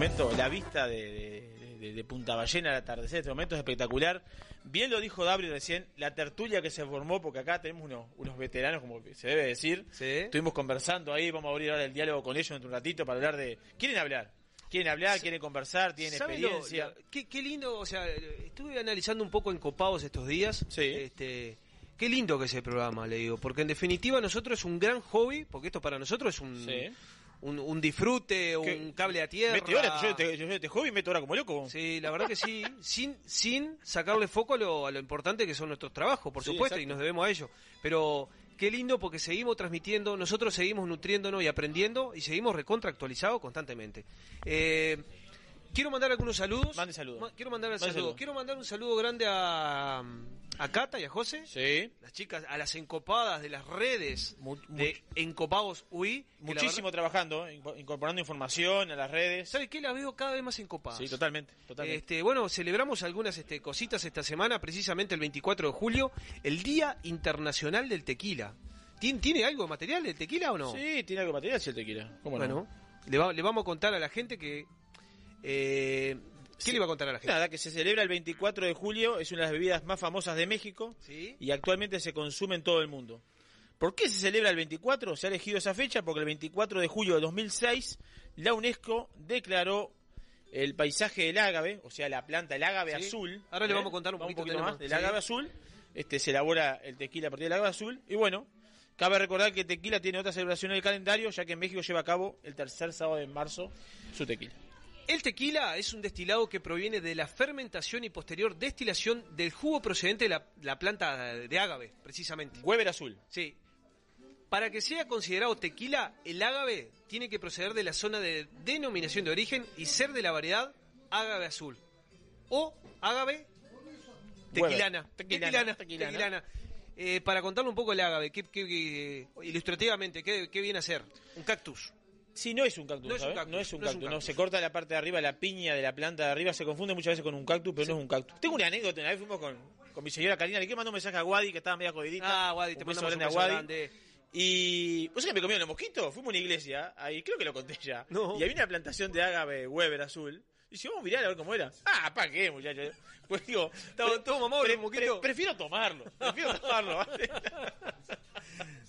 momento, la vista de, de- de- de Punta Ballena al atardecer, este momento es espectacular. Bien lo dijo Dabri recién, la tertulia que se formó, porque acá tenemos unos, unos veteranos, como se debe decir. Sí. Estuvimos conversando ahí, vamos a abrir ahora el diálogo con ellos dentro de un ratito para hablar de... ¿Quieren hablar? ¿Quieren hablar? ¿Quieren conversar? ¿Tienen ¿Sabe lo- experiencia? lo- qué, qué lindo, o sea, estuve analizando un poco en Copados estos días. Sí. Este, qué lindo que es el programa, le digo, porque en definitiva nosotros es un gran hobby, porque esto para nosotros es un, Sí. Un, un disfrute, un cable a tierra. Mete horas, yo te, yo, yo te hobby meto hora como loco. Sí, la verdad que sí, sin, sin sacarle foco a lo, a lo importante que son nuestros trabajos, por Sí, supuesto, exacto. y nos debemos a ello. Pero qué lindo porque seguimos transmitiendo, nosotros seguimos nutriéndonos y aprendiendo y seguimos recontra actualizados constantemente. Eh, quiero mandar algunos saludos. Mande saludos. Ma- Quiero mandar el saludo. saludos. Quiero mandar un saludo grande a, a Cata y a José. Sí. Las chicas, a las encopadas de las redes de Encopados UI. Muchísimo verdad- trabajando, inco- incorporando información a las redes. ¿Sabe qué? Las veo cada vez más encopadas. Sí, totalmente, totalmente. Este, bueno, celebramos algunas este, cositas esta semana, precisamente el 24 de julio, el Día Internacional del Tequila. ¿Tiene, tiene algo de material del tequila o no? Sí, tiene algo de material si el tequila. ¿Cómo no? Bueno, le, va- le vamos a contar a la gente que... eh, ¿Qué Sí. le va a contar a la gente? Nada, que se celebra el 24 de julio, es una de las bebidas más famosas de México Sí. y actualmente se consume en todo el mundo. ¿Por qué se celebra el 24? Se ha elegido esa fecha porque el 24 de julio de 2006 la UNESCO declaró el paisaje del ágave, o sea, la planta del ágave Sí. azul. Ahora le ¿eh? vamos a contar un poquito, más del ágave azul. Este se elabora el tequila a partir del ágave azul y bueno, cabe recordar que tequila tiene otra celebración en el calendario, ya que en México lleva a cabo el tercer sábado de marzo su tequila. El tequila es un destilado que proviene de la fermentación y posterior destilación del jugo procedente de la, la planta de ágave, precisamente. Weber azul. Sí. Para que sea considerado tequila, el ágave tiene que proceder de la zona de denominación de origen y ser de la variedad ágave azul. O ágave tequilana. Weber. Tequilana, Tequilana. tequilana. tequilana. Eh, para contarle un poco el ágave, ¿qué, qué- qué- ilustrativamente, ¿qué, qué viene a ser? Un cactus. Sí, no es un cactus, No es un cactus, no es un no es un cactus, no, cactus. se corta la parte de arriba, la piña de la planta de arriba, se confunde muchas veces con un cactus, pero no es un cactus. Tengo una anécdota, una vez fuimos con, con mi señora Karina, le quiero mandar un mensaje a Wadi, que estaba media jodidita. Ah, Wadi, te mandamos un a Wadi. grande. Y, ¿vos sabés que me comieron los mosquitos? Fuimos a una iglesia, ahí creo que lo conté ya. No. Y había una plantación de ágave Weber azul. Y si vamos a mirar a ver cómo era. Ah, ¿para qué, muchachos? Pues digo, pre- pre- prefiero tomarlo, prefiero tomarlo.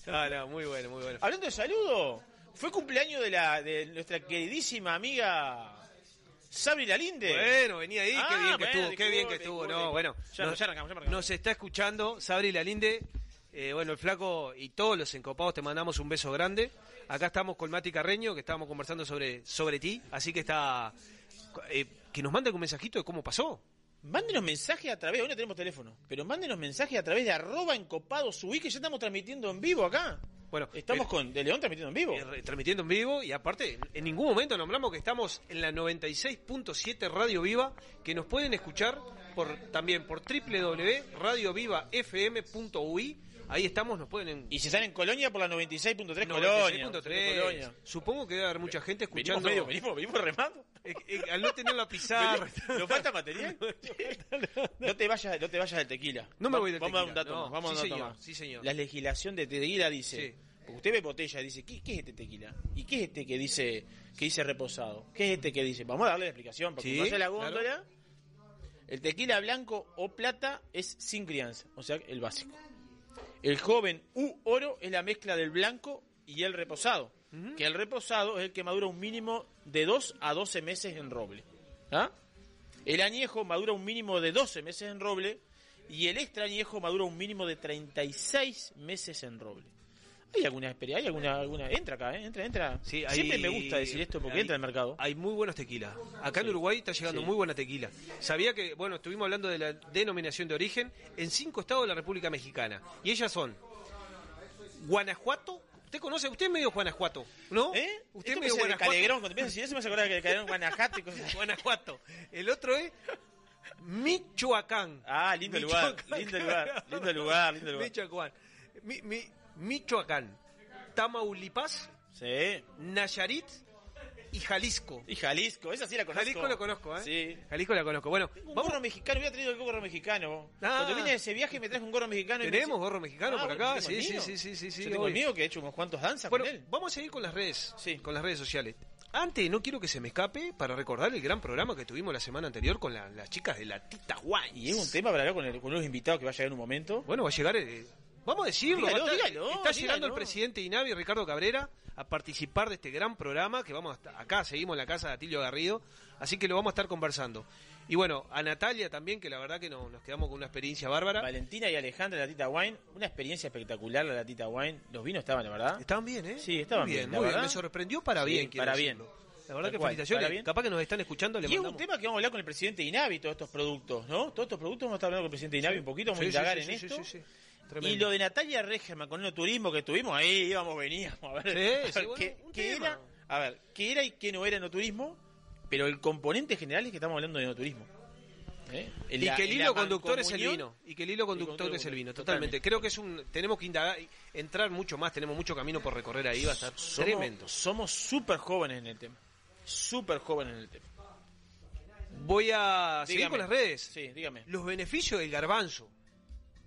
Ah, no, muy bueno, muy bueno. Hablando de saludo, fue cumpleaños de la de nuestra queridísima amiga Sabri Lalinde. Bueno, venía ahí, qué Ah, bien que bueno, estuvo, qué bien que estuvo. No, bueno, Ya- nos, ya arrancamos, ya arrancamos. nos está escuchando Sabri Lalinde. Eh, bueno, el flaco y todos los encopados te mandamos un beso grande. Acá estamos con Mati Carreño, que estábamos conversando sobre, sobre ti, así que está... eh, que nos mande un mensajito de cómo pasó. Mándenos mensajes a través, hoy no tenemos teléfono, pero mándenos mensajes a través de arroba encopados que ya estamos transmitiendo en vivo acá. Bueno, Estamos eh, con De León transmitiendo en vivo. eh, transmitiendo en vivo y aparte en ningún momento nombramos que estamos en la 96.7 Radio Viva que nos pueden escuchar por también por www.radiovivafm.ui ahí estamos nos pueden Y si están en Colonia por la 96.3 Colonia. 96.3. Colonia. supongo que debe haber mucha gente Venimos escuchando medio, venimos, venimos remando. Eh, eh, al no tener la pizarra ¿Nos falta material? no te vayas, no te vayas del tequila. No me voy del vamos a tequila, dato no. más. Vamos a Sí, dar un dato señor, más. sí, señor. La legislación de tequila dice, Sí. porque usted ve botella y dice, ¿qué, qué es este tequila? ¿Y qué es este que dice que dice reposado? ¿Qué es este que dice? Vamos a darle la explicación, porque no hace la claro. góndola. El tequila blanco o plata es sin crianza, o sea, el básico. El joven u oro es la mezcla del blanco y el reposado. Que el reposado es el que madura un mínimo de 2 a 12 meses en roble. ¿Ah? El añejo madura un mínimo de 12 meses en roble y el extra añejo madura un mínimo de 36 meses en roble. ¿Hay alguna experiencia? ¿Hay alguna, alguna? Entra acá, ¿eh? Entra, entra. Sí, hay- Siempre me gusta decir esto porque hay- entra al mercado. Hay muy buenos tequilas. Acá en Uruguay está llegando Sí. muy buena tequila. Sabía que, bueno, estuvimos hablando de la denominación de origen en cinco estados de la República Mexicana. Y ellas son Guanajuato. ¿Usted conoce? Usted es medio Guanajuato, ¿no? ¿Eh? Usted es me medio Guanajuato. Calegrón, cuando decir eso me hace acordar que Calegrón, Guanajuato y cosas. Guanajuato. El otro es Michoacán. Ah, lindo lugar, lindo lugar, lindo lugar, lindo lugar. Michoacán. Mi- mi- Michoacán. Tamaulipas, Sí. Nayarit y Jalisco. Y Jalisco, esa sí la conozco. Jalisco la conozco, ¿eh? Sí. Jalisco la conozco. Bueno, Un vamos. gorro mexicano, hubiera traído el gorro mexicano. Ah. Cuando vine de ese viaje me traje un gorro mexicano. y me Tenemos gorro mexicano Ah, por bueno, acá. ¿tenemos Sí, sí, sí, sí, sí, sí. Yo tengo el mío que he hecho unos cuantos danzas Bueno, con él. vamos a seguir con las redes. Sí. Con las redes sociales. Antes, no quiero que se me escape para recordar el gran programa que tuvimos la semana anterior con la- las chicas de la Tita Wines. Y es un tema para hablar con, el, con unos invitados que va a llegar en un momento. Bueno, va a llegar. eh, vamos a decirlo. Dígalo, a estar- dígalo, está llegando el presidente INAVI, Ricardo Cabrera, a participar de este gran programa que vamos a estar- acá, seguimos en la casa de Atilio Garrido, así que lo vamos a estar conversando. Y bueno, a Natalia también, que la verdad que no- nos quedamos con una experiencia bárbara. Valentina y Alejandra de la Tita Wine, una experiencia espectacular la de Tita Wine. Los vinos estaban, la verdad. Estaban bien, ¿eh? Sí, estaban muy bien, muy bien. Me sorprendió para Sí, bien. para bien. decirlo. La verdad que cual, felicitaciones. bien. Capaz que nos están escuchando, le Y es un tema que vamos a hablar con el presidente Inavi, todos estos productos, ¿no? Todos estos productos vamos a estar hablando con el presidente Inavi un poquito, vamos a Sí, sí, indagar sí, en sí, esto. Y lo de Natalia Regerman con el turismo que tuvimos ahí, íbamos, veníamos a ver, Sí, a ver bueno, qué, era, a ver, qué era y qué no era enoturismo, pero el componente general es que estamos hablando de enoturismo. ¿Eh? En Y la- que el hilo conductor es el vino. Y que el hilo conductor es el vino, totalmente. totalmente. Creo que es un. Tenemos que indagar, entrar mucho más, tenemos mucho camino por recorrer ahí, va a estar Somos- tremendo. Somos súper jóvenes en el tema. Súper jóvenes en el tema. Voy a seguir con las redes. Sí, dígame. Los beneficios del garbanzo.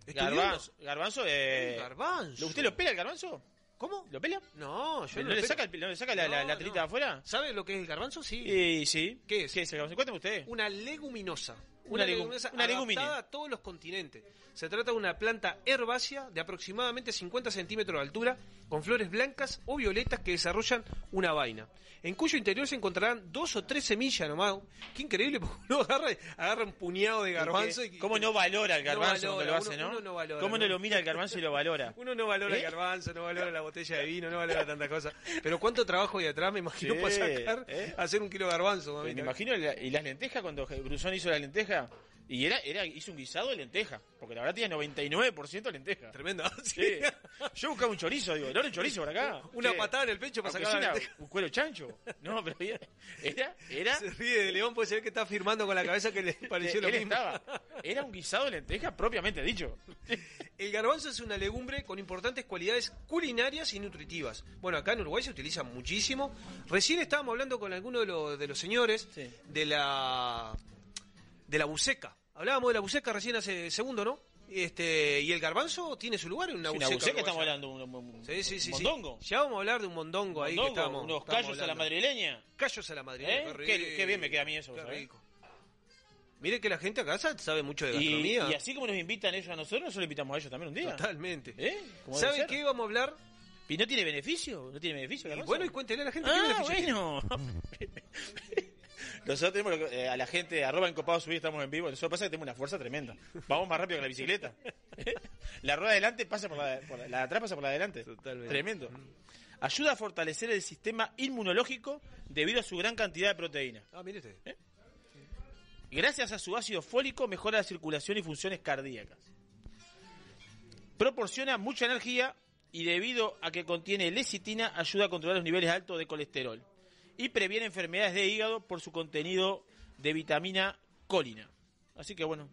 Garbanzo. Garbanzo, eh, garbanzo. ¿Usted lo pela el garbanzo? ¿Cómo? ¿Lo pela? No, yo ¿No, le saca, el- no le saca la, la, No, la telita no. de afuera? ¿Sabe lo que es el garbanzo? Sí. Y sí. ¿Qué es? ¿Qué es el garbanzo? Cuéntame usted. Una leguminosa. Una legu- una legumine. adaptada a todos los continentes. Se trata de una planta herbácea de aproximadamente 50 centímetros de altura, con flores blancas o violetas que desarrollan una vaina, en cuyo interior se encontrarán dos o tres semillas nomás. Qué increíble, porque uno agarra, agarra un puñado de garbanzo. ¿Y ¿Cómo no valora el No garbanzo valora, cuando lo hace, uno- no? uno no valora, ¿Cómo no lo mira el garbanzo y lo valora? Uno no valora ¿Eh? el garbanzo, no valora la botella de vino, no valora tantas cosas. Pero cuánto trabajo hay atrás, me imagino, Sí, para sacar, ¿eh? hacer un kilo de garbanzo. Me mamita. imagino, la- y las lentejas, cuando Brusón hizo la lenteja, y era, era hizo un guisado de lenteja, porque la verdad tiene 99% lenteja. Tremendo. Sí. Yo buscaba un chorizo, digo, ¿no era un chorizo por acá? Una Sí. patada en el pecho para sacar la sea lenteja. un cuero chancho. No, pero era, era, era Se ríe de León, puede ser que está firmando con la cabeza que le pareció lo mismo. estaba. Era un guisado de lenteja propiamente dicho. El garbanzo es una legumbre con importantes cualidades culinarias y nutritivas. Bueno, acá en Uruguay se utiliza muchísimo. Recién estábamos hablando con alguno de, los- de los señores de la de la buceca. Hablábamos de la buceca recién hace segundo, ¿no? Este, y el garbanzo tiene su lugar en una Una buceca. buceca estamos hablando un, un- Sí, sí, sí, un sí. mondongo. Ya vamos a hablar de un mondongo ahí que estamos. unos estamos callos a la madrileña. Callos a la madrileña. ¿Eh? qué Qué- qué bien me queda a mí eso, Qué rico. Mire que la gente acá sa- sabe mucho de gastronomía. y así como nos invitan ellos a nosotros, nosotros invitamos a ellos también un día. Totalmente. ¿Eh? Como debe ¿Sabe ser. qué vamos a hablar? ¿Y no tiene beneficio? ¿No tiene beneficio? Y bueno, y cuéntele a la gente qué Ah, beneficio tiene. bueno. Nosotros tenemos lo que- eh, a la gente, arroba encopado subir, estamos en vivo. Nosotros pasa que tenemos una fuerza tremenda. Vamos más rápido que la bicicleta. La rueda de adelante pasa por la, por la, la de atrás pasa por la de adelante. Totalmente. Tremendo. Ayuda a fortalecer el sistema inmunológico debido a su gran cantidad de proteína. Ah, mire usted. Gracias a su ácido fólico mejora la circulación y funciones cardíacas. Proporciona mucha energía y debido a que contiene lecitina ayuda a controlar los niveles altos de colesterol. Y previene enfermedades de hígado por su contenido de vitamina colina. Así que bueno,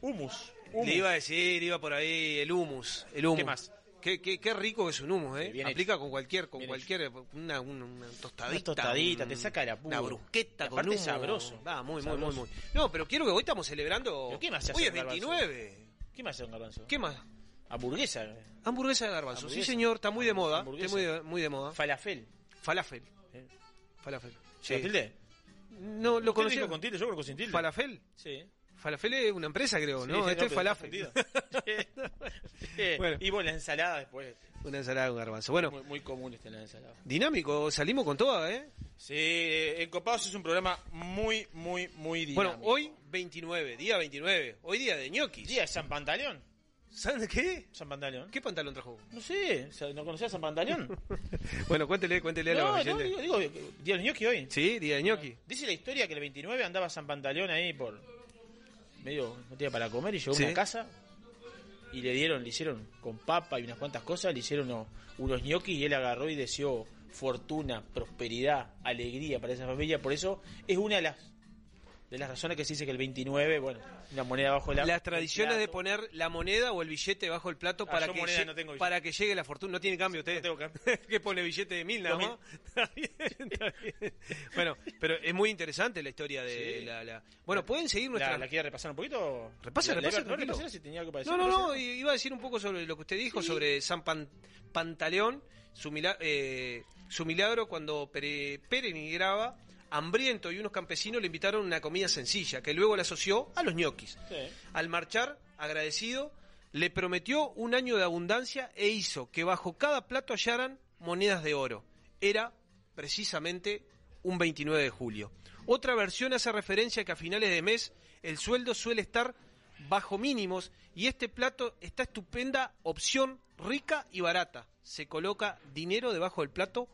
humus. humus. Le iba a decir, iba por ahí el humus. El humus. ¿Qué más? Qué, qué, qué rico es un humus, ¿eh? Bien Aplica con cualquier, con Bien cualquier, una, una, una tostadita. Una tostadita, un- te saca el apuro. Una brusqueta con humo. sabroso. Va, muy, muy, muy, muy. No, pero quiero que hoy estamos celebrando. ¿Pero qué más Hoy es con garbanzo? 29. ¿Qué más hace un garbanzo? ¿Qué más? Hamburguesa. Hamburguesa de garbanzo. Sí, señor, está muy de moda. Está muy de, muy de moda. Falafel. Falafel. Falafel. ¿Con tilde? No, lo ¿Usted conocí. con tilde? Yo creo que sin tilde. Falafel. Sí. Falafel es una empresa, creo, Sí, ¿no? sí, este es pero falafel. Bueno. Y bueno, la ensalada después. Una ensalada con garbanzo. Bueno, Muy, muy común esta la ensalada. dinámico, salimos con toda, ¿eh? Sí, eh, Encopados es un programa muy, muy, muy dinámico. Bueno, hoy 29, día 29. Hoy día de ñoquis. Día de San Pantaleón. ¿Saben qué? San Pantaleón. ¿Qué pantalón trajo? No sé, ¿no conocías San Pantaleón? Bueno, cuéntele, cuéntele a los no, digo, digo, día del ñoqui hoy. Sí, día de ñoqui. Dice la historia que el 29 andaba San Pantaleón ahí por... Medio, no tenía para comer y llegó a una casa y le dieron, le hicieron con papa y unas cuantas cosas, le hicieron unos, unos ñoquis y él agarró y deseó fortuna, prosperidad, alegría para esa familia. Por eso es una de las de las razones que se dice que el 29, bueno, una moneda bajo la, Las tradiciones el de poner la moneda o el billete bajo el plato Ah, para, que, moneda lle- no tengo billete. para que llegue la fortuna. No tiene cambio usted. No tengo cambio. que pone billete de mil nada más. Está bien, está bien. Bueno, pero es muy interesante la historia de Sí. la, la- Bueno, pueden seguir ¿La, nuestra... ¿La quiere repasar un poquito? Repase, La- la- repase, No, repasela si tenía algo para decir. No, no, no, iba a decir un poco sobre lo que usted dijo, Sí. sobre San Pan- Pantaleón, su, mila- eh, su milagro cuando Pere, peregrinaba hambriento y unos campesinos le invitaron una comida sencilla, que luego le asoció a los ñoquis. Sí. Al marchar, agradecido, le prometió un año de abundancia e hizo que bajo cada plato hallaran monedas de oro. Era precisamente un 29 de julio. Otra versión hace referencia a que a finales de mes el sueldo suele estar bajo mínimos y este plato está estupenda opción rica y barata. Se coloca dinero debajo del plato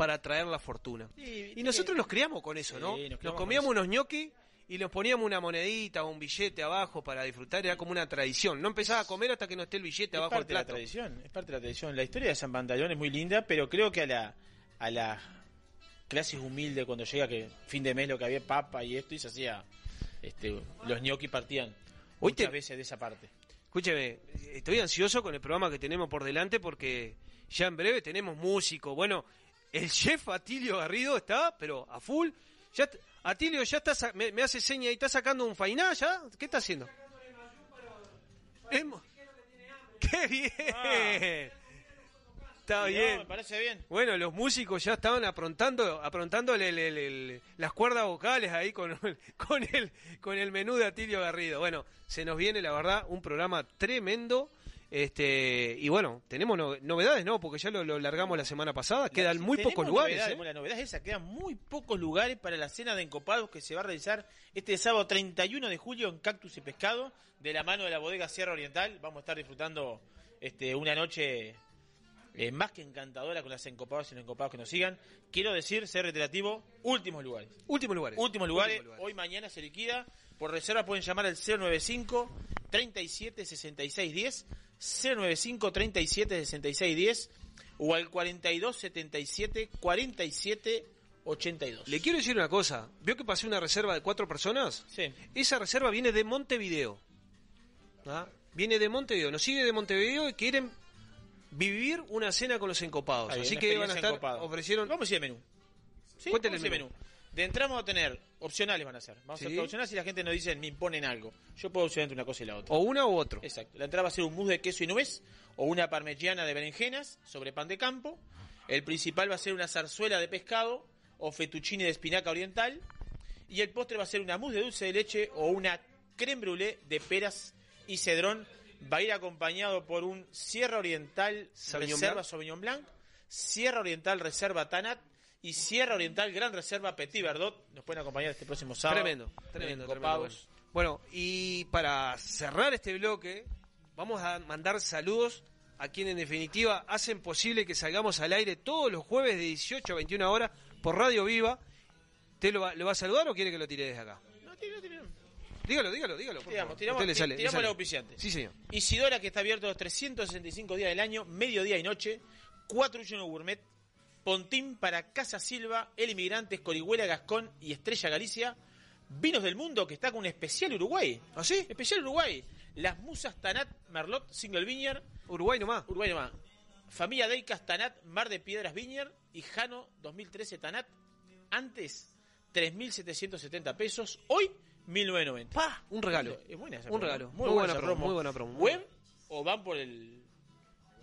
para atraer la fortuna. Sí, Y nosotros nos criamos con eso, Sí, ¿no? nos Nos, criamos comíamos unos ñoquis y nos poníamos una monedita o un billete abajo para disfrutar, era como una tradición. No empezaba a comer hasta que no esté el billete Es abajo del parte de la plato. tradición, es parte de la tradición. La historia de San Pantaleón es muy linda, pero creo que a la a las clases humildes cuando llega que fin de mes lo que había papa y esto y se hacía este los ñoquis partían Hoy muchas te- veces de esa parte. Escúcheme, estoy ansioso con el programa que tenemos por delante porque ya en breve tenemos músico. Bueno, el chef Atilio Garrido está, pero a full. Ya, Atilio ya está, me, me hace seña y está sacando un fainá ya. ¿Qué está haciendo? ¡Qué bien! Está No, bien. me parece bien. Bueno, los músicos ya estaban aprontando, aprontando el- el- el- las cuerdas vocales ahí con, con, el, con el menú de Atilio Garrido. Bueno, se nos viene, la verdad, un programa tremendo. Este, y bueno, tenemos no- novedades, ¿no? Porque ya lo, lo largamos la semana pasada. Quedan muy pocos lugares. novedades, ¿eh? la novedad es esa, quedan muy pocos lugares para la cena de encopados que se va a realizar este sábado 31 de julio en Cactus y Pescado, de la mano de la bodega Sierra Oriental. Vamos a estar disfrutando este, una noche eh, más que encantadora con las encopados y los encopados que nos sigan. Quiero decir, ser reiterativo, últimos lugares. Últimos lugares. Últimos lugares, Últimos lugares. hoy mañana se liquida. Por reserva pueden llamar al 095 37 66 10, 095 37 66 10 o al 42 77 47 82. Le quiero decir una cosa. ¿Vio que pasé una reserva de cuatro personas? Sí. Esa reserva viene de Montevideo. ¿Ah? Viene de Montevideo. Nos sigue de Montevideo y quieren vivir una cena con los encopados. Ahí, Así que van a estar, ofrecieron... Vamos a ir de menú. Sí, de el menú. De entrada vamos a tener opcionales van a ser. Vamos a hacer opcionales y la gente nos dice me imponen algo. Yo puedo opcionar entre una cosa y la otra. O una u otro. Exacto. La entrada va a ser un mousse de queso y nuez o una parmigiana de berenjenas sobre pan de campo. El principal va a ser una zarzuela de pescado o fettuccine de espinaca oriental. Y el postre va a ser una mousse de dulce de leche o una creme brûlée de peras y cedrón. Va a ir acompañado por un Sierra Oriental Sauvignon Reserva Blanc. Sauvignon Blanc, Sierra Oriental Reserva Tanat y Sierra Oriental Gran Reserva Petit Verdot. Nos pueden acompañar este próximo sábado. Tremendo, tremendo, en tremendo. Bueno. Bueno, y para cerrar este bloque, vamos a mandar saludos a quienes en definitiva hacen posible que salgamos al aire todos los jueves de 18 a 21 horas por Radio Viva. ¿Usted lo va, lo va a saludar o quiere que lo tire desde acá? No, tira, tira. Dígalo, dígalo, dígalo. por Tiramos, tiramos, le le sale. los auspiciantes. Sí, señor. Isidora, que está abierto los 365 días del año, mediodía y noche. 481 Gourmet. Pontín para Casa Silva, El Inmigrante, Escorihuela, Gascón y Estrella Galicia. Vinos del Mundo, que está con un especial Uruguay. ¿Ah, sí? Especial Uruguay. Las Musas Tanat, Merlot, Single Vineyard. Uruguay nomás. Uruguay nomás. Familia Deicas Tanat, Mar de Piedras Vineyard. Y Jano 2013 Tanat. Antes, 3.770 pesos. Hoy, 1.990. ¡Pah! Un regalo. Es buena esa Un promo. regalo. Muy, Muy buena, buena esa promo, muy buena promo. Web o van por el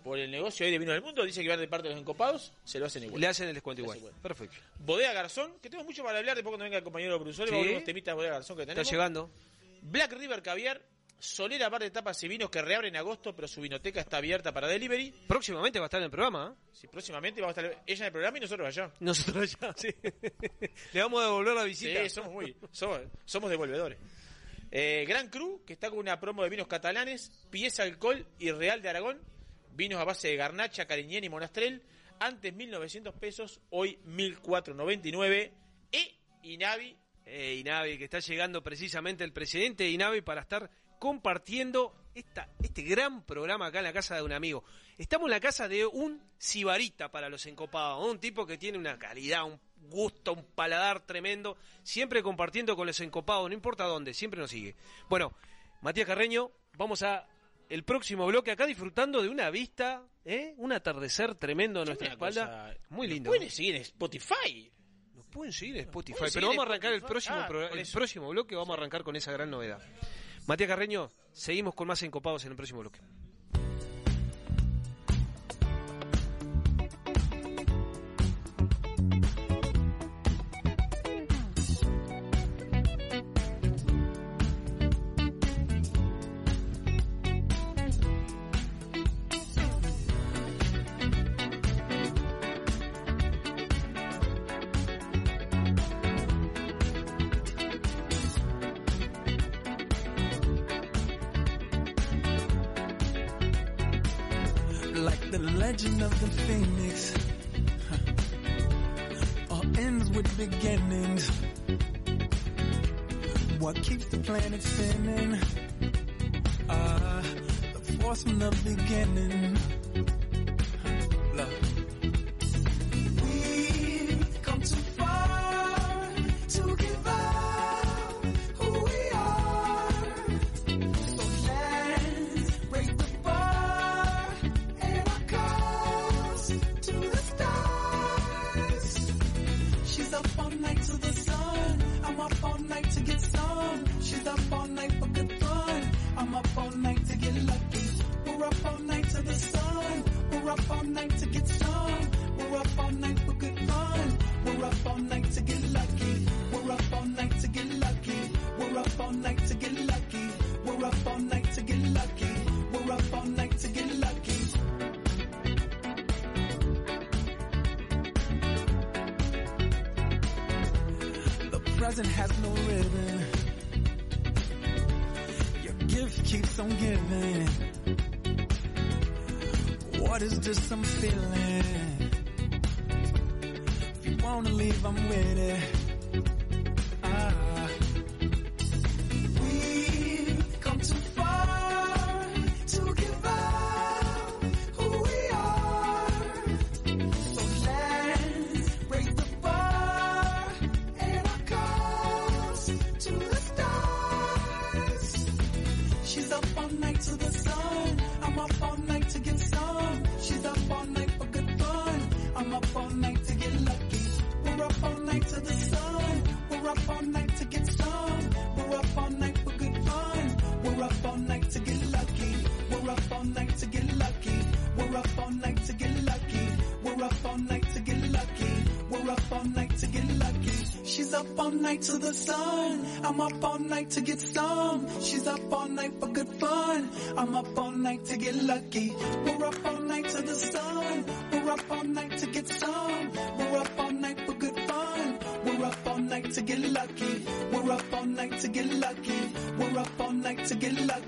por el negocio ahí de vino del mundo, dice que van de parte de los encopados, se lo hacen igual. Le hacen el descuento igual. Perfecto. Bodega Garzón, que tengo mucho para hablar después cuando venga el compañero Brusol, Sí. vamos a ver unos temitas de Bodega Garzón que Está tenemos. llegando. Black River Caviar, Solera Bar de Tapas y Vinos que reabre en agosto, pero su vinoteca está abierta para delivery. Próximamente va a estar en el programa. ¿eh? Si próximamente vamos a estar ella en el programa y nosotros allá. Nosotros ya, sí. Le vamos a devolver la visita. Sí, somos muy, somos, somos devolvedores. Eh, Gran Cru, que está con una promo de vinos catalanes, Pieza Alcohol y Real de Aragón, vinos a base de garnacha, cariñén y monastrel, antes 1.900 pesos, hoy 1.499, e Inavi, Eh, Inavi, que está llegando precisamente el presidente de Inavi para estar compartiendo esta, este gran programa acá en la casa de un amigo. Estamos en la casa de un sibarita para los encopados, un tipo que tiene una calidad, un gusto, un paladar tremendo, siempre compartiendo con los encopados, no importa dónde, siempre nos sigue. Bueno, Matías Carreño, vamos a el próximo bloque acá disfrutando de una vista, ¿eh? un atardecer tremendo a nuestra espalda. cosa- Muy nos lindo. Pueden seguir en Spotify. Nos pueden seguir en Spotify, pero vamos a arrancar el próximo, Ah, pro- el próximo bloque, vamos a arrancar con esa gran novedad. Matías Carreño, seguimos con más encopados en el próximo bloque. doesn't have no ribbon. Your gift keeps on giving. What is this I'm feeling? If you wanna leave, I'm with it. to get lucky.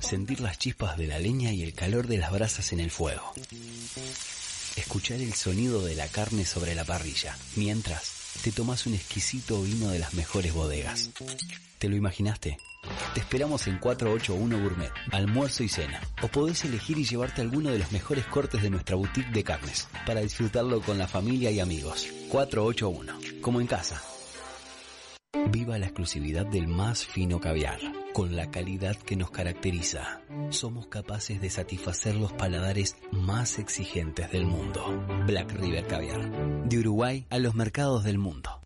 Sentir las chispas de la leña y el calor de las brasas en el fuego. Escuchar el sonido de la carne sobre la parrilla, mientras te tomas un exquisito vino de las mejores bodegas. ¿Te lo imaginaste? Te esperamos en 481 Gourmet, almuerzo y cena. O podés elegir y llevarte alguno de los mejores cortes de nuestra boutique de carnes, para disfrutarlo con la familia y amigos. 481, como en casa. Viva la exclusividad del más fino caviar, con la calidad que nos caracteriza. Somos capaces de satisfacer los paladares más exigentes del mundo. Black River Caviar, de Uruguay a los mercados del mundo.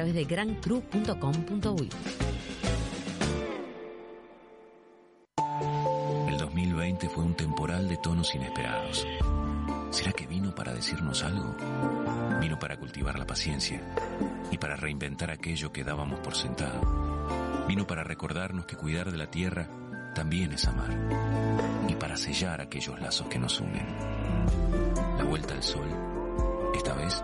de grancru.com.uy. El 2020 fue un temporal de tonos inesperados. ¿Será que vino para decirnos algo? Vino para cultivar la paciencia y para reinventar aquello que dábamos por sentado. Vino para recordarnos que cuidar de la tierra también es amar y para sellar aquellos lazos que nos unen. La vuelta al sol, esta vez,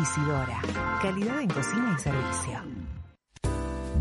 Isidora, calidad en cocina y servicio.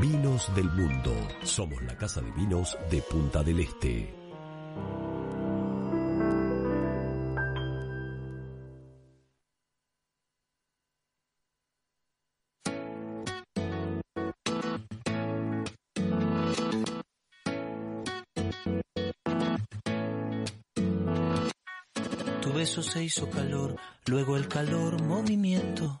Vinos del Mundo. Somos la casa de vinos de Punta del Este. Tu beso se hizo calor, luego el calor movimiento,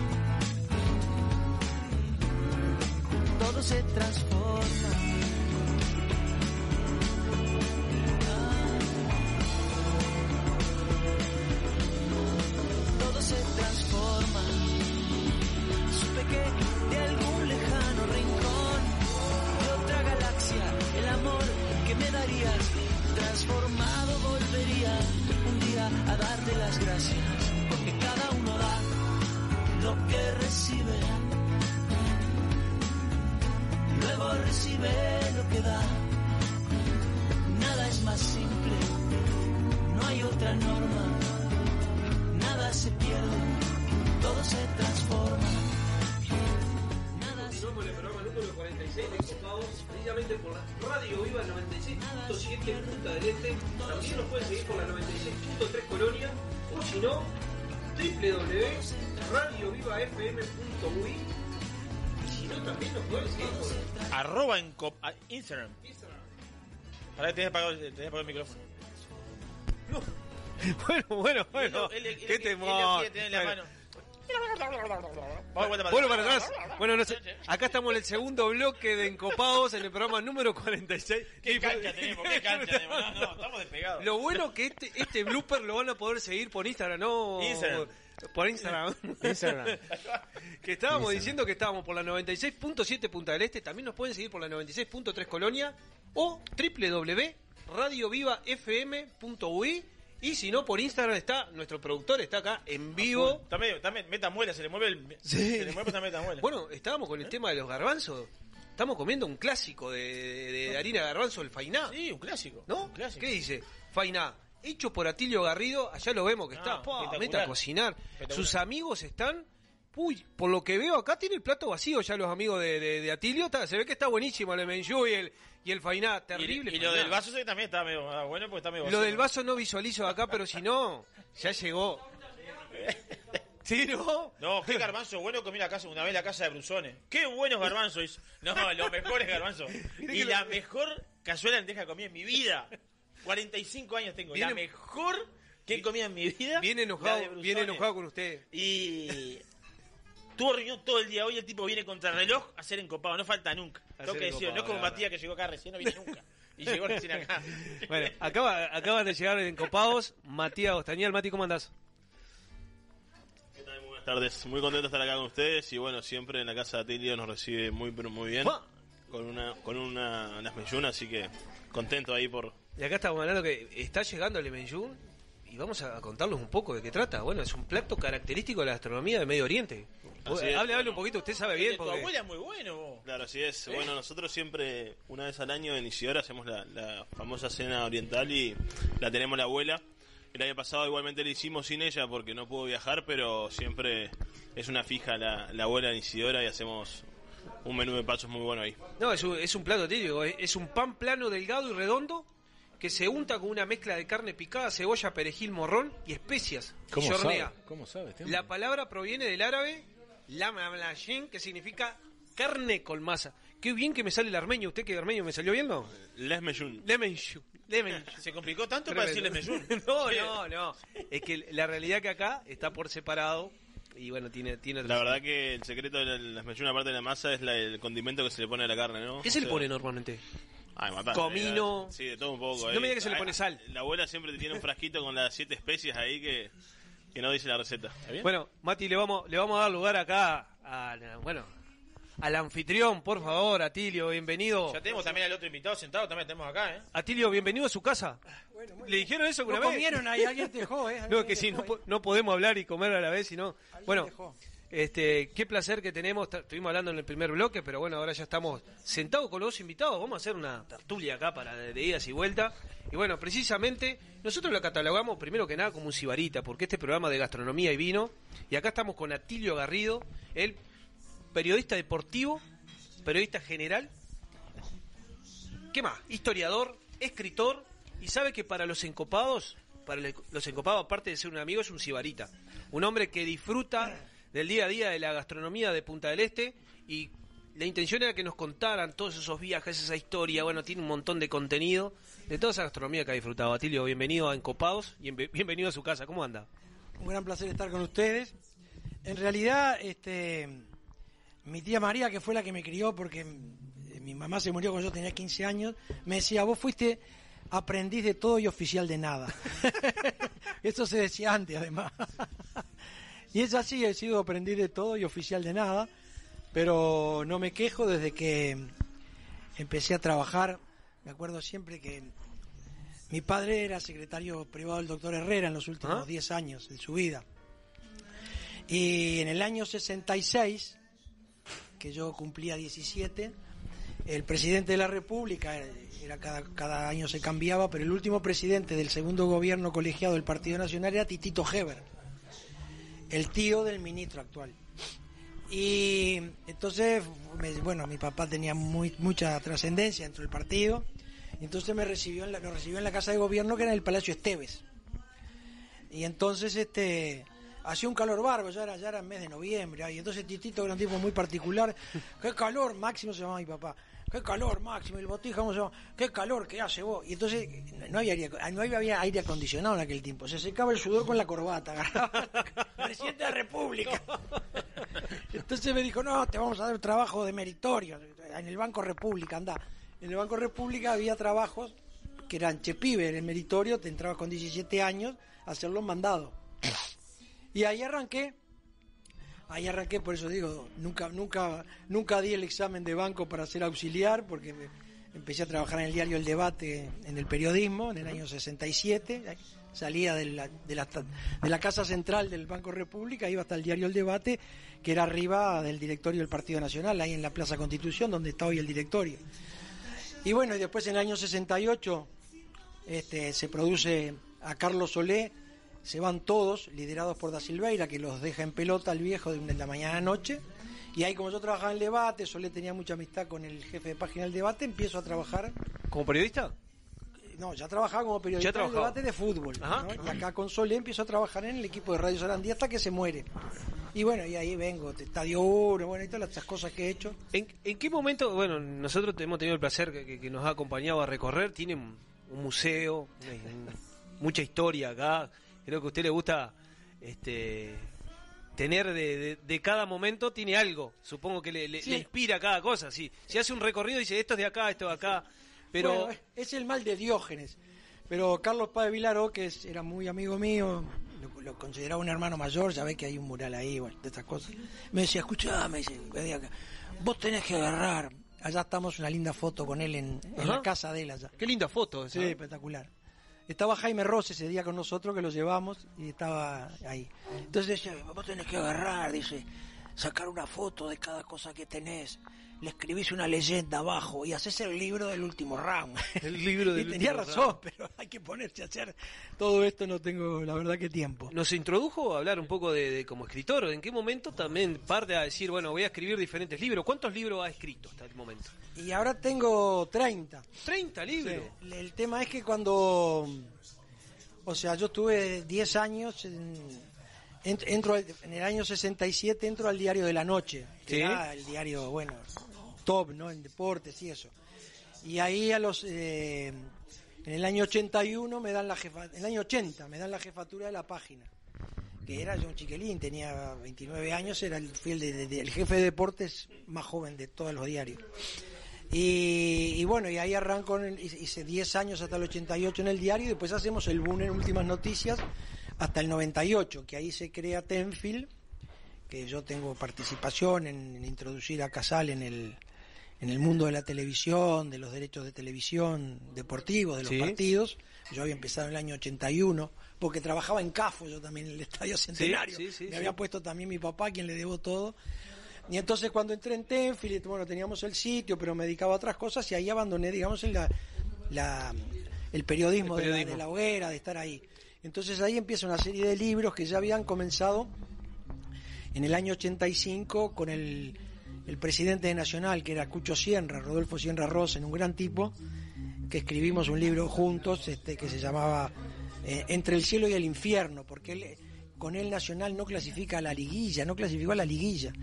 Se transforma. A- Instagram. Para que apagado, tenés apagado el micrófono. Bueno, bueno, bueno. Qué temor. lo quiere tener en la Bueno. Bueno, para atrás. Bueno, no sé. Acá estamos en el segundo bloque de Encopados en el programa número 46. ¿Qué cancha tenemos? ¿Qué cancha tenemos? No, no, estamos despegados. Lo bueno que este, este blooper lo van a poder seguir por Instagram, ¿no? Instagram. Por Instagram. Instagram. que estábamos diciendo que estábamos por la 96.7 Punta del Este. También nos pueden seguir por la 96.3 Colonia o www.radiovivafm.ui. Y si no, por Instagram está nuestro productor, está acá en vivo. Está medio, está me- meta muela, se le mueve el. Sí. Se le mueve. Bueno, estábamos con el tema de los garbanzos. Estamos comiendo un clásico de, de- de harina de garbanzo, el fainá. Sí, un clásico. ¿No? Un clásico. ¿Qué dice? Fainá. Hecho por Atilio Garrido, allá lo vemos que está. Pa, meta a cocinar. Sus amigos están. Uy, por lo que veo acá tiene el plato vacío ya los amigos de, de- de Atilio. Está- se ve que está buenísimo el menjú y el, y el fainá. Terrible. y lo fainá. del vaso sí, también está medio ah, bueno porque está medio Lo vacío. del vaso no visualizo acá, pero si no, ya llegó. ¿Sí, no? No, qué garbanzo bueno comí la casa, una vez la casa de Brusones. Qué buenos garbanzos hizo. No, los mejores garbanzos. Y la lo- mejor cazuela de lenteja que comí en mi vida. 45 años tengo. La Viene- mejor que he comido en mi vida. Viene la de enojado, viene enojado con usted. Y tuvo reunión todo el día. Hoy el tipo viene contra reloj a ser encopado. No falta nunca. A Tengo que decirlo. No es como la Matías que llegó acá recién, no viene nunca. Y llegó recién acá. Bueno, acaba, acaban de llegar en Copados. Matías Ostañal, Mati, ¿cómo andás? ¿Qué tal? Muy buenas tardes. Muy contento de estar acá con ustedes y bueno, siempre en la casa de Atilio nos recibe muy pero muy bien. ¡Fa! Con una con una, unas meyunas, así que contento ahí por... Y acá estamos hablando que está llegando el Emenyun y vamos a contarles un poco de qué trata. Bueno, es un plato característico de la gastronomía de Medio Oriente. Así hable, es, hable bueno. un poquito, usted sabe bien. de tu Porque... abuela es muy bueno. vos. Claro, así es. Bueno, nosotros siempre, una vez al año en Isidora, hacemos la, la famosa cena oriental y la tenemos la abuela. El año pasado igualmente la hicimos sin ella porque no pudo viajar, pero siempre es una fija la, la abuela en Isidora y hacemos un menú de pasos muy bueno ahí. No, es un, es un plato típico. Es un pan plano, delgado y redondo que se unta con una mezcla de carne picada, cebolla, perejil, morrón y especias. y ¿Cómo hornea. sabe? ¿Cómo sabe? este La palabra proviene del árabe lamamlashin, que significa carne con masa. Qué bien que me sale el armenio. ¿Usted que armenio me salió bien, no? Les meyun. Lemenshu. Lemenshu. Se complicó tanto para decirle Tremendo. meyún. No, no, no. Es que la realidad que acá está por separado y bueno, tiene, tiene La verdad que el secreto de la- las meyunas, aparte de la masa, es la- el condimento que se le pone a la carne, ¿no? ¿Qué O se le pone normalmente? Ay, matante, Comino. Sí, de todo un poco. No eh. me diga que se le pone sal. La abuela siempre te tiene un frasquito con las siete especies ahí que, que no dice la receta. Bueno, Mati, le vamos, le vamos a dar lugar acá a, bueno, al anfitrión, por favor, Atilio, bienvenido. Ya tenemos también al otro invitado sentado, también tenemos acá, ¿eh? Atilio, bienvenido a su casa. ¿Le dijeron eso alguna No vez? comieron ahí, alguien dejó, ¿eh? No, que si no, po- no podemos hablar y comer a la vez, sino... Bueno, dejó. Este, qué placer que tenemos, estuvimos hablando en el primer bloque, pero bueno, ahora ya estamos sentados con los dos invitados, vamos a hacer una tertulia acá para de, idas y vueltas. Y bueno, precisamente, nosotros lo catalogamos primero que nada como un sibarita, porque este programa de gastronomía y vino, y acá estamos con Atilio Garrido, el periodista deportivo, periodista general, ¿qué más? Historiador, escritor, y sabe que para los encopados, para los encopados, aparte de ser un amigo, es un sibarita. Un hombre que disfruta del día a día de la gastronomía de Punta del Este y la intención era que nos contaran todos esos viajes, esa historia. Bueno, tiene un montón de contenido de toda esa gastronomía que ha disfrutado. Atilio, bienvenido a Encopados y enve- bienvenido a su casa. ¿Cómo anda? Un gran placer estar con ustedes. En realidad, este, mi tía María, que fue la que me crió, porque eh, mi mamá se murió cuando yo tenía 15 años, me decía, vos fuiste aprendiz de todo y oficial de nada. Eso se decía antes, además. Y es así, he sido aprendiz de todo y oficial de nada, pero no me quejo desde que empecé a trabajar. Me acuerdo siempre que mi padre era secretario privado del doctor Herrera en los últimos ¿Ah? 10 años de su vida. Y en el año 66, que yo cumplía 17, el presidente de la República, eh, era cada, cada año se cambiaba, pero el último presidente del segundo gobierno colegiado del Partido Nacional era Titito Heber, el tío del ministro actual. Y entonces, bueno, mi papá tenía muy, mucha trascendencia dentro del partido, y entonces me recibió en la, nos recibió en la casa de gobierno que era en el Palacio Esteves. Y entonces este hacía un calor bárbaro, ya era, ya era el mes de noviembre, y entonces Titito era un tipo muy particular, qué calor, Máximo se llamaba mi papá, qué calor, Máximo, el botija, ¿cómo se llama? Qué calor que hace vos. Y entonces no había, aire, no había aire acondicionado en aquel tiempo, se secaba el sudor con la corbata, agarraba presidente de la República. Entonces me dijo, no, te vamos a dar trabajo de meritorio, en el Banco República, anda. En el Banco República había trabajos que eran chepibe, en el meritorio, te entrabas con 17 años a hacer los mandados. Y ahí arranqué, ahí arranqué, por eso digo, nunca, nunca, nunca di el examen de banco para ser auxiliar, porque empecé a trabajar en el diario El Debate, en el periodismo, en el año 67, salía de la, de la, de la casa central del Banco República, iba hasta el diario El Debate, que era arriba del directorio del Partido Nacional, ahí en la Plaza Constitución, donde está hoy el directorio. Y bueno, y después en el año 68 este, se produce a Carlos Solé, se van todos, liderados por Da Silveira, que los deja en pelota al viejo de la mañana a noche. Y ahí como yo trabajaba en el debate, Solé tenía mucha amistad con el jefe de página del debate, empiezo a trabajar, ¿Como periodista? no, ya trabajaba como periodista en el debate de fútbol. Y acá con Solé empiezo a trabajar en el equipo de Radio Sarandí hasta que se muere. Y bueno, y ahí vengo, Estadio 1, bueno, y todas estas cosas que he hecho. ¿En, en qué momento, bueno, nosotros hemos tenido el placer que, que- que nos ha acompañado a recorrer, tiene un, museo, mucha historia acá, creo que a usted le gusta este tener de, de- de cada momento, tiene algo, supongo que le, le- Sí. le inspira cada cosa, si, si hace un recorrido y dice esto es de acá, esto de acá, pero... Bueno, es el mal de Diógenes. Pero Carlos Páez Vilaró, que es- era muy amigo mío, lo, lo consideraba un hermano mayor, ya ve que hay un mural ahí, bueno, de estas cosas. Me decía, escuchá, me dice, vos tenés que agarrar. Allá estamos una linda foto con él en, la casa de él allá. Qué linda foto esa. Sí, espectacular. Estaba Jaime Ross ese día con nosotros, que lo llevamos, y estaba ahí. Entonces decía, vos tenés que agarrar, dice, sacar una foto de cada cosa que tenés, le escribís una leyenda abajo y haces el libro del último round. El libro del y tenía último razón, round. pero hay que ponerse a hacer todo esto, no tengo la verdad que tiempo. Nos introdujo a hablar un poco de, de como escritor, ¿en qué momento también parte a decir, bueno, voy a escribir diferentes libros? ¿Cuántos libros ha escrito hasta el momento? Y ahora tengo 30. 30 libros. Sí, El tema es que cuando, o sea, yo tuve 10 años, en, entro al- en el año 67 entro al diario de la noche, que Sí. era el diario, bueno, top, ¿no? En deportes y eso. Y ahí a los, eh, en el año 81 me dan la jefa, en el año 80 me dan la jefatura de la página. Que era yo un chiquilín, tenía 29 años, era el, fui el, de- de- el jefe de deportes más joven de todos los diarios. Y, y bueno, y ahí arranco, en el- hice 10 años hasta el 88 en el diario y después hacemos el boom en últimas noticias hasta el 98, que ahí se crea Tenfield, que yo tengo participación en, en introducir a Casal en el, en el mundo de la televisión, de los derechos de televisión deportivos, de los Sí. partidos. Yo había empezado en el año 81, porque trabajaba en CAFO yo también en el Estadio Centenario. sí, sí, Me había puesto también mi papá, quien le debo todo. Y entonces cuando entré en Tenfield, bueno, teníamos el sitio, pero me dedicaba a otras cosas y ahí abandoné, digamos, en la, la- el periodismo, El de la- periodismo. De, la, hoguera, de estar ahí. Entonces ahí empieza una serie de libros que ya habían comenzado en el año 85 con el, presidente de Nacional, que era Cucho Sierra, Rodolfo Sierra Rosen, un gran tipo, que escribimos un libro juntos este, que se llamaba eh, Entre el cielo y el infierno, porque él, con él Nacional no clasifica a la liguilla, no clasificó a la liguilla,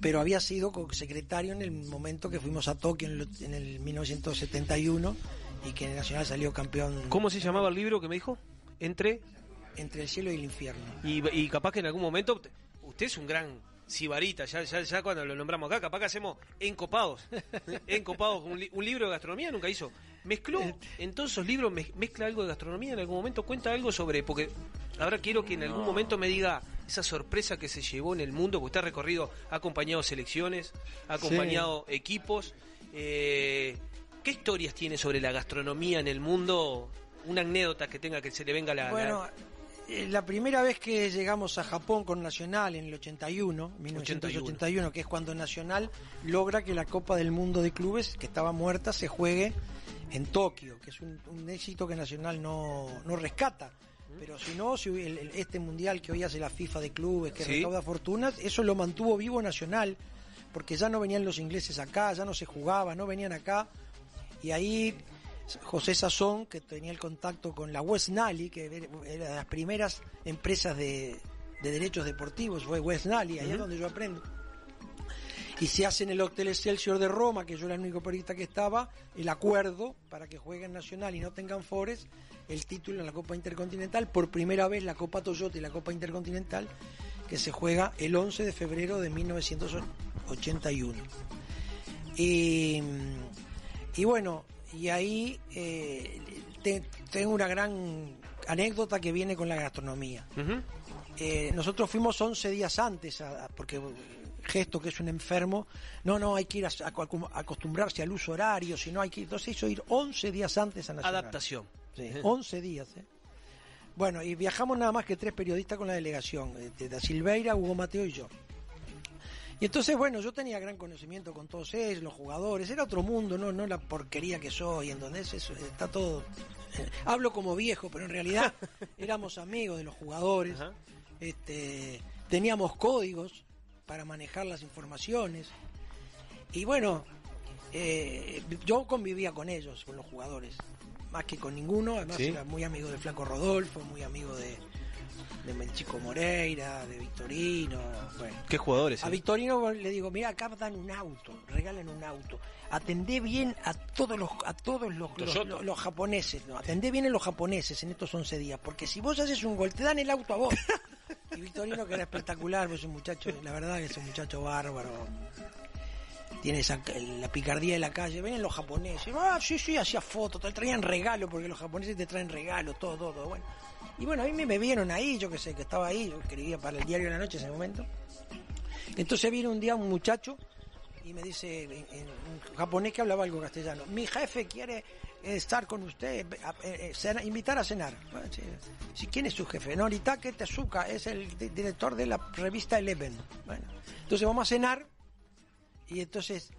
pero había sido secretario en el momento que fuimos a Tokio en en el 1971 y que Nacional salió campeón ¿Cómo se llamaba el libro que me dijo? Entre entre el cielo y el infierno. y, y capaz que en algún momento te- usted es un gran sibarita, ya, ya, ya cuando lo nombramos acá, capaz que hacemos encopados. encopados, un, li- un libro de gastronomía nunca hizo. Mezcló en todos esos libros, mez- mezcla algo de gastronomía en algún momento, cuenta algo sobre, porque ahora quiero que en algún momento me diga esa sorpresa que se llevó en el mundo, porque usted ha recorrido, ha acompañado selecciones, ha acompañado equipos. eh, ¿Qué historias tiene sobre la gastronomía en el mundo? Una anécdota que tenga que se le venga la... Bueno, eh, la primera vez que llegamos a Japón con Nacional en el 81, 1981, que es cuando Nacional logra que la Copa del Mundo de Clubes, que estaba muerta, se juegue en Tokio, que es un, un éxito que Nacional no, no rescata. Pero si no, si el- el- este mundial que hoy hace la FIFA de clubes, que Sí. recauda fortunas, eso lo mantuvo vivo Nacional, porque ya no venían los ingleses acá, ya no se jugaba, no venían acá. Y ahí José Sazón, que tenía el contacto con la West Nally, que era de las primeras empresas de, de derechos deportivos, fue West Nally, ahí es donde yo aprendo. Y se hace en el Hotel Excelsior de Roma, que yo era el único periodista que estaba, el acuerdo para que jueguen Nacional y no tengan Forest, el título en la Copa Intercontinental, por primera vez la Copa Toyota y la Copa Intercontinental, que se juega el 11 de febrero de 1981. Y, y bueno, y ahí eh, te- tengo una gran anécdota que viene con la gastronomía. Eh, nosotros fuimos 11 días antes, a- a- porque eh, Gesto, que es un enfermo, no, no, hay que ir a, acostumbrarse al uso horario, si no hay que ir. Entonces hizo ir 11 días antes a Nacional. Adaptación. Sí, 11 días. ¿eh? Bueno, y viajamos nada más que tres periodistas con la delegación, eh, de Da Silveira, Hugo Mateo y yo. Y entonces, bueno, yo tenía gran conocimiento con todos ellos, los jugadores, era otro mundo, no, no la porquería que soy, ¿entendés? Eso, está todo... eh, hablo como viejo, pero en realidad éramos amigos de los jugadores, este, teníamos códigos para manejar las informaciones, y bueno, eh, yo convivía con ellos, con los jugadores, más que con ninguno, además Sí. era muy amigo de Flaco Rodolfo, muy amigo de, de Melchico Moreira, de Victorino, bueno. ¿Qué jugadores? A eh? Victorino le digo, mira, acá dan un auto, regalan un auto. Atendé bien a todos los a todos los, los, Toyota. los- los japoneses, no, atendé bien a los japoneses en estos 11 días, porque si vos haces un gol, te dan el auto a vos. Y Victorino, que era espectacular, pues es un muchacho, la verdad que es un muchacho bárbaro. Tiene esa, la picardía de la calle. Vienen los japoneses. Ah, sí, sí, hacía fotos. Te traían regalo, porque los japoneses te traen regalo, todo, todo, todo. Bueno. Y bueno, a mí me, vieron ahí, yo que sé, que estaba ahí. Yo escribía para el diario de la noche en ese momento. Entonces viene un día un muchacho y me dice un japonés que hablaba algo castellano. Mi jefe quiere eh, estar con usted, eh, eh, cena- invitar a cenar. Sí, ¿Quién es su jefe? Noritake Tezuka, es el di- director de la revista Eleven. Bueno, entonces vamos a cenar y entonces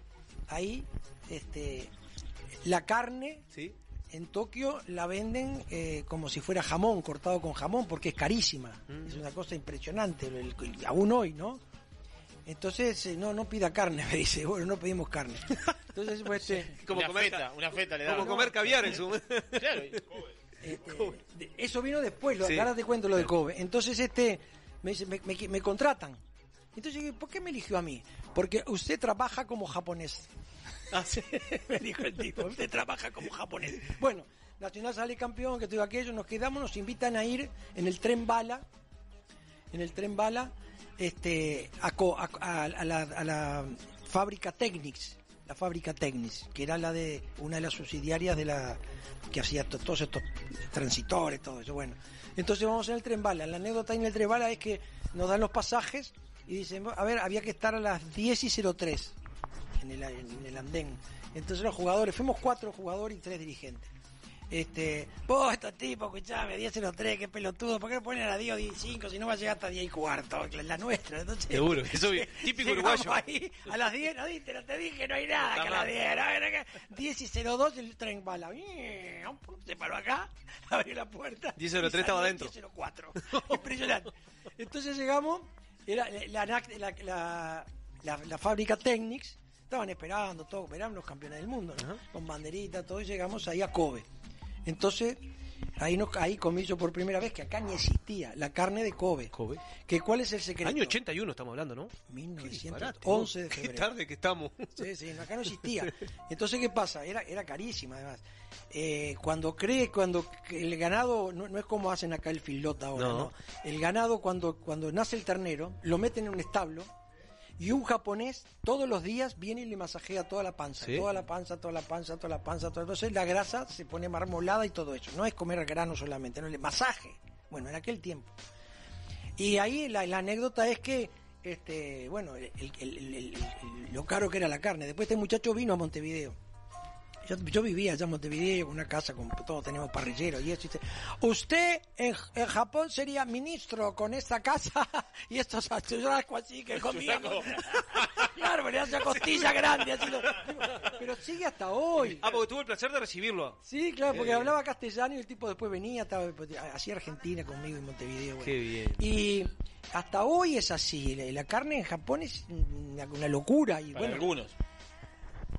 ahí este, la carne ¿Sí? En Tokio la venden eh, como si fuera jamón, cortado con jamón, porque es carísima. Es una cosa impresionante, el- el- aún hoy, ¿no? Entonces, eh, no, no pida carne, me dice. Bueno, no pedimos carne. Entonces, pues, Como una comer, feta, una feta le como daban. comer caviar en su... Claro, y- este, eso vino después, lo, Sí. ahora te cuento lo de Kobe. Entonces, este, me, dice, me, me- me contratan. Entonces, yo digo, ¿por qué me eligió a mí? Porque usted trabaja como japonés. Me dijo el tipo, usted trabaja como japonés. Bueno, Nacional sale campeón, que todo aquello, nos quedamos, nos invitan a ir en el tren bala, en el tren bala, este, a, a- a- a la, la fábrica Technics, la fábrica Technics, que era la de una de las subsidiarias de la que hacía to- todos estos transitores, todo eso. Bueno, entonces vamos en el tren bala. La anécdota en el tren bala es que nos dan los pasajes y dicen, a ver, había que estar a las 10 y 03 en el, en el andén. Entonces los jugadores, fuimos cuatro jugadores y tres dirigentes. Este, vos, estos tipos, escuchame, 10.03, qué pelotudo, ¿por qué no ponen a las 10 o 15 si no va a llegar hasta 10 y cuarto? La nuestra, entonces. Seguro, eso es típico uruguayo. ahí a las 10, no viste, no te dije, no hay nada, que a las mal. 10, no, no, no, 10 y 02 el tren bala. Se paró acá, abrió la puerta. 10.03 y salió estaba adentro. 10.04. Impresionante. Entonces llegamos, era la, la- la- la fábrica Technics, estaban esperando, todo, eran los campeones del mundo, ¿no? con banderita, todo, y llegamos ahí a Kobe. Entonces, Ahí, no, ahí comí yo por primera vez que acá ni existía la carne de Kobe. Kobe. Que, ¿Cuál es el secreto? Año 81 estamos hablando, ¿no? 1911 de Qué febrero. tarde que estamos. Sí, sí, acá no existía. Entonces, ¿qué pasa? Era, era carísima, además. Eh, cuando cree, cuando el ganado, no, no es como hacen acá el filota ahora, No. no. El ganado, cuando, cuando nace el ternero, lo meten en un establo y un japonés todos los días viene y le masajea toda la panza, Sí. toda la panza, toda la panza, toda la panza, toda... entonces la grasa se pone marmolada y todo eso. No es comer grano solamente, no, el masaje. Bueno, en aquel tiempo. Y ahí la, la anécdota es que, este, bueno, el- lo caro que era la carne. Después este muchacho vino a Montevideo. Yo, yo vivía allá en Montevideo una casa con todos tenemos parrilleros y eso. y dice, Usted en, en Japón sería ministro con esta casa y estos churrascos así que comíamos. claro, pero hacía costilla grande. Así lo- pero sigue hasta hoy. Ah, porque tuve el placer de recibirlo. Sí, claro, porque Eh. hablaba castellano y el tipo después venía, estaba, hacía Argentina conmigo en Montevideo. bueno. Qué bien. Y hasta hoy es así. La, la carne en Japón es una, una locura. Y Para bueno, algunos.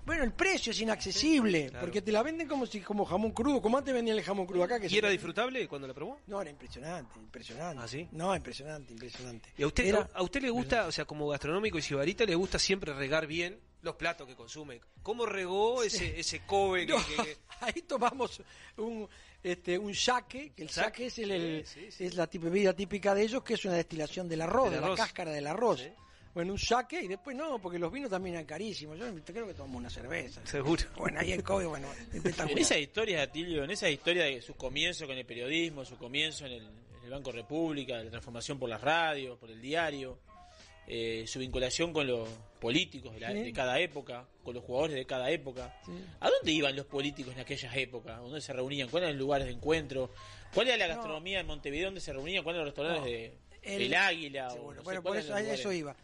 Bueno, el precio es inaccesible. claro. Porque te la venden como si como jamón crudo. como antes vendían el jamón crudo acá. Que ¿Y era disfrutable cuando la probó? No, era impresionante, impresionante. ¿Ah, sí? No, impresionante, impresionante. ¿Y a usted, Era- a usted le gusta, o sea, como gastronómico y sibarita, le gusta siempre regar bien los platos que consume? ¿Cómo regó ese, ese Kobe? que- No, que- que- ahí tomamos un este un saque, que el Saque. es el, el- Sí, sí, sí. es la bebida típica de ellos, que es una destilación del arroz, de arroz. la cáscara del arroz. Sí. Bueno, un saque y después no, porque los vinos también eran carísimos. Yo creo que tomamos una cerveza. Seguro. Bueno, ahí en Kobe, bueno, En espectacular. esa historia de Atilio, en esa historia de su comienzo con el periodismo, su comienzo en el, en el Banco República, la transformación por las radios, por el diario, eh, su vinculación con los políticos de, la- Sí. de cada época, con los jugadores de cada época. Sí. ¿A dónde iban los políticos en aquellas épocas? ¿Dónde se reunían? ¿Cuáles eran los lugares de encuentro? ¿Cuál era la gastronomía en Montevideo donde se reunían? ¿Cuáles eran los restaurantes No. de El- El Águila? o no sé bueno, por eso, a eso iba.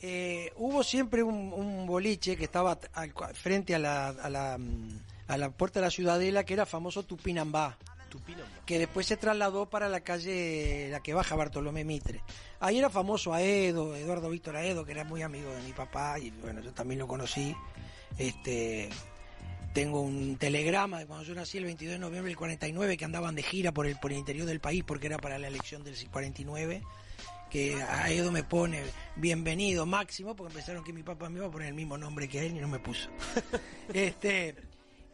Eh, hubo siempre un, un boliche que estaba al frente a la, a, la, mm, a la puerta de la ciudadela que era famoso Tupinambá. Tupinambá. que después se trasladó para la calle la que baja Bartolomé Mitre. Ahí era famoso Aedo, Eduardo Víctor Aedo, que era muy amigo de mi papá y bueno, yo también lo conocí. Este tengo un telegrama de cuando yo nací el 22 de noviembre del 49 que andaban de gira por el por el interior del país porque era para la elección del 49 que Aedo me pone bienvenido máximo porque pensaron que mi papá me iba a poner el mismo nombre que él y no me puso. este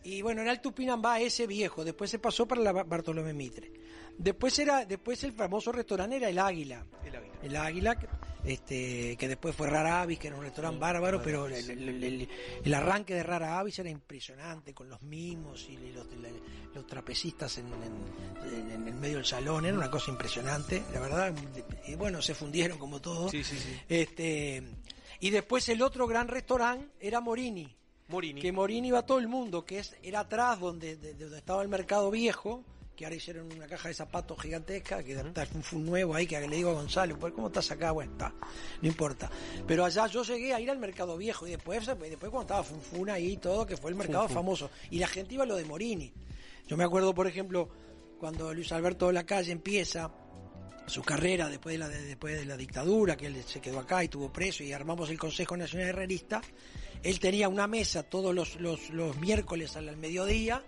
y bueno, era el Tupinambá ese viejo, después se pasó para la Ba- Bartolomé Mitre. Después era después el famoso restaurante era el Águila. El Águila. El Águila este que después fue Rara Avis, que era un restaurante bárbaro, pero el, el- el- el arranque de Rara Avis era impresionante con los mimos y los, los trapecistas en, en- en el medio del salón, era una cosa impresionante, la verdad. Y bueno, se fundieron como todo. Sí, sí, sí. Este y después el otro gran restaurante era Morini Morini. que Morini iba a todo el mundo, que es era atrás donde, de- de donde estaba el mercado viejo, que ahora hicieron una caja de zapatos gigantesca, que está un nuevo ahí, que le digo a Gonzalo, pues ¿cómo estás acá? Bueno, está, no importa. Pero allá yo llegué a ir al mercado viejo y después, después cuando estaba Funfun ahí y todo, que fue el mercado famoso, y la gente iba a lo de Morini. Yo me acuerdo, por ejemplo, cuando Luis Alberto de la Calle empieza su carrera después de la de- después de la dictadura, que él se quedó acá y tuvo preso y armamos el Consejo Nacional Herrerista, él tenía una mesa todos los, los, los miércoles al mediodía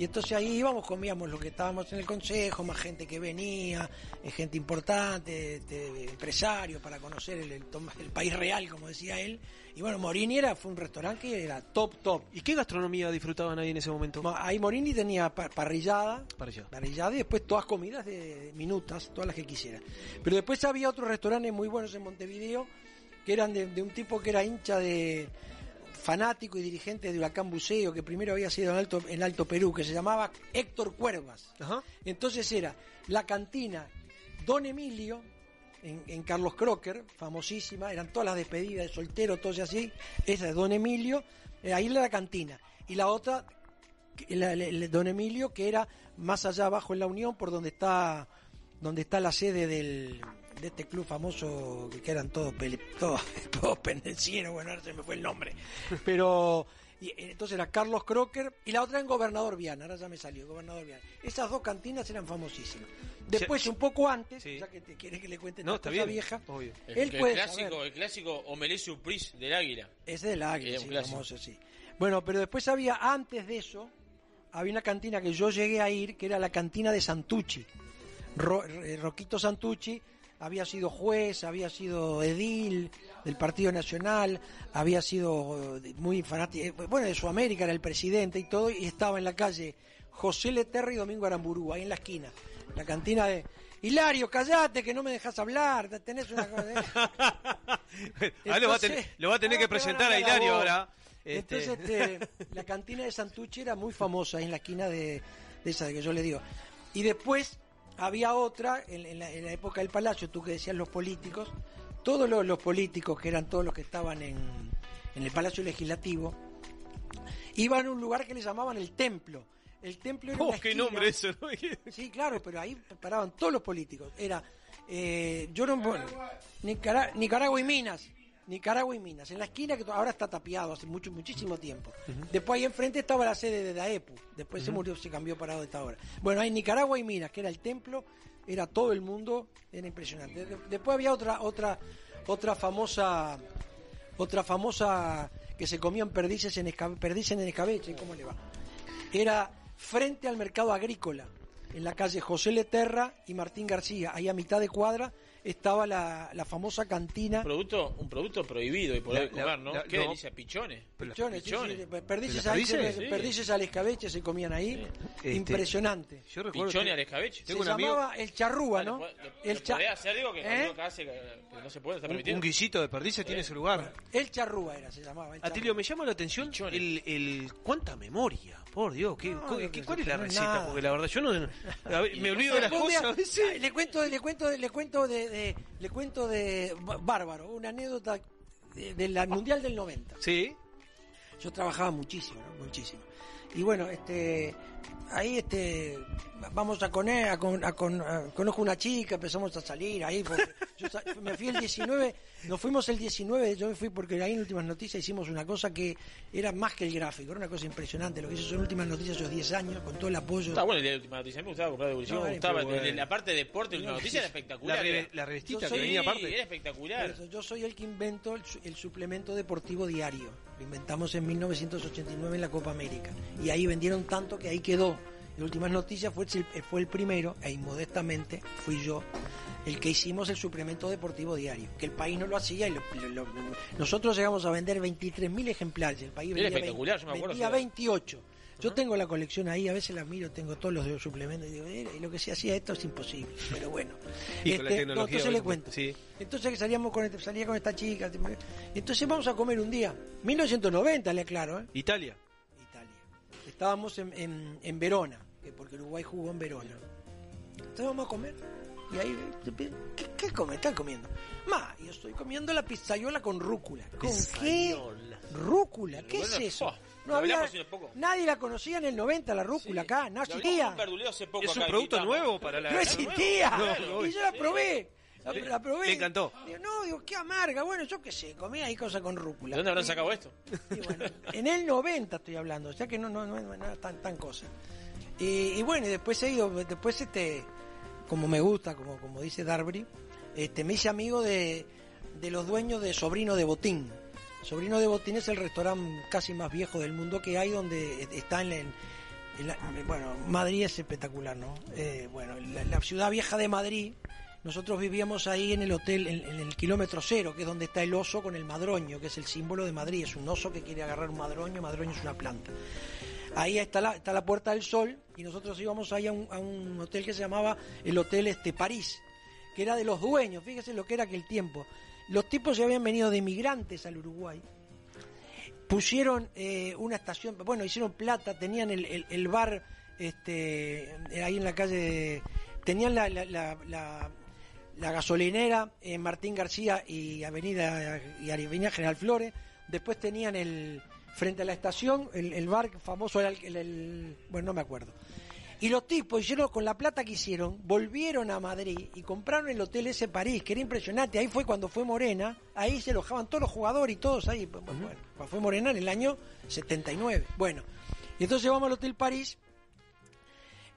y entonces ahí íbamos, comíamos lo que estábamos en el consejo, más gente que venía, eh, gente importante, este, empresarios para conocer el, el, tom- el país real, como decía él. Y bueno, Morini era, fue un restaurante que era top, top. ¿Y qué gastronomía disfrutaban ahí en ese momento? Mo- Ahí Morini tenía pa- parrillada, Parrillada. parrillada y después todas comidas de minutas, todas las que quisiera. Pero después había otros restaurantes muy buenos en Montevideo que eran de, de un tipo que era hincha de fanático y dirigente de Huracán Buceo, que primero había sido en Alto, en Alto Perú, que se llamaba Héctor Cuervas. Ajá. Entonces era la cantina Don Emilio, en, en Carlos Crocker, famosísima, eran todas las despedidas de soltero, todo así, esa es Don Emilio, eh, ahí era la cantina. Y la otra, que- la- la- la- Don Emilio, que era más allá abajo en la Unión, por donde está, donde está la sede del, de este club famoso, que, eran todos, pele- todos, todos pendencieros, bueno, ahora se me fue el nombre. Pero y, eh, entonces era Carlos Crocker y la otra en Gobernador Viana, ahora ya me salió, Gobernador Viana. Esas dos cantinas eran famosísimas. Después, un poco antes, Sí. ya que te quieres que le cuente No, esta vieja, Obvio. El, él el puede clásico, saber. el clásico Omelette Surprise del Águila. Ese del Águila, sí, famoso, sí. Bueno, pero después había, antes de eso, había una cantina que yo llegué a ir, que era la cantina de Santucci. Ro- eh, Roquito Santucci había sido juez, había sido edil del Partido Nacional, había sido eh, muy fanático, eh, bueno, de Sudamérica era el presidente y todo, y estaba en la calle José Leterra y Domingo Aramburú, ahí en la esquina. La cantina de... Hilario, callate, que no me dejas hablar, tenés una cosa... Ah, lo, va a tener, lo va a tener que presentar a Hilario ahora. Este, Entonces, este, la cantina de Santucci era muy famosa ahí en la esquina de, de esa que yo le digo. Y después había otra, en, en la, en la época del Palacio, tú que decías los políticos, todos los, los políticos, que eran todos los que estaban en, en el Palacio Legislativo, iban a un lugar que le llamaban el Templo. El Templo era Oh, una qué nombre eso, ¿no? Sí, claro, pero ahí paraban todos los políticos. Era eh, yo no, bueno, Nicara- Nicaragua y Minas. Nicaragua y Minas. En la esquina que ahora está tapiado hace mucho, muchísimo tiempo. Después ahí enfrente estaba la sede de DAEPU. Después se murió, se cambió para donde está ahora. Bueno, hay Nicaragua y Minas, que era el templo, era todo el mundo, era impresionante. De- Después había otra, otra, otra famosa, otra famosa que se comían perdices en perdices en escabeche, ¿cómo le va? Era frente al mercado agrícola, en la calle José Leterra y Martín García. Ahí a mitad de cuadra estaba la, la famosa cantina. Un producto, un producto prohibido y poder La- comer, ¿no? la- ¿Qué no. delicia? ¿Pichones? Pichones, sí, Pichones. sí, perdices, al escabeche se comían ahí. Este, Impresionante. yo recuerdo Pichones que- al escabeche. Se llamaba el charrúa, ¿no? El El cha- podés hacer, digo, que ¿Eh? algo que hace que, que no se puede, está un, permitido. un guisito de perdices tiene su lugar. El charrúa era, se llamaba. el Atilio, me llama la atención el, el cuánta memoria. Por Dios, ¿qué, No, cu- no, qué- no, ¿cuál es la receta? nada. Porque la verdad yo no ver, me olvido de las cosas. Le cuento, le cuento, le cuento de, de- le cuento de Bárbaro, una anécdota de, de la Mundial del 90. Sí. Yo trabajaba muchísimo, ¿no? muchísimo. Y bueno, este, ahí este, vamos a comer, a con, a con- a- conozco una chica, empezamos a salir ahí, porque yo me fui el 19, nos fuimos el 19, yo me fui porque ahí en Últimas Noticias hicimos una cosa que era más que el gráfico, era una cosa impresionante, lo que hizo en Últimas Noticias esos 10 años, con todo el apoyo. Está bueno el de última noticia, me gustaba comprar de Evolución, No, me gustaba. bueno. La parte de deporte de última noticia era espectacular. La re- la revistita Yo que soy- venía aparte. Era espectacular. eso, yo soy el que invento el, su- el suplemento deportivo diario. Lo inventamos en 1989 en la Copa América. Y ahí vendieron tanto que ahí quedó. En últimas noticias fue el, fue el primero, e inmodestamente fui yo, el que hicimos el suplemento deportivo diario. Que el país no lo hacía y lo- lo- lo- nosotros llegamos a vender 23.000 ejemplares. El país vendía, espectacular, 20 yo me acuerdo, vendía sí. 28. Yo tengo la colección ahí, a veces la miro, tengo todos los de los suplementos y digo, "Eh, y lo que se hacía esto es imposible, pero bueno. Y con la Este, no, entonces le cuento. sí. Entonces salíamos con, este- salía con esta chica. Entonces vamos a comer un día. 1990, le aclaro. ¿eh? Italia. Estábamos en, en, en Verona, que porque Uruguay jugó en Verona. Entonces vamos a comer. Y ahí, ¿qué, qué come? Están comiendo. Ma, yo estoy comiendo la pizzaiola con rúcula. ¿Con qué? Rúcula, ¿qué Bueno, es eso? oh, No había, nadie la conocía en el 90, la rúcula acá, no existía. hace poco Es un producto nuevo para la. No existía. No, y yo la probé. La, la probé. Le encantó. Digo, no, digo, qué amarga. Bueno, yo qué sé, comía ahí cosas con rúcula. ¿De dónde habrán sacado esto? En el 90 estoy hablando, o sea que no, no, no, no es tan, tan cosa. Y, y bueno, y después he ido, después este, como me gusta, como, como dice Darby, este, me hice amigo de, de los dueños de Sobrino de Botín. Sobrino de Botín es el restaurante casi más viejo del mundo que hay, donde está en, en la- bueno, Madrid es espectacular, ¿no? Eh, bueno, la, la ciudad vieja de Madrid, nosotros vivíamos ahí en el hotel, en, el kilómetro cero, que es donde está el oso con el madroño, que es el símbolo de Madrid. Es un oso que quiere agarrar un madroño, madroño es una planta. Ahí está la, está la Puerta del Sol y nosotros íbamos ahí a un, hotel que se llamaba el Hotel este París, que era de los dueños, fíjese lo que era aquel tiempo. Los tipos se habían venido de inmigrantes al Uruguay, pusieron eh, una estación, bueno, hicieron plata, tenían el, el- bar este, ahí en la calle, tenían la- la- gasolinera en Martín García y Avenida y Avenida General Flores, después tenían el frente a la estación el, el bar famoso, el, el- el- bueno, no me acuerdo. Y los tipos hicieron con la plata que hicieron, volvieron a Madrid y compraron el hotel ese París, que era impresionante. Ahí fue cuando fue Morena, ahí se alojaban todos los jugadores y todos ahí. Pues, Bueno, pues fue Morena en el año 79. Bueno, y entonces vamos al Hotel París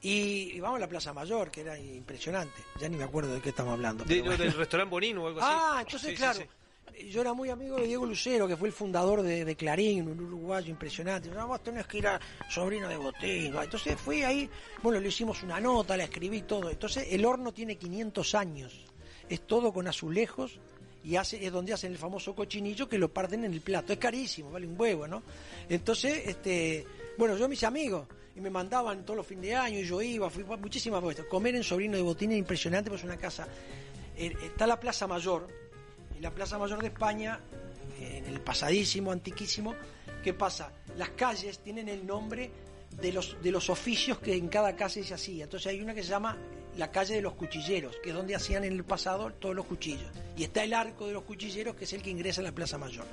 y, y vamos a la Plaza Mayor, que era impresionante. Ya ni me acuerdo de qué estamos hablando. De- bueno. del restaurante Bonino o algo así. Ah, entonces Sí, sí, claro. sí. yo era muy amigo de Diego Lucero, que fue el fundador de, de Clarín, un uruguayo impresionante. No, vos tenés que ir a sobrino de Botín. Entonces fui ahí, bueno, le hicimos una nota, la escribí todo. Entonces el horno tiene 500 años. Es todo con azulejos y hace, es donde hacen el famoso cochinillo que lo parten en el plato. Es carísimo, vale un huevo, ¿no? Entonces, este, bueno, yo mis amigos, y me mandaban todos los fines de año, y yo iba, fui muchísimas veces. Comer en Sobrino de Botín es impresionante, pues es una casa. eh, está la Plaza Mayor, y la Plaza Mayor de España, en el pasadísimo, antiquísimo, ¿qué pasa? Las calles tienen el nombre de los, de los oficios que en cada calle se hacía. Entonces hay una que se llama la calle de los cuchilleros, que es donde hacían en el pasado todos los cuchillos. Y está el arco de los cuchilleros, que es el que ingresa a la Plaza Mayor.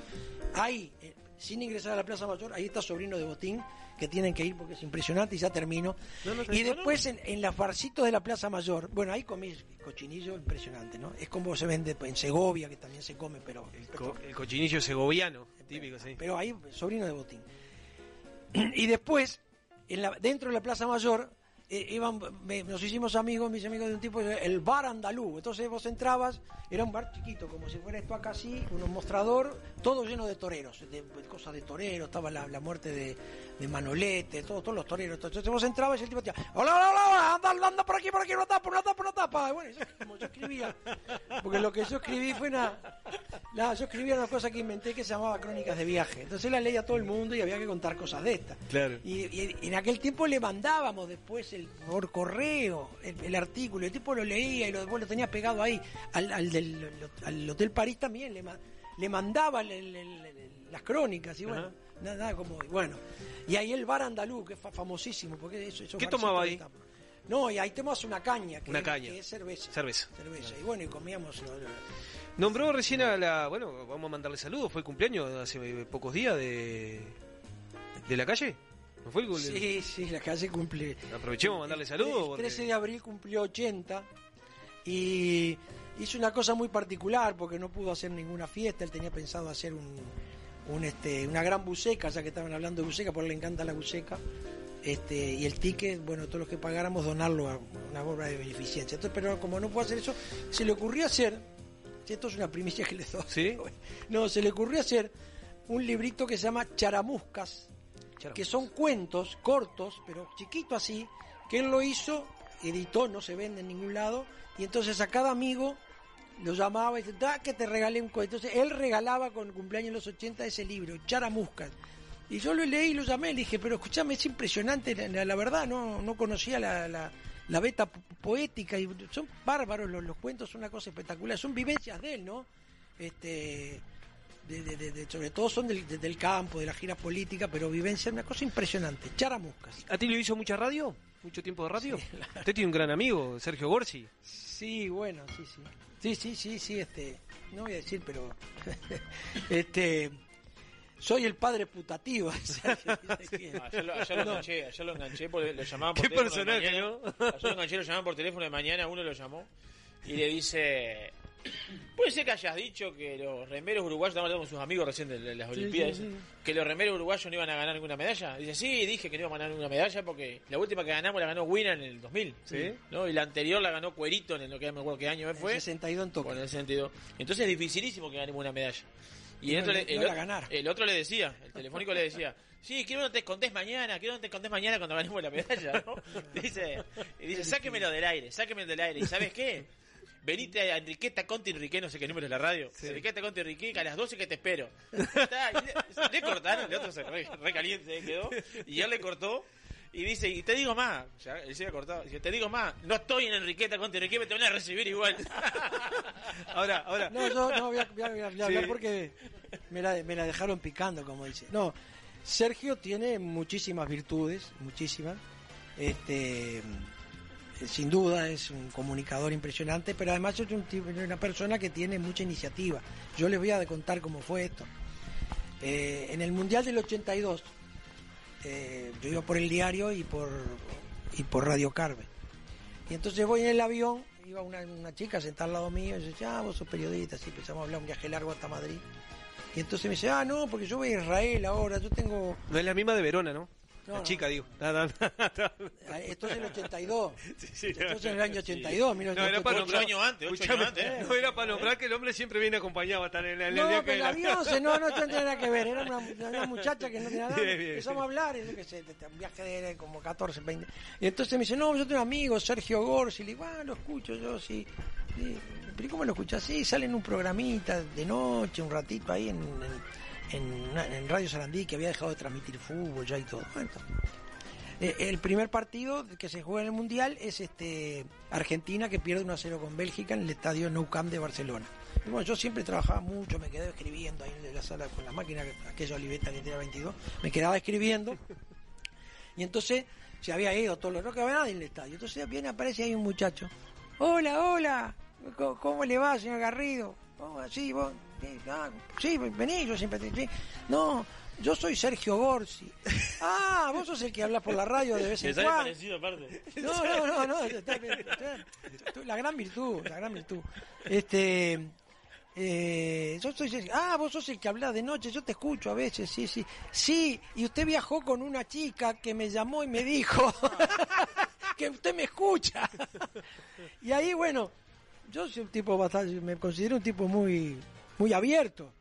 Ahí, eh, sin ingresar a la Plaza Mayor, ahí está Sobrino de Botín, que tienen que ir porque es impresionante y ya termino. y después en, en los barcitos de la Plaza Mayor, bueno, ahí comí cochinillo impresionante, ¿no? Es como se vende en Segovia, que también se come, pero... Co- el cochinillo segoviano, típico, sí. Pero ahí, sobrino de Botín. Y después, en la- dentro de la Plaza Mayor, iban, me- nos hicimos amigos, mis amigos de un tipo, el bar andaluz. Entonces vos entrabas, era un bar chiquito, como si fuera esto acá así, un mostrador, todo lleno de toreros, de, de cosas de toreros, estaba la, la muerte de, de Manolete, todo- todos los toreros. Entonces vos entrabas y el tipo decía, hola, hola, hola, anda, anda por aquí, por aquí, una tapa, una tapa, una tapa. Y bueno, eso es como yo escribía, porque lo que yo escribí fue una, nada, yo escribía una cosa que inventé que se llamaba Crónicas de Viaje. Entonces la leía todo el mundo y había que contar cosas de estas. Claro. Y, y en aquel tiempo le mandábamos después el, por correo el, el artículo. El tipo lo leía y lo, después lo tenía pegado ahí. Al, al del al Hotel París también le, le mandaba las crónicas. Y bueno, Ajá. nada, nada como. Bueno, y ahí el bar andaluz, que es fa- famosísimo. Porque eso, esos ¿Qué tomaba ahí? No, y ahí tomamos una caña. Que Una es, caña. que es cerveza. Cerveza. Cerveza. Y bueno, y comíamos. lo- lo- Nombró recién a la. Bueno, vamos a mandarle saludos. Fue el cumpleaños hace eh, pocos días de. de la calle. ¿No fue el cul- Sí, sí, la calle cumple. Aprovechemos mandarle saludos. El porque- 13 de abril cumplió 80 y hizo una cosa muy particular porque no pudo hacer ninguna fiesta. Él tenía pensado hacer un, un, este, una gran buceca, ya que estaban hablando de buceca, porque le encanta la buceca. Este, y el ticket, bueno, todos los que pagáramos donarlo a una obra de beneficencia. Entonces, pero como no pudo hacer eso, se le ocurrió hacer, esto es una primicia que le doy. ¿Sí? No, se le ocurrió hacer un librito que se llama Charamuscas, que son cuentos cortos, pero chiquito así, que él lo hizo, editó, no se vende en ningún lado, y entonces a cada amigo lo llamaba y dice, da que te regalé un cuento. Entonces él regalaba con el cumpleaños en los 80 ese libro, Charamuscas. Y yo lo leí y lo llamé, le dije, pero escúchame, es impresionante, la, la- verdad, no, no conocía la, la, la beta po- poética, y son bárbaros los, los cuentos, son una cosa espectacular, son vivencias de él, ¿no? Este, de- de- de- de- sobre todo son del, de- del campo, de la gira política, pero vivencia, una cosa impresionante, charamuscas. ¿A ti le hizo mucha radio? ¿Mucho tiempo de radio? Usted tiene un gran amigo, Sergio Gorsi. Sí, bueno, sí, sí. Sí, sí, sí, sí, este, no voy a decir, pero este soy el padre putativo. Ayer lo, ayer lo No. enganché, ayer lo enganché porque lo llamaban por Qué teléfono de personaje, mañana. Ayer lo enganché, lo llamaban por teléfono de mañana, uno lo llamó y le dice, puede ser que hayas dicho que los remeros uruguayos, estamos hablando con sus amigos recién de las Olimpiadas, sí, sí. que los remeros uruguayos no iban a ganar ninguna medalla. Dice, sí, dije que no iban a ganar ninguna medalla porque la última que ganamos la ganó Wina en el 2000. Sí. ¿no? Y la anterior la ganó Cuerito en el, lo que no me acuerdo qué año fue. 62 en. Bueno, en ese sentido. Entonces es dificilísimo que ganemos una medalla. Y el, otro, le- el ganar. el otro decía, el telefónico le decía, sí, quiero que no te escondes mañana, quiero que no te escondes mañana cuando ganemos la medalla, ¿no? Dice, dice, sáquemelo del aire, sáquemelo del aire. ¿Y sabes qué? Venite a Enriqueta Conti Enrique, no sé qué número es la radio. Enriqueta Conti Enrique, que a las 12 que te espero. Está, le, le cortaron, el otro se re, re caliente eh, quedó. Y él le cortó. Y dice, y te digo más, ya, él se había cortado, dice, te digo más, no estoy en Enriqueta Conti Enrique, me te van a recibir igual. Ahora, ahora. No, yo no voy a, voy a- voy a Sí. hablar porque me la, me la dejaron picando, como dice. No, Sergio tiene muchísimas virtudes, muchísimas. Este, sin duda es un comunicador impresionante, pero además es una persona que tiene mucha iniciativa. Yo les voy a contar cómo fue esto. Eh, en el Mundial del 82, eh, yo iba por el diario y por, y por Radio Carve. Y entonces voy en el avión, iba una, una chica sentada al lado mío, y dice, ah, vos sos periodista, así empezamos a hablar un viaje largo hasta Madrid. Y entonces me dice, ah, no, porque yo voy a Israel ahora, yo tengo... No es la misma de Verona, ¿no? No, la no. chica, digo. No, no, no, no. Ah, Esto es el 82. sí, Esto no. es en el año 82. No, era para Ocho nombrar, años antes, ocho años antes. No era para nombrar que el hombre siempre viene acompañado hasta en el, en el No, día que el era. avión, se- no, no no tiene nada que ver. Era una, una muchacha que no tenía nada. Bien, bien, Empezamos a hablar, y yo qué sé, un viaje de como 14, 20. Y entonces me dice, no, yo tengo un amigo, Sergio Gorsi. Le digo, ah, lo escucho yo, sí. sí. ¿Pero cómo lo escuchas? Sí, sale en un programita de noche, un ratito ahí en, en, en Radio Sarandí, que había dejado de transmitir fútbol ya y todo. Eh, el primer partido que se juega en el Mundial es este Argentina que pierde 1 a 0 con Bélgica en el estadio Nou Camp de Barcelona. Bueno, yo siempre trabajaba mucho, me quedé escribiendo ahí en la sala con la máquina, aquella oliveta que tenía 22, me quedaba escribiendo. Y entonces se había ido todo lo no quedaba nadie en el estadio. Entonces viene, aparece ahí un muchacho. Hola, hola, ¿cómo, le va, señor Garrido? ¿Cómo, sí, vos, sí, vení, yo siempre te... sí. No, yo soy Sergio Gorsi. Ah, vos sos el que hablas por la radio de vez en cuando. parecido aparte. No, no, no, no, está está la gran virtud, la gran virtud. Este, eh, yo soy, ah, vos sos el que habla de noche, yo te escucho a veces, sí, sí, sí, y usted viajó con una chica que me llamó y me dijo que usted me escucha. Y ahí, bueno, yo soy un tipo bastante, me considero un tipo muy, muy abierto,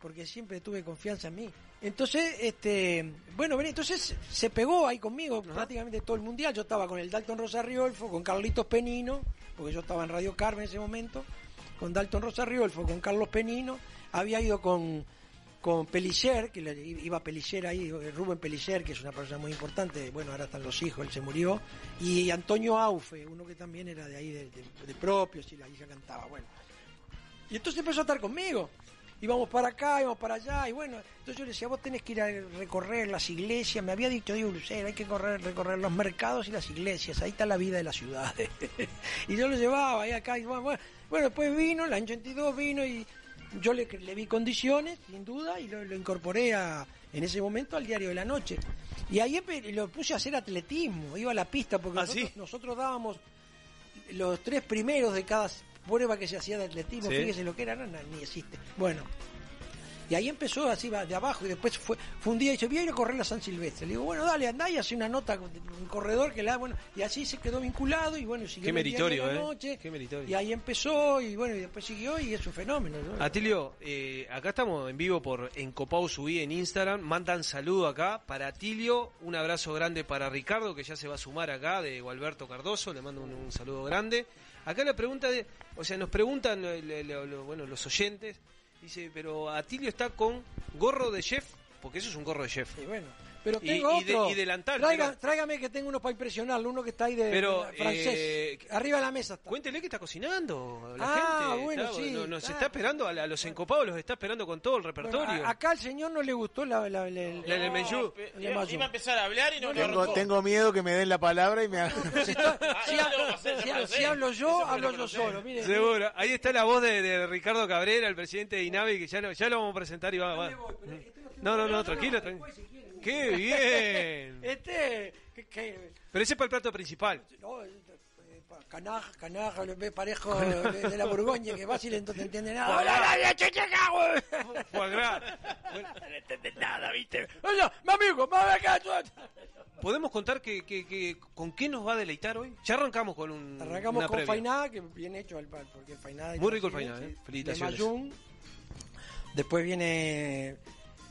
porque siempre tuve confianza en mí. Entonces, este, bueno, entonces se pegó ahí conmigo prácticamente todo el mundial. Yo estaba con el Dalton Rosarriolfo, con Carlitos Penino, porque yo estaba en Radio Carmen en ese momento, con Dalton Rosarriolfo, con Carlos Penino, había ido con, con Pellicer, que le- iba Pellicer ahí, Rubén Pellicer, que es una persona muy importante, bueno, ahora están los hijos, él se murió, y Antonio Aufe, uno que también era de ahí, de, de- de propios, y la hija cantaba, bueno. Y entonces empezó a estar conmigo. Íbamos para acá, íbamos para allá, y bueno, entonces yo le decía, vos tenés que ir a recorrer las iglesias. Me había dicho Diego Lucero, hay que correr, recorrer los mercados y las iglesias, ahí está la vida de las ciudades. y yo lo llevaba ahí acá, y bueno, bueno, bueno, después vino, el año 82 vino y yo le, le vi condiciones, sin duda, y lo, lo incorporé a, en ese momento al diario de la noche. Y ahí lo puse a hacer atletismo, iba a la pista, porque ¿Ah, nosotros, sí? nosotros dábamos los tres primeros de cada prueba que se hacía de atletismo, Sí. fíjese lo que era, no, no, ni existe. Bueno, y ahí empezó así va de abajo y después fue, fue un día y dice, voy a ir a correr a San Silvestre. Le digo, bueno, dale, andá y hace una nota con un corredor que la bueno, y así se quedó vinculado y bueno, siguió Qué meritorio, la ¿eh? noche, Qué meritorio. y ahí empezó y bueno, y después siguió y es un fenómeno. ¿no? Atilio, eh, acá estamos en vivo por Encopado Subí en Instagram. Mandan saludo acá para Atilio. Un abrazo grande para Ricardo, que ya se va a sumar acá, de Gualberto Cardoso. Le mando un, un saludo grande. Acá la pregunta de. O sea, nos preguntan eh, bueno, los oyentes. Dice, pero Atilio está con gorro de chef, porque eso es un gorro de chef. Y bueno, pero Y- tengo y de- otro. y delantal, Traiga- pero- Tráigame que tengo uno para impresionarlo, uno que está ahí de Pero, francés. eh, Arriba de la mesa está. Cuéntele que está cocinando la Ah, gente. bueno, está- sí, no- nos ah. está esperando, a, la- a los encopados los está esperando con todo el Bueno, repertorio. a- acá al señor no le gustó la, la, la- el- pe- El Iba, mayo. iba a empezar a hablar y no Tengo, arrancó. tengo miedo que me den la palabra y me hagan... Si, si hablo yo, hablo yo solo. Mire, Seguro. Ahí está la voz de, de Ricardo Cabrera, el presidente de INAVI, que ya lo, ya lo vamos a presentar y va. va. No, no, no, tranquilo, tranquilo. ¡Qué bien! Este, que, que- Pero ese es para el plato principal. no, eh, pa- canaja, canaja, lo ve parejo de, de la Borgoña, que fácil entonces no entiende nada. ¡Hola, la. No entiende nada, ¿viste? Oye, mi amigo, me acá. ¿Podemos contar que, que- que- con qué nos va a deleitar hoy? Ya arrancamos con un. Arrancamos una con previa. fainá, que bien hecho al porque fainá... Muy rico el fainá, ¿eh? Felicitaciones. De mayún. Después viene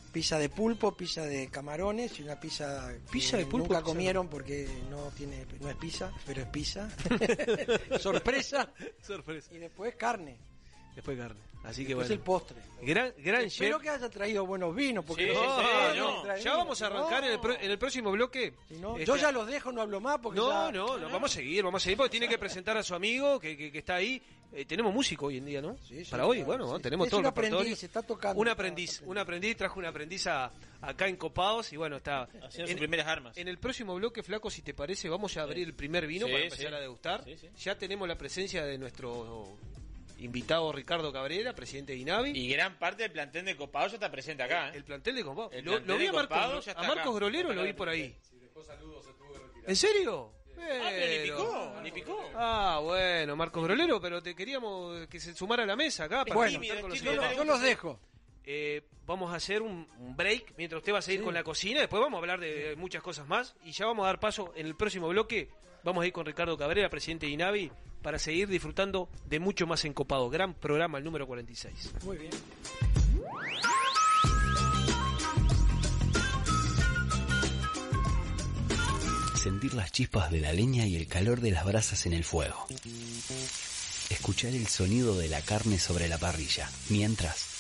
pizza de pulpo, pizza de camarones y una pizza que ¿Pizza de pulpo? nunca comieron porque no tiene no es pizza, pero es pizza. Sorpresa. Sorpresa. Y después carne. Después carne. Así que Después bueno. el postre. Gran, gran Espero chef. que haya traído buenos vinos, porque Sí, no- no. Ya vamos a arrancar no- en, el, pro- en el próximo bloque. si no, Este, yo ya los dejo, no hablo más porque No, ya- no, no, vamos a seguir, vamos a seguir, porque tiene que presentar a su amigo que, que- que está ahí. Eh, tenemos músico hoy en día, ¿no? Sí, sí, Para hoy, claro, bueno, sí. tenemos Es todo un el repertorio. aprendiz, está tocando, Un aprendiz, un aprendiz, trajo un aprendiz a- acá en Copados y bueno, está. Haciendo en, sus primeras armas. en el próximo bloque, Flaco, si te parece, vamos a abrir el primer vino Sí, para empezar sí. a degustar. Sí, sí. Ya tenemos la presencia de nuestro invitado Ricardo Cabrera, presidente de INAVI. Y gran parte del plantel de Copado ya está presente acá. ¿eh? El plantel de Copados. El Lo, vi a Marcos, a Marcos acá. Grolero, lo vi por ahí. ¿En serio? Ah, pero ni picó, ni picó. Ah, bueno, Marcos Grolero, pero te queríamos que se sumara a la mesa acá para Bueno, contar con los tímido, Yo, los dejo. Eh, vamos a hacer un, un break mientras usted va a seguir con la cocina. Después vamos a hablar de muchas cosas más. Y ya vamos a dar paso en el próximo bloque. Vamos a ir con Ricardo Cabrera, presidente de INAVI, para seguir disfrutando de mucho más encopado. Gran programa, el número 46. Muy bien. Sentir las chispas de la leña y el calor de las brasas en el fuego. Escuchar el sonido de la carne sobre la parrilla, mientras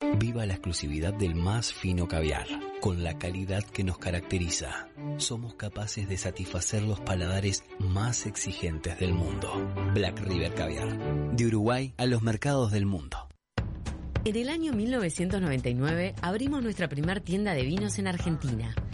Viva la exclusividad del más fino caviar, con la calidad que nos caracteriza. Somos capaces de satisfacer los paladares más exigentes del mundo. Black River Caviar, de Uruguay a los mercados del mundo. En el año 1999 abrimos nuestra primer tienda de vinos en Argentina.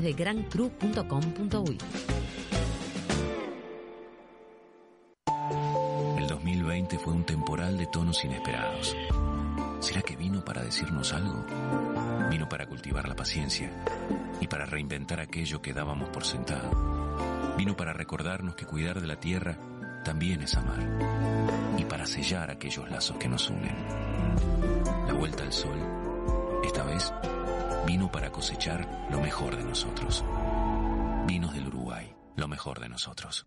de grancru.com.uy. El 2020 fue un temporal de tonos inesperados. ¿Será que vino para decirnos algo? Vino para cultivar la paciencia y para reinventar aquello que dábamos por sentado. Vino para recordarnos que cuidar de la tierra también es amar y para sellar aquellos lazos que nos unen. La vuelta al sol, esta vez, vino para cosechar lo mejor de nosotros. Vinos del Uruguay, lo mejor de nosotros.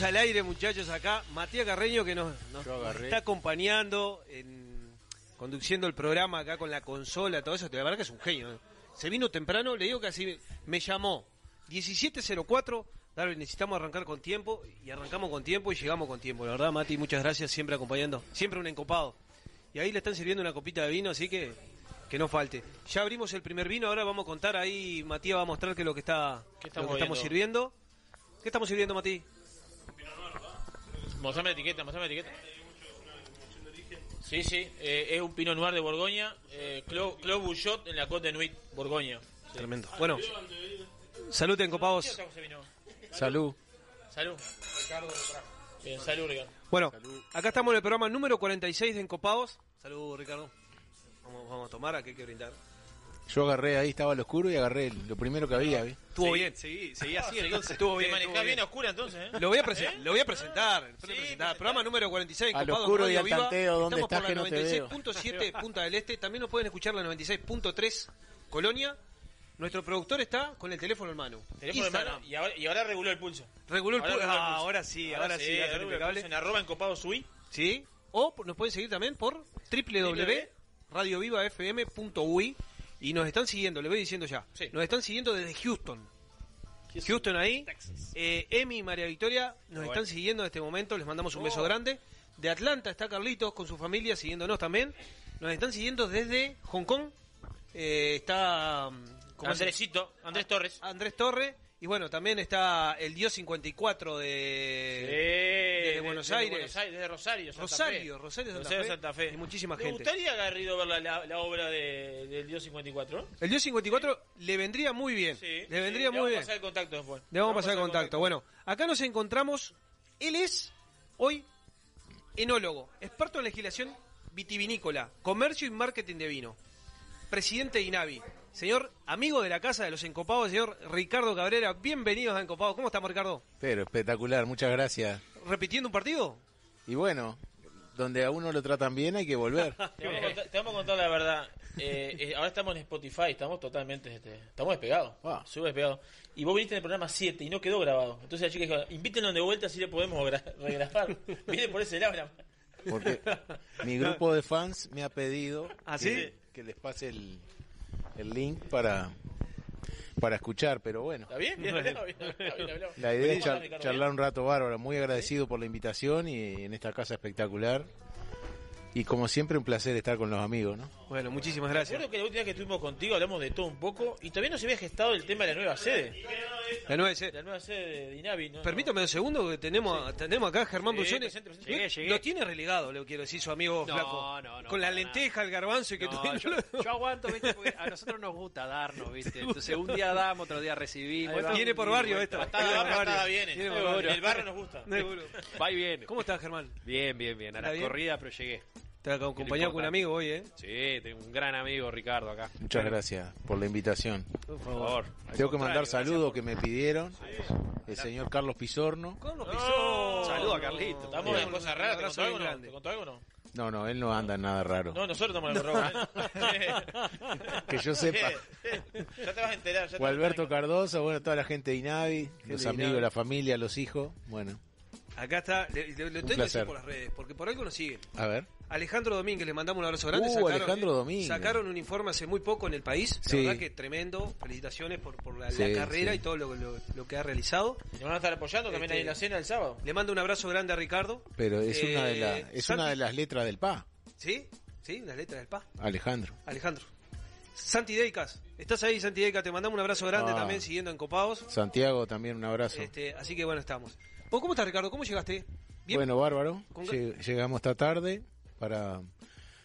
Estamos al aire, muchachos, acá. Matías Carreño, que nos, está acompañando, en, conduciendo el programa acá con la consola, todo eso. La verdad que es un genio. ¿eh? Se vino temprano, le digo que así me llamó. 17.04, Darwin, necesitamos arrancar con tiempo. Y arrancamos con tiempo y llegamos con tiempo. La verdad, Mati, muchas gracias, siempre acompañando. Siempre un encopado. Y ahí le están sirviendo una copita de vino, así que que no falte. Ya abrimos el primer vino, ahora vamos a contar ahí, Matías va a mostrar qué es lo que está ¿Qué lo estamos que estamos viendo? sirviendo. ¿Qué estamos sirviendo, Mati? Mostrame la etiqueta, mostrame la etiqueta. Sí, sí, eh, es un Pinot Noir de Borgoña, eh, Clos Clos Bouchot en la Côte de Nuit, Borgoña. Sí. Tremendo. Bueno, salud, encopados. Salud. Salud. Bien, salud, Ricardo. Bueno, acá estamos en el programa número 46 de Encopados. Salud, Ricardo. Vamos, vamos a tomar, aquí hay que brindar. Yo agarré ahí, estaba al oscuro y agarré lo primero que había. ¿vi? Estuvo bien, seguí, seguí así, entonces estuvo Te bien. manejás bien a oscura entonces, ¿eh? Lo voy a, presen- lo voy a presentar. lo voy a presentar. Programa número 46 Al oscuro y Radio al Viva. tanteo, ¿dónde Estamos estás por que la no te veo? 96.7 Punta del Este. También nos pueden escuchar la 96.3 Colonia. Nuestro productor está con el teléfono en mano. Teléfono en mano y ahora, y ahora reguló el pulso. Reguló el Ahora el Ah, pulso. ahora sí, ahora sí, ahora el impecable. pulso en arroba encopado sui. ¿Sí? O nos pueden seguir también por www.radiovivafm.ui y nos están siguiendo, le voy diciendo ya. Nos están siguiendo desde Houston. Houston ahí. Eh, Emi y María Victoria nos están siguiendo en este momento, les mandamos un beso Oh. grande. De Atlanta está Carlitos con su familia siguiéndonos también. Nos están siguiendo desde Hong Kong. Eh, está... mm, ¿cómo se- Andresito, Andrés Torres. Andrés Torre. Y bueno, también está el Dios 54 de, Eh, desde Buenos Aires. Buenos Aires, desde Rosario, Santa Rosario, Fe. Rosario, Santa Rosario, Fe. Santa Fe. Y muchísima ¿Te gente. gustaría, Garrido, ver la, la, la obra de, del Dios 54? El Dios 54 le vendría muy bien. Sí. le vendría sí, muy le bien. vamos a pasar el contacto después. Le vamos a pasar el contacto. Bueno, acá nos encontramos. Él es hoy enólogo, experto en legislación vitivinícola, comercio y marketing de vino. Presidente de INAVI. Señor amigo de la casa de los encopados, señor Ricardo Cabrera. Bienvenidos a Encopados. ¿Cómo estamos, Ricardo? Pero espectacular, muchas gracias. ¿Repitiendo un partido? Y bueno, donde a uno lo tratan bien hay que volver. Te vamos, a contar, te vamos a contar la verdad. Eh, eh, ahora estamos en Spotify, estamos totalmente, este, estamos despegados, Ah. súper despegados. Y vos viniste en el programa 7 y no quedó grabado. Entonces la chica dijo, invítenlo de vuelta si le podemos gra- regrabar. Viene por ese lado. la- Porque mi grupo de fans me ha pedido ¿Ah, que, sí? que les pase el, el link para, para escuchar, pero bueno. ¿Está bien? Bien. La idea es charlar un rato bárbaro. Muy agradecido por la invitación y en esta casa espectacular. Y como siempre, un placer estar con los amigos, ¿no? Bueno, muchísimas gracias. Recuerdo que la última vez que estuvimos contigo hablamos de todo un poco y todavía no se había gestado el tema de la nueva sede. La nueva sede. La nueva sede de Inavi. ¿no? Permítame un segundo que tenemos, tenemos acá a Germán Sí, Brullone. presente, presente. Lo- Llegué, llegué. Lo tiene relegado, le quiero decir, su amigo No, flaco. no, no, Con la lenteja, el garbanzo y que No, tú yo, yo aguanto, ¿viste? Porque a nosotros nos gusta darnos, ¿viste? Entonces un día damos, otro día recibimos. Viene por barrio esto. Viene. En el barrio nos gusta. Va y viene. ¿Cómo estás, Germán? Bien, bien, bien. A ¿Está la corrida, pero llegué. Te acompañado con un amigo hoy, ¿eh? Sí, tengo un gran amigo, Ricardo, acá. Muchas gracias por la invitación. Por favor. Tengo que mandar saludos que me pidieron. El señor Carlos Pizorno. Carlos No. Saludo a Carlito. Estamos en cosas raras. ¿Te contó algo no? grande. ¿Te contó algo no? No, no, él no anda en nada raro. No, nosotros estamos en el robo. Que yo sepa. ya te vas a enterar. Ya O Alberto. Cardoso, bueno, toda la gente de Inavi, los de amigos, Inavi. la familia, los hijos. Bueno, Acá está, le, le- le tengo que decir por las redes, porque por algo nos siguen. a ver. Alejandro Domínguez, le mandamos un abrazo grande. Uh, Alejandro Domínguez. Sacaron un informe hace muy poco en el país. Sí. La verdad que tremendo. Felicitaciones por, por la, carrera sí. y todo lo, lo- lo que ha realizado. Te van a estar apoyando también Este, ahí en la cena del sábado. Le mando un abrazo grande a Ricardo. Pero es una de Eh, la, es Santi- una de las letras del PA, ¿Sí? ¿Sí? Las letras del PA. Alejandro. Alejandro. Santi Deicas. ¿Estás ahí, Santi Deicas? Te mandamos un abrazo grande Ah. también siguiendo en Copados. Santiago también un abrazo. Este, así que bueno, estamos. ¿Vos cómo estás, Ricardo? ¿Cómo llegaste? ¿Bien? Bueno, bárbaro. Lleg- Llegamos esta tarde para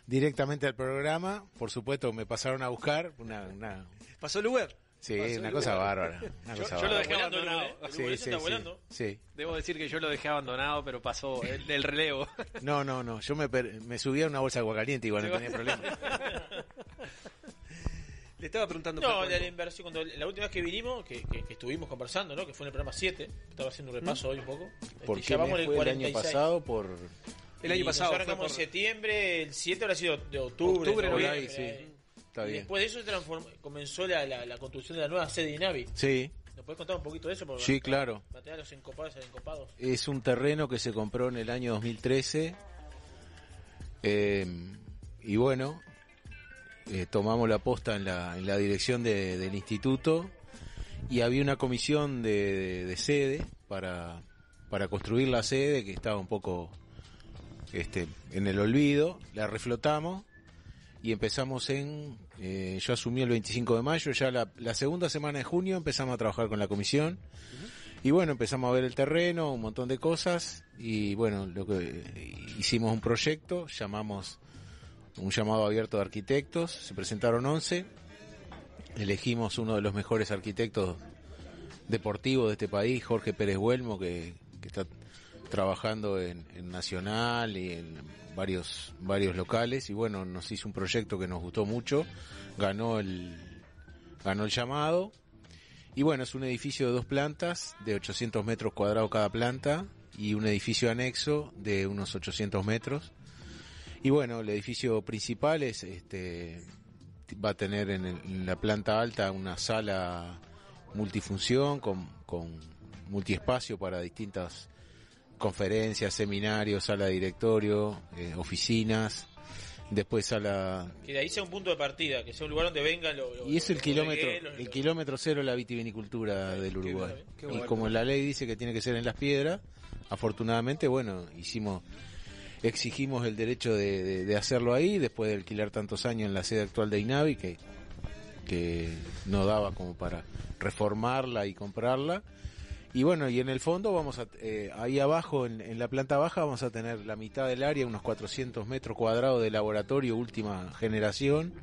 directamente al programa. Por supuesto, me pasaron a buscar. Una, una- ¿Pasó el Uber? sí, Pasó una el cosa Uber. bárbara. Una Yo- cosa yo lo dejé abandonado. Uber, ¿eh? El Sí, Uber sí, está sí, volando. sí. Debo decir que yo lo dejé abandonado, pero pasó el, el relevo. No, no, no. Yo me, per- me subí a una bolsa de agua caliente igual, no tenía problema. Le estaba preguntando. No, de la inversión, cuando la última vez que vinimos, que, que- que estuvimos conversando, ¿no? Que fue en el programa 7, estaba haciendo un repaso hoy un poco. ¿Por Este, qué ya vamos me en el fue el año 46. pasado? Por... El año pasado fue arrancamos por- en septiembre, el 7 habrá sido de octubre. Octubre, noviembre, ahí, sí. Está y bien. después de eso se transformó, comenzó la, la, la construcción de la nueva sede de Inavi. Sí, ¿Nos puedes contar un poquito de eso? Porque Sí, claro. Material los encopados, encopados. es un terreno que se compró en el año 2013. eh, y bueno, eh, tomamos la posta en la, en la dirección de- del instituto y había una comisión de, de- de sede para, construir la sede que estaba un poco este, en el olvido. La reflotamos y empezamos en... eh, yo asumí el 25 de mayo, ya la, la segunda semana de junio empezamos a trabajar con la comisión. Y bueno, empezamos a ver el terreno, un montón de cosas. Y bueno, lo que eh, hicimos un proyecto, llamamos un llamado abierto de arquitectos, se presentaron 11. Elegimos uno de los mejores arquitectos deportivos de este país, Jorge Pérez Huelmo, que, está trabajando en, en Nacional y en varios, varios locales. Y bueno, nos hizo un proyecto que nos gustó mucho, ganó el, ganó el llamado. Y bueno, es un edificio de dos plantas, de 800 metros cuadrados cada planta, y un edificio anexo de unos 800 metros. Y bueno, el edificio principal es, este, va a tener en, el- en la planta alta una sala multifunción con, con multiespacio para distintas conferencias, seminarios, sala de directorio, eh, oficinas, después sala Que de ahí sea un punto de partida, que sea un lugar donde vengan los. los- y es el los kilómetro, bodegueros, el los- kilómetro cero de la vitivinicultura del Uruguay. bueno, qué y como la ley dice que tiene que ser en las piedras, afortunadamente, bueno, hicimos, exigimos el derecho de, hacerlo ahí, después de alquilar tantos años en la sede actual de Inavi, que, que no daba como para reformarla y comprarla. Y bueno, y en el fondo vamos a, eh, ahí abajo, en, en la planta baja, vamos a tener la mitad del área, unos 400 metros cuadrados de laboratorio última generación.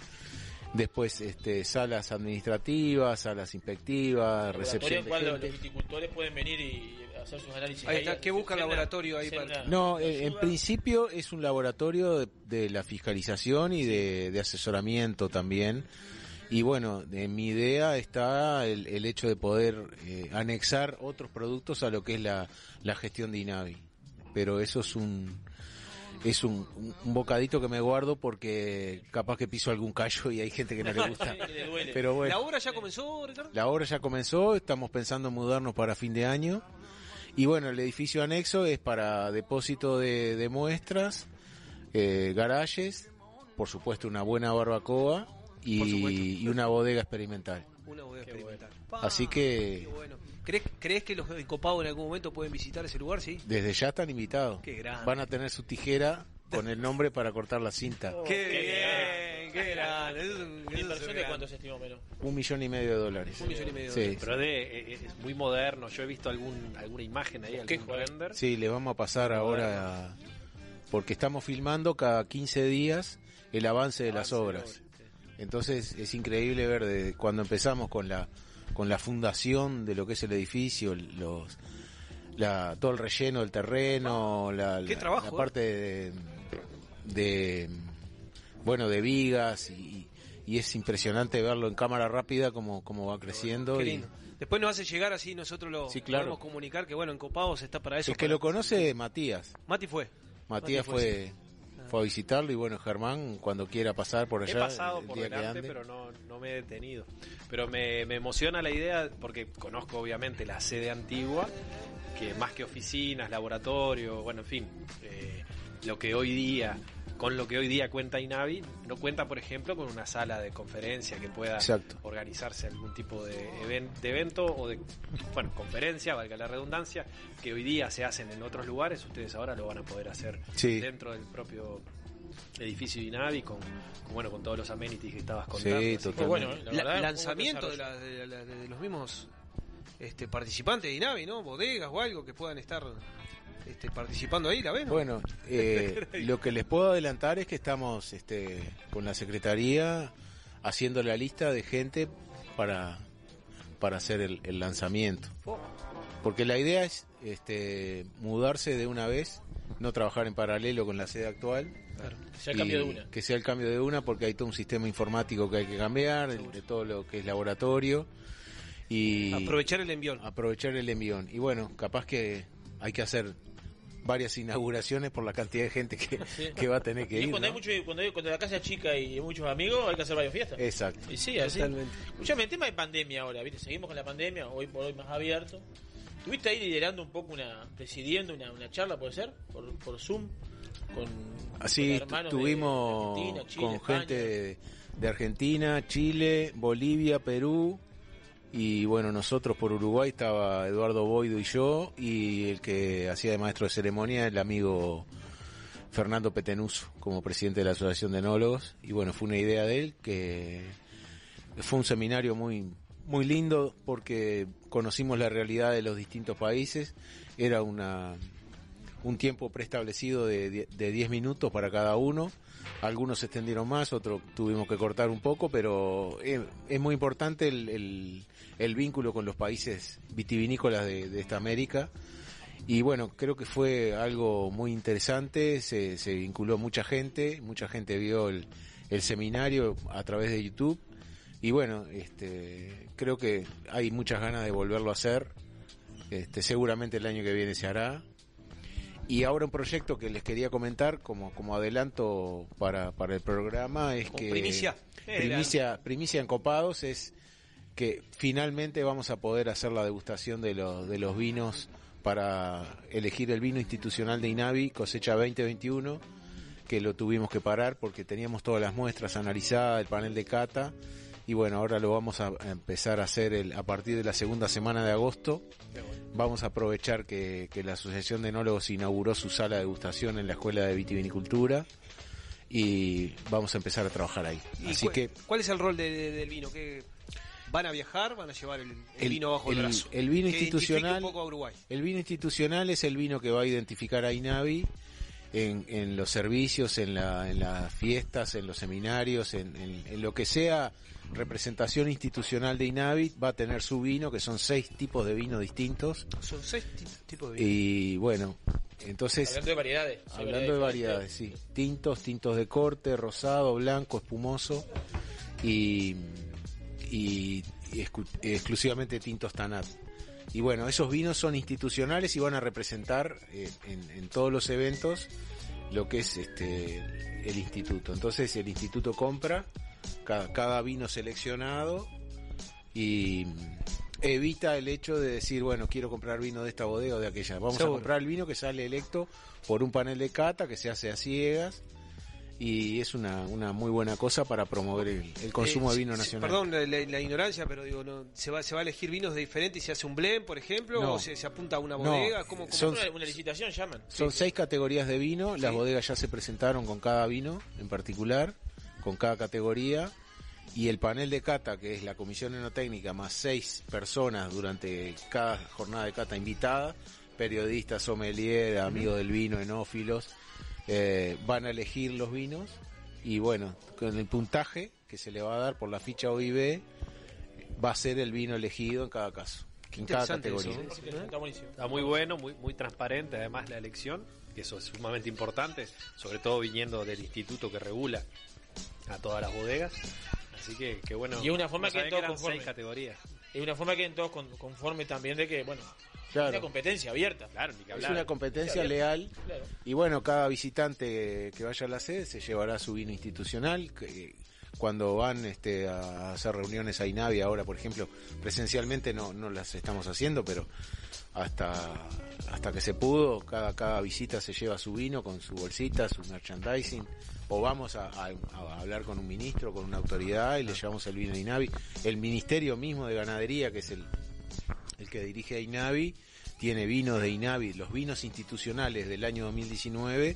Después este, salas administrativas, salas inspectivas, recepción de cual los, gente. los viticultores pueden venir y hacer sus análisis. Ahí está. ¿Qué busca el laboratorio ahí para- No, eh, en principio es un laboratorio de, de la fiscalización y de, de asesoramiento también. Y bueno, en mi idea está el, el hecho de poder eh, anexar otros productos a lo que es la, la gestión de INAVI. Pero eso es un es un, un- bocadito que me guardo porque capaz que piso algún callo y hay gente que no le gusta. Pero bueno. ¿La obra ya comenzó, Ricardo? La obra ya comenzó, estamos pensando en mudarnos para fin de año. Y bueno, el edificio anexo es para depósito de, de muestras, eh, garajes, por supuesto una buena barbacoa y, y una bodega experimental. Una bodega experimental. Así que Qué bueno. ¿Crees, ¿Crees que los encopados en algún momento pueden visitar ese lugar? Sí. desde ya están invitados. Qué grande. Van a tener su tijera con el nombre para cortar la cinta. Qué bien, qué grande. eso es un- ¿Una eso es inversión de grande. cuánto se estima menos? Un millón y medio de dólares. Un millón y medio de Sí. dólares. Pero de, eh, es muy moderno. Yo he visto algún, alguna imagen ahí, ¿Qué render. Sí, le vamos a pasar ahora, porque estamos filmando cada 15 días el avance de las obras. Entonces es increíble ver de cuando empezamos con la con la fundación de lo que es el edificio, los la, todo el relleno del terreno, la, Qué la- trabajo, la parte de, de, bueno de vigas y, y es impresionante verlo en cámara rápida como, como va creciendo. Qué y-. Después nos hace llegar así, nosotros lo Sí, claro. podemos comunicar que bueno, en Copados está para eso. el que lo conoce Matías. Mati fue. Matías fue, fue a visitarlo y bueno, Germán, cuando quiera pasar por allá, He pasado el por día delante, pero no, no me he detenido. Pero me, me emociona la idea, porque conozco obviamente la sede antigua, que más que oficinas, laboratorio, bueno, en fin, eh, lo que hoy día, con lo que hoy día cuenta Inavi, no cuenta, por ejemplo, con una sala de conferencia que pueda Exacto. organizarse algún tipo de, even- de evento o de, bueno, conferencia, valga la redundancia, que hoy día se hacen en otros lugares, ustedes ahora lo van a poder hacer Sí. dentro del propio edificio de Inavi con, con, bueno con todos los amenities que estabas contando. Sí, totalmente. bueno, la La- verdad, lanzamiento la- de los mismos este, participantes de INAVI, ¿no? Bodegas o algo que puedan estar este, participando ahí, ¿la ven? Bueno, eh, lo que les puedo adelantar es que estamos este, con la Secretaría haciendo la lista de gente para, para hacer el, el lanzamiento. Porque la idea es este, mudarse de una vez, no trabajar en paralelo con la sede actual. Que sea el cambio de una. Que sea el cambio de una porque hay todo un sistema informático que hay que cambiar, el- de todo lo que es laboratorio. Y Aprovechar el envión. aprovechar el envión. Y bueno, capaz que hay que hacer varias inauguraciones por la cantidad de gente que, que va a tener que Y ir. cuando, hay ¿no? mucho, cuando, hay- cuando la casa es chica y hay muchos amigos, hay que hacer varias fiestas. Exacto. Y sí, así. Totalmente. Escuchame, el tema de pandemia ahora, ¿viste? Seguimos con la pandemia, hoy por hoy más abierto. ¿Estuviste ahí liderando un poco una, presidiendo una, una charla, puede ser? Por, por Zoom, con, Así con hermanos de tuvimos Chile, con España. gente de, de Argentina, Chile, Bolivia, Perú. Y bueno, nosotros por Uruguay estaba Eduardo Boido y yo. Y el que hacía de maestro de ceremonia, el amigo Fernando Petenuso, como presidente de la Asociación de Enólogos. Y bueno, fue una idea de él que fue un seminario muy muy lindo porque conocimos la realidad de los distintos países. Era una un tiempo preestablecido de, die- de 10 minutos para cada uno. Algunos se extendieron más, otros tuvimos que cortar un poco, pero es, es muy importante el, vínculo con los países vitivinícolas de, esta América. Y bueno, creo que fue algo muy interesante, se, se vinculó mucha gente, mucha gente vio el, el seminario a través de YouTube. Y bueno, este, creo que hay muchas ganas de volverlo a hacer. Este, seguramente el año que viene se hará. Y ahora un proyecto que les quería comentar como, como adelanto para, para el programa es Como que... primicia. Primicia, primicia en Copados es que finalmente vamos a poder hacer la degustación de los, de los vinos para elegir el vino institucional de Inavi, cosecha 2021, que lo tuvimos que parar porque teníamos todas las muestras analizadas, el panel de cata, y bueno, ahora lo vamos a empezar a hacer el, a partir de la segunda semana de agosto. Vamos a aprovechar que, que la Asociación de Enólogos inauguró su sala de degustación en la Escuela de Vitivinicultura y vamos a empezar a trabajar ahí. ¿Y Así cu- que ¿Cuál es el rol de- de- del vino? ¿Qué, ¿Van a viajar? ¿Van a llevar el, el El- vino bajo el, el- brazo? el vino institucional- un poco a Uruguay. El vino institucional es el vino que va a identificar a INAVI en, en los servicios, en, la, en las fiestas, en los seminarios, en, en- en lo que sea representación institucional de INAVI, va a tener su vino, que son seis tipos de vino distintos. Son seis ti- tipos de vino. Y bueno, entonces... Hablando de variedades. Hablando de variedades, sí. Tintos, tintos de corte, rosado, blanco, espumoso y, y, y exclu- exclusivamente tintos Tanat. Y bueno, esos vinos son institucionales y van a representar eh, en, en todos los eventos lo que es este el instituto. Entonces el instituto compra cada, cada vino seleccionado y evita el hecho de decir, bueno, quiero comprar vino de esta bodega o de aquella. Vamos Seguro. a comprar el vino que sale electo por un panel de cata que se hace a ciegas y es una, una muy buena cosa para promover el, el consumo Eh, de vino sí, nacional. Perdón la, la- ignorancia, pero digo, no, ¿se, va, ¿se va a elegir vinos de diferentes y se hace un blend, por ejemplo? No. ¿O se, se apunta a una No, bodega? ¿Cómo, cómo- son- Una, una licitación llaman. Son seis categorías de vino, las Sí. bodegas ya se presentaron con cada vino en particular con cada categoría y el panel de cata, que es la comisión enotécnica, más seis personas durante cada jornada de cata invitada, periodistas, sommelier, amigos del vino, enófilos, eh, van a elegir los vinos y bueno, con el puntaje que se le va a dar por la ficha OIB, va a ser el vino elegido en cada caso, en cada categoría. Está buenísimo. Está muy bueno, muy, muy transparente además la elección, que eso es sumamente importante, sobre todo viniendo del instituto que regula a todas las bodegas. Así que, que bueno. Y es una forma que sabía todos eran conforme. seis categorías. Es una forma que en todos con- conforme también de que, bueno, Claro. una competencia abierta. Claro, ni que Es hablar. una competencia leal Claro. y bueno, cada visitante que vaya a la sede se llevará su vino institucional. que cuando van este, a hacer reuniones a INAVI ahora, por ejemplo, presencialmente no, no las estamos haciendo, pero hasta hasta que se pudo, cada, cada visita se lleva su vino con su bolsita, su merchandising, o vamos a, hablar con un ministro, con una autoridad y le llevamos el vino a INAVI. El Ministerio mismo de Ganadería, que es el, el que dirige a INAVI, tiene vinos de INAVI, los vinos institucionales del año 2019,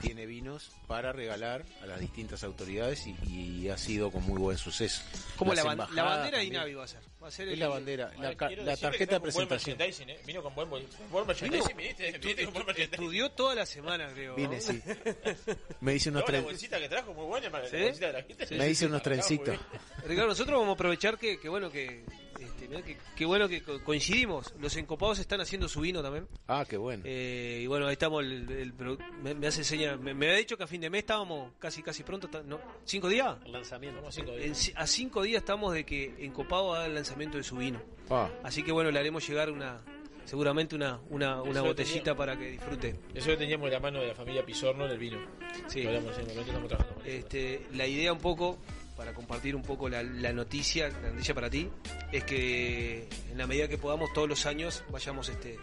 tiene vinos para regalar a las distintas autoridades y, y ha sido con muy buen suceso. Como la, ban- la bandera de. INAVI va a ser. Va a ser Es el- la bandera, la, ca- quiero la que tarjeta de está con buen presentación. ¿eh? Vino con buen, buen buen merchandising, viniste, viniste con buen merchandising. Estudió toda la semana, creo. ¿no? Vine, sí. Me hice unos No, la bolsita que trajo muy buena, ¿Sí? la bolsita de la gente. Me hice unos trencitos. Ricardo, nosotros vamos a aprovechar que, que bueno que, que bueno que co- coincidimos. Los encopados están haciendo su vino también. Ah, qué bueno. Eh, y bueno, ahí estamos. El, me, me hace señal. Me, me había dicho que a fin de mes estábamos casi casi pronto. ¿no? ¿Cinco días? El lanzamiento. Vamos cinco días. En a cinco días estamos de que Encopado haga el lanzamiento de su vino. Ah, Así que bueno, le haremos llegar una seguramente una, una, una botellita para que disfrute. Eso lo teníamos de la mano de la familia Pisorno en el vino. Sí. Hablamos en el momento, estamos trabajando. Este, la idea un poco, para compartir un poco la, la noticia, la noticia para ti, es que en la medida que podamos todos los años vayamos este,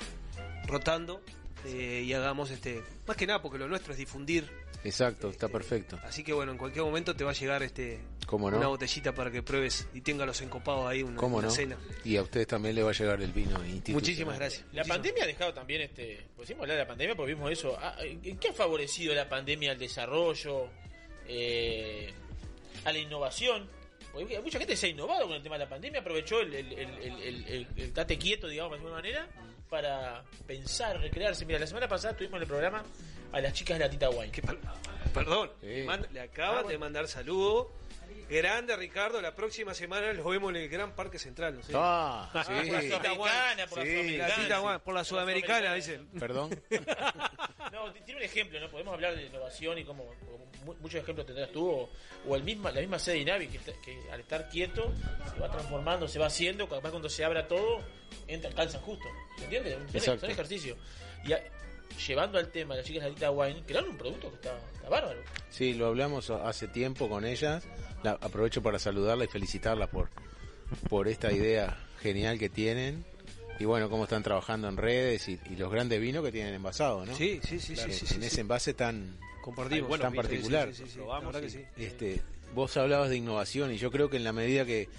rotando eh, y hagamos este, más que nada porque lo nuestro es difundir. exacto, está perfecto. Así que bueno, en cualquier momento te va a llegar este ¿Cómo no? una botellita para que pruebes y tenga los encopados ahí una, ¿Cómo una no? cena. Y a ustedes también le va a llegar el vino. Muchísimas gracias. La pandemia ha dejado también, este, podemos hablar de la pandemia porque vimos eso. Ah, ¿En qué ha favorecido la pandemia al desarrollo, eh, a la innovación? Porque mucha gente se ha innovado con el tema de la pandemia, aprovechó el, el, el, el, el- el- el tate quieto, digamos, de alguna manera, para pensar, recrearse. Mira, la semana pasada tuvimos en el programa a las chicas de la Tita Wine. Perdón, Sí. le, le acaban de mandar saludo. Grande Ricardo, la próxima semana los vemos en el Gran Parque Central. ¿no sé? Ah, Por la sí. sudamericana, por la Sí. sudamericana. La sí. Juan, por la sudamericana, dicen. Perdón. No, tiene un ejemplo, ¿no? Podemos hablar de innovación y como, como mu- muchos ejemplos tendrás tú, o, o el misma, la misma sede de Inavi, que, está- que al estar quieto se va transformando, se va haciendo, capaz cuando se abra todo, entra, calzan justo. ¿Se entiende? Son, Exacto. son ejercicios. Y a- llevando al tema, las chicas de la Tita Wine crearon un producto que está, está bárbaro. Sí, lo hablamos hace tiempo con ellas. La- aprovecho para saludarla y felicitarla por, por esta idea genial que tienen. Y bueno, cómo están trabajando en redes y, y los grandes vinos que tienen envasados, ¿no? Sí, sí, sí, Claro, sí, sí, En sí, ese envase tan, Compartimos. tan particular. sí, sí, sí, Probamos. Este, vos hablabas de innovación y yo creo que en la medida que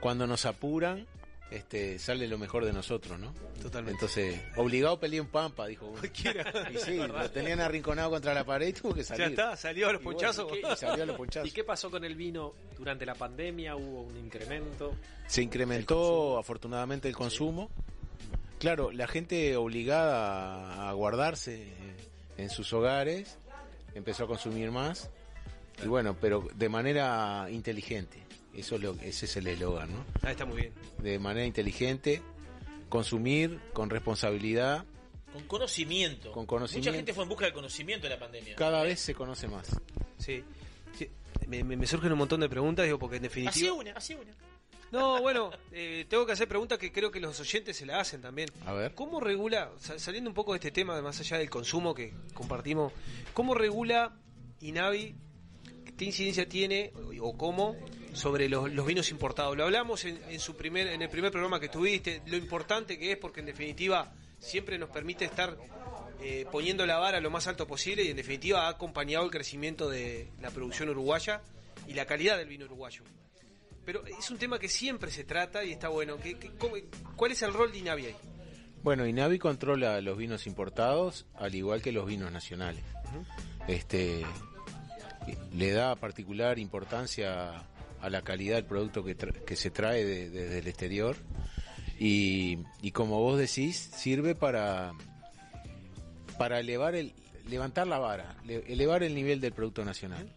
cuando nos apuran, este, sale lo mejor de nosotros, ¿no? Totalmente. Entonces, obligado peleé un pampa, dijo uno. Y sí, lo tenían arrinconado contra la pared y tuvo que Ya salir. está, salió a los Y bueno, ponchazos. ¿qué? Y salió a los ponchazos. ¿Y qué pasó con el vino durante la pandemia? ¿Hubo un incremento? Se incrementó afortunadamente el consumo. Claro, la gente obligada a guardarse en sus hogares empezó a consumir más. Y bueno, pero de manera inteligente. Eso es lo, ese es el eslogan, ¿no? Ah, está muy bien. De manera inteligente, consumir con responsabilidad. Con conocimiento. Con conocimiento. Mucha gente fue en busca del conocimiento de la pandemia. Cada vez se conoce más. Sí. Sí. Me, me- me surgen un montón de preguntas, digo, porque en Así definitiva. una, así una. No, bueno, eh, tengo que hacer preguntas que creo que los oyentes se la hacen también. A ver. ¿Cómo regula, sa- saliendo un poco de este tema, más allá del consumo que compartimos, cómo regula INAVI, qué incidencia tiene o, o cómo sobre los, los vinos importados? Lo hablamos en, en su primer, en el primer programa que tuviste, lo importante que es porque en definitiva siempre nos permite estar eh, poniendo la vara lo más alto posible y en definitiva ha acompañado el crecimiento de la producción uruguaya y la calidad del vino uruguayo. Pero es un tema que siempre se trata y está bueno. ¿Qué- ¿Cuál es el rol de INAVI ahí? Bueno, Inavi controla los vinos importados al igual que los vinos nacionales. Este le da particular importancia a la calidad del producto que, tra- que se trae de- de- desde el exterior. Y, como vos decís sirve para para elevar el levantar la vara le- elevar el nivel del producto nacional.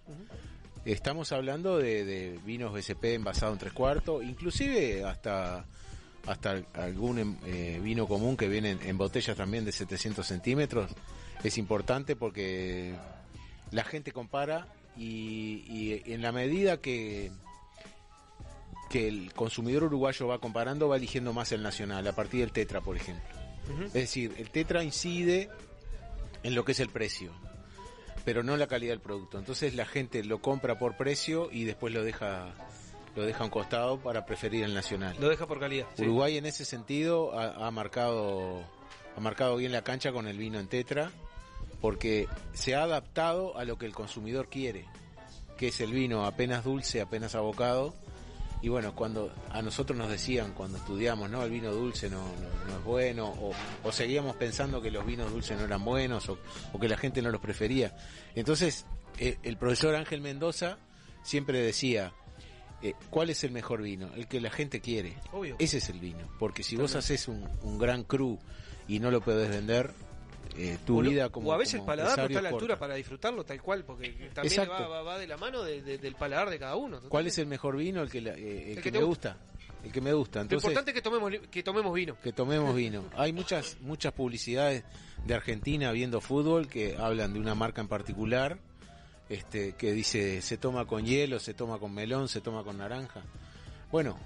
Estamos hablando de, vinos BCP envasados en tres cuartos inclusive hasta hasta algún em, eh, vino común que viene en, botellas también de 700 centímetros. Es importante porque la gente compara y en la medida que que el consumidor uruguayo va comparando va eligiendo más el nacional a partir del tetra por ejemplo es decir el tetra incide en lo que es el precio pero no la calidad del producto entonces la gente lo compra por precio y después lo deja lo deja a un costado para preferir el nacional Lo deja por calidad. sí. Uruguay en ese sentido ha, ha marcado ha marcado bien la cancha con el vino en tetra porque se ha adaptado a lo que el consumidor quiere, que es el vino apenas dulce, apenas abocado. Y bueno, cuando a nosotros nos decían cuando estudiamos, no, el vino dulce no, no, no es bueno, o, o seguíamos pensando que los vinos dulces no eran buenos, o, o que la gente no los prefería. Entonces, eh, el profesor Ángel Mendoza siempre decía, eh, ¿cuál es el mejor vino? El que la gente quiere. Obvio. Ese es el vino. Porque si vos haces un, un gran cru y no lo podés vender, eh, tu O vida como o a veces el paladar no está a la altura para disfrutarlo tal cual, porque también va, va- va de la mano de- de- del paladar de cada uno. ¿Cuál es el mejor vino? El que, la- eh, el El que, me gusta. El que me gusta. Lo Entonces, importante es que tomemos, que tomemos vino. que tomemos vino. Hay muchas muchas publicidades de Argentina viendo fútbol que hablan de una marca en particular, este que dice se toma con hielo, se toma con melón, se toma con naranja. Bueno,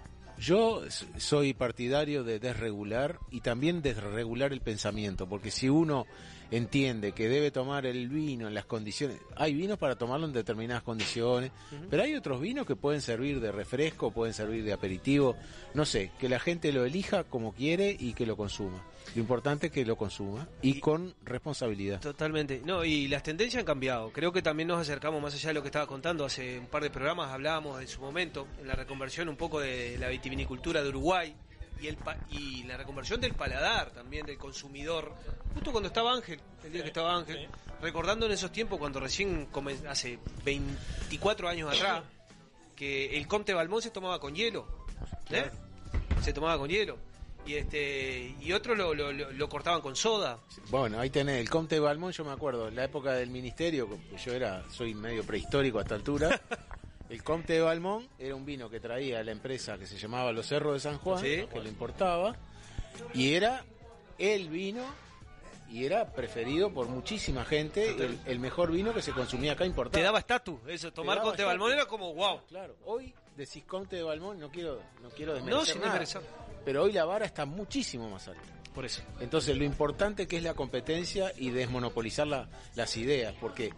yo soy partidario de desregular y también desregular el pensamiento, porque si uno entiende que debe tomar el vino en las condiciones, hay vinos para tomarlo en determinadas condiciones, pero hay otros vinos que pueden servir de refresco, pueden servir de aperitivo, no sé, que la gente lo elija como quiere y que lo consuma. Lo importante es que lo consuma y con responsabilidad. Totalmente. No, y las tendencias han cambiado. Creo que también nos acercamos más allá de lo que estaba contando. Hace un par de programas hablábamos en su momento, en la reconversión un poco de la vitivinicultura de Uruguay y, el pa- y la reconversión del paladar también, del consumidor. Justo cuando estaba Ángel, el día que estaba Ángel, recordando en esos tiempos cuando recién, hace 24 años atrás, que el Comte Balmón se tomaba con hielo. ¿eh? Se tomaba con hielo. Y este y otros lo, lo- lo- lo cortaban con soda. Bueno, ahí tenés el Comte de Balmón, yo me acuerdo, en la época del ministerio, yo era, soy medio prehistórico a esta altura. El Comte de Balmón era un vino que traía la empresa que se llamaba Los Cerros de San Juan, Sí. que lo importaba, y era el vino, y era preferido por muchísima gente, el, el mejor vino que se consumía acá importado. Te daba estatus, eso, tomar daba Comte Balmón era como wow. Claro, hoy decís Comte de Balmón, no quiero, no quiero No, desmerecer sin nada, pero hoy la vara está muchísimo más alta. Por eso. Entonces lo importante que es la competencia y desmonopolizar la- las ideas, porque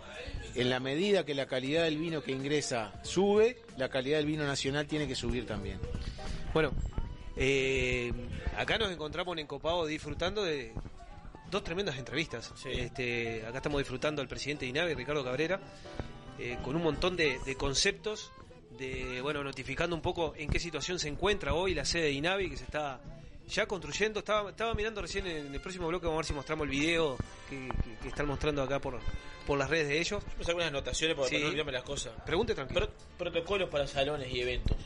en la medida que la calidad del vino que ingresa sube, la calidad del vino nacional tiene que subir también. Bueno, eh, acá nos encontramos en Encopado disfrutando de dos tremendas entrevistas. Este, acá estamos disfrutando al presidente de INAVI, Ricardo Cabrera, eh, con un montón de, de conceptos, de bueno, notificando un poco en qué situación se encuentra hoy la sede de INAVI, que se está ya construyendo. Estaba, estaba mirando recién en el próximo bloque, vamos a ver si mostramos el video que, que- que están mostrando acá por, por las redes de ellos. Yo me saco algunas anotaciones para Sí. no olvidarme las cosas. Pregunte tranquilo. Pro- protocolos para salones y eventos.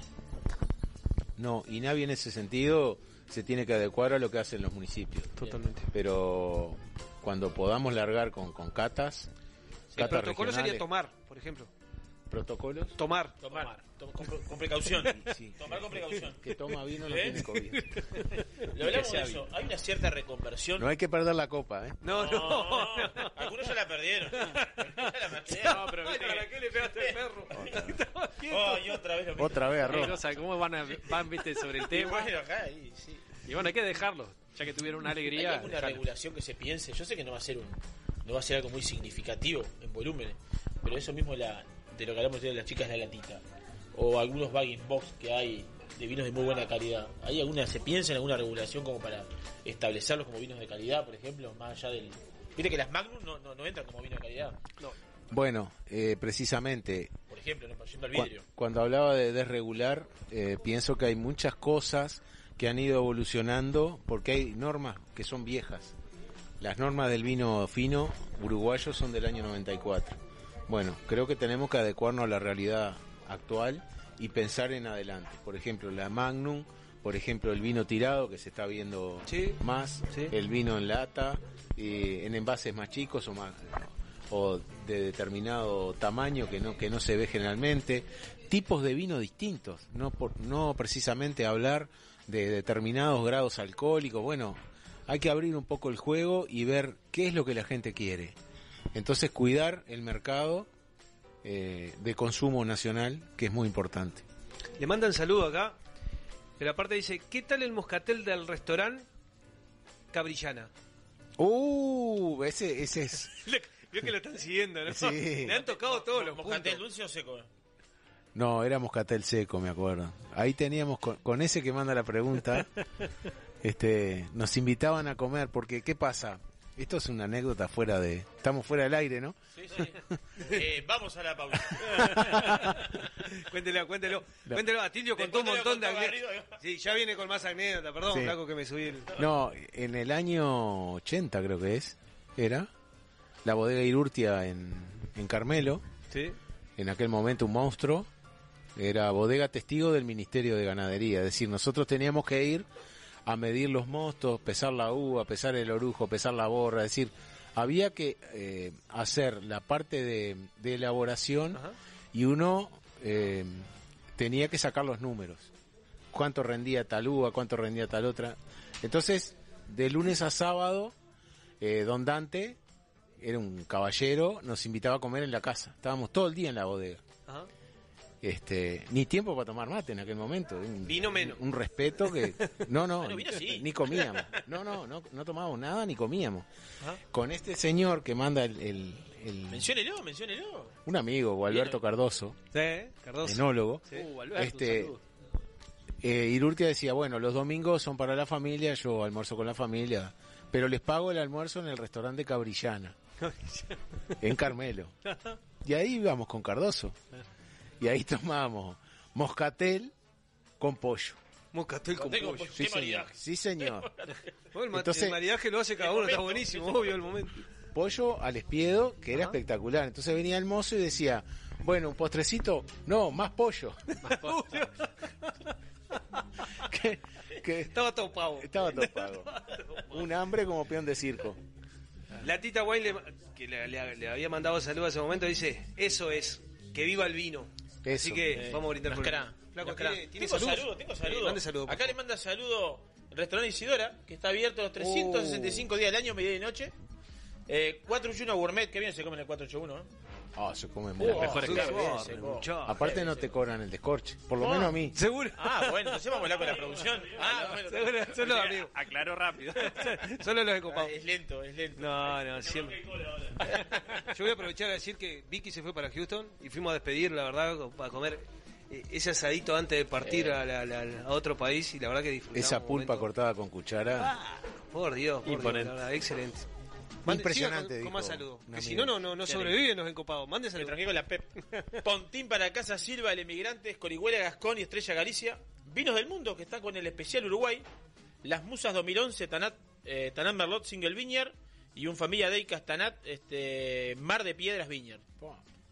No, y nadie en ese sentido se tiene que adecuar a lo que hacen los municipios. Totalmente. Pero cuando podamos largar con, con catas, El catas protocolo sería tomar, por ejemplo. protocolos, Tomar. Tomar. Con, con precaución. Tomar con precaución. que toma vino no ¿Eh? tiene COVID. Lo hablamos de eso. Hay una cierta reconversión. No hay que perder la copa, ¿eh? No, no, Algunos ya la perdieron. Algunos ya la perdieron. No, pero viste ¿Para qué le pegaste al perro? Oh, y otra vez lo. Otra vez arroz. no, o sea, ¿Cómo van, a, van viste, sobre el Y tema? bueno, acá, ahí, sí. Y bueno, hay que dejarlo. Ya que tuvieron una ¿Hay alegría. alguna dejarlo. regulación que se piense? Yo sé que no va a ser un, no va a ser algo muy significativo en volúmenes, pero eso mismo la, de lo que hablamos de las chicas de la latita, o algunos bagging box que hay de vinos de muy buena calidad. ¿Hay alguna, se piensa en alguna regulación como para establecerlos como vinos de calidad, por ejemplo, más allá del... Viste que las Magnum no, no, no entran como vino de calidad. No, Bueno, eh, precisamente por ejemplo, no yendo al Cu- vidrio. Cuando hablaba de desregular, eh, pienso que hay muchas cosas que han ido evolucionando porque hay normas que son viejas. Las normas del vino fino uruguayo son del año 94. Bueno, creo que tenemos que adecuarnos a la realidad actual y pensar en adelante. Por ejemplo, la Magnum, por ejemplo, el vino tirado que se está viendo más, el vino en lata, eh, en envases más chicos o más o de determinado tamaño que no que no se ve generalmente, tipos de vino distintos, no por, no precisamente hablar de determinados grados alcohólicos, bueno, hay que abrir un poco el juego y ver qué es lo que la gente quiere. Entonces cuidar el mercado eh, de consumo nacional, que es muy importante. Le mandan saludo acá. De la parte dice, ¿qué tal el moscatel del restaurante Cabrillana? Uh, ese, ese es... Vio que lo están siguiendo, ¿no? Sí. Le han tocado todos los ¿Moscatel dulce o seco? No, era moscatel seco, me acuerdo. Ahí teníamos, con, con ese que manda la pregunta, este, nos invitaban a comer, porque ¿qué pasa? Esto es una anécdota fuera de... Estamos fuera del aire, ¿no? Sí, sí. Eh, vamos a la pausa. cuéntelo, cuéntelo. No. Cuéntelo, Atilio contó un montón de anécdotas. Sí, ya viene con más anécdotas. Perdón, Sí. flaco, que me subí el... No, en el año 80 creo que es, era, la bodega Irurtia en, en Carmelo, Sí. en aquel momento un monstruo, era bodega testigo del Ministerio de Ganadería, es decir, nosotros teníamos que ir a medir los mostos, pesar la uva, pesar el orujo, pesar la borra, es decir, había que eh, hacer la parte de, de elaboración y uno eh, tenía que sacar los números. Cuánto rendía tal uva, cuánto rendía tal otra. Entonces, de lunes a sábado, eh, don Dante era un caballero, nos invitaba a comer en la casa. Estábamos todo el día en la bodega. Ajá. Este, ni tiempo para tomar mate en aquel momento. Un, Vino menos. Un respeto que... No, no, Bueno, vino sí. ni comíamos. No, no, no, no tomábamos nada ni comíamos. Ajá. Con este señor que manda el... el- el- Menciónelo, menciónelo. un amigo, o Alberto Cardoso, Sí, Cardoso. enólogo, Sí. Uh, Alberto, este, eh, Irurtia decía, bueno, los domingos son para la familia, yo almuerzo con la familia, pero les pago el almuerzo en el restaurante Cabrillana, en Carmelo. Y ahí íbamos con Cardoso. Y ahí tomábamos moscatel con pollo. Moscatel con pollo. pollo. Sí, Qué señor. maridaje. Sí, señor. Bueno, el, Entonces- el maridaje lo hace cada uno, está buenísimo, obvio, el momento. Pollo al espiedo, que era Ajá. espectacular. Entonces venía el mozo y decía, bueno, un postrecito, no, más pollo. que, que Estaba todo pavo. estaba todo pago. Un hambre como peón de circo. La tita Wine, le- que le, le- le había mandado saludos en ese momento, dice, eso es, que viva el vino. Eso. Así que Eh, vamos a brindar por Flaco, mascará. ¿tiene, tiene tengo saludos? saludo, tengo Eh, saludo. mande saludo, por Acá le favor. manda saludo el restaurante Isidora, que está abierto los 365 días del año, media y noche. Eh, 481 Gourmet, que bien se come en el 481. ¿eh? Ah, se come muy se come. Aparte no te cobran el descorche, por lo Ah. menos a mí. ¿Seguro? Ah, bueno, entonces vamos a hablar con la producción. Ah, bueno, Seguro, son los amigos. Aclaro rápido. Solo los encopados. es lento, es lento. No, no, siempre. Yo voy a aprovechar a decir que Vicky se fue para Houston y fuimos a despedir, la verdad, para comer eh, ese asadito antes de partir a, la- la- a otro país y la verdad que disfrutamos. Esa pulpa cortada con cuchara. Ah, por Dios, por Dios, Imponente. la verdad, excelente. Mande- Impresionante, con, más saludos. un Que si no, no, no, sobreviven los encopados. Mande Me saludos. tranqué con la PEP. Pontín para Casa Silva, el emigrante, Escorihuela, Gascón y Estrella Galicia. Vinos del Mundo, que está con el especial Uruguay. Las Musas 2011, Tanat, eh, Tanat Merlot Single Vineyard. Y un Familia Deicas Tanat, este, Mar de Piedras Vineyard.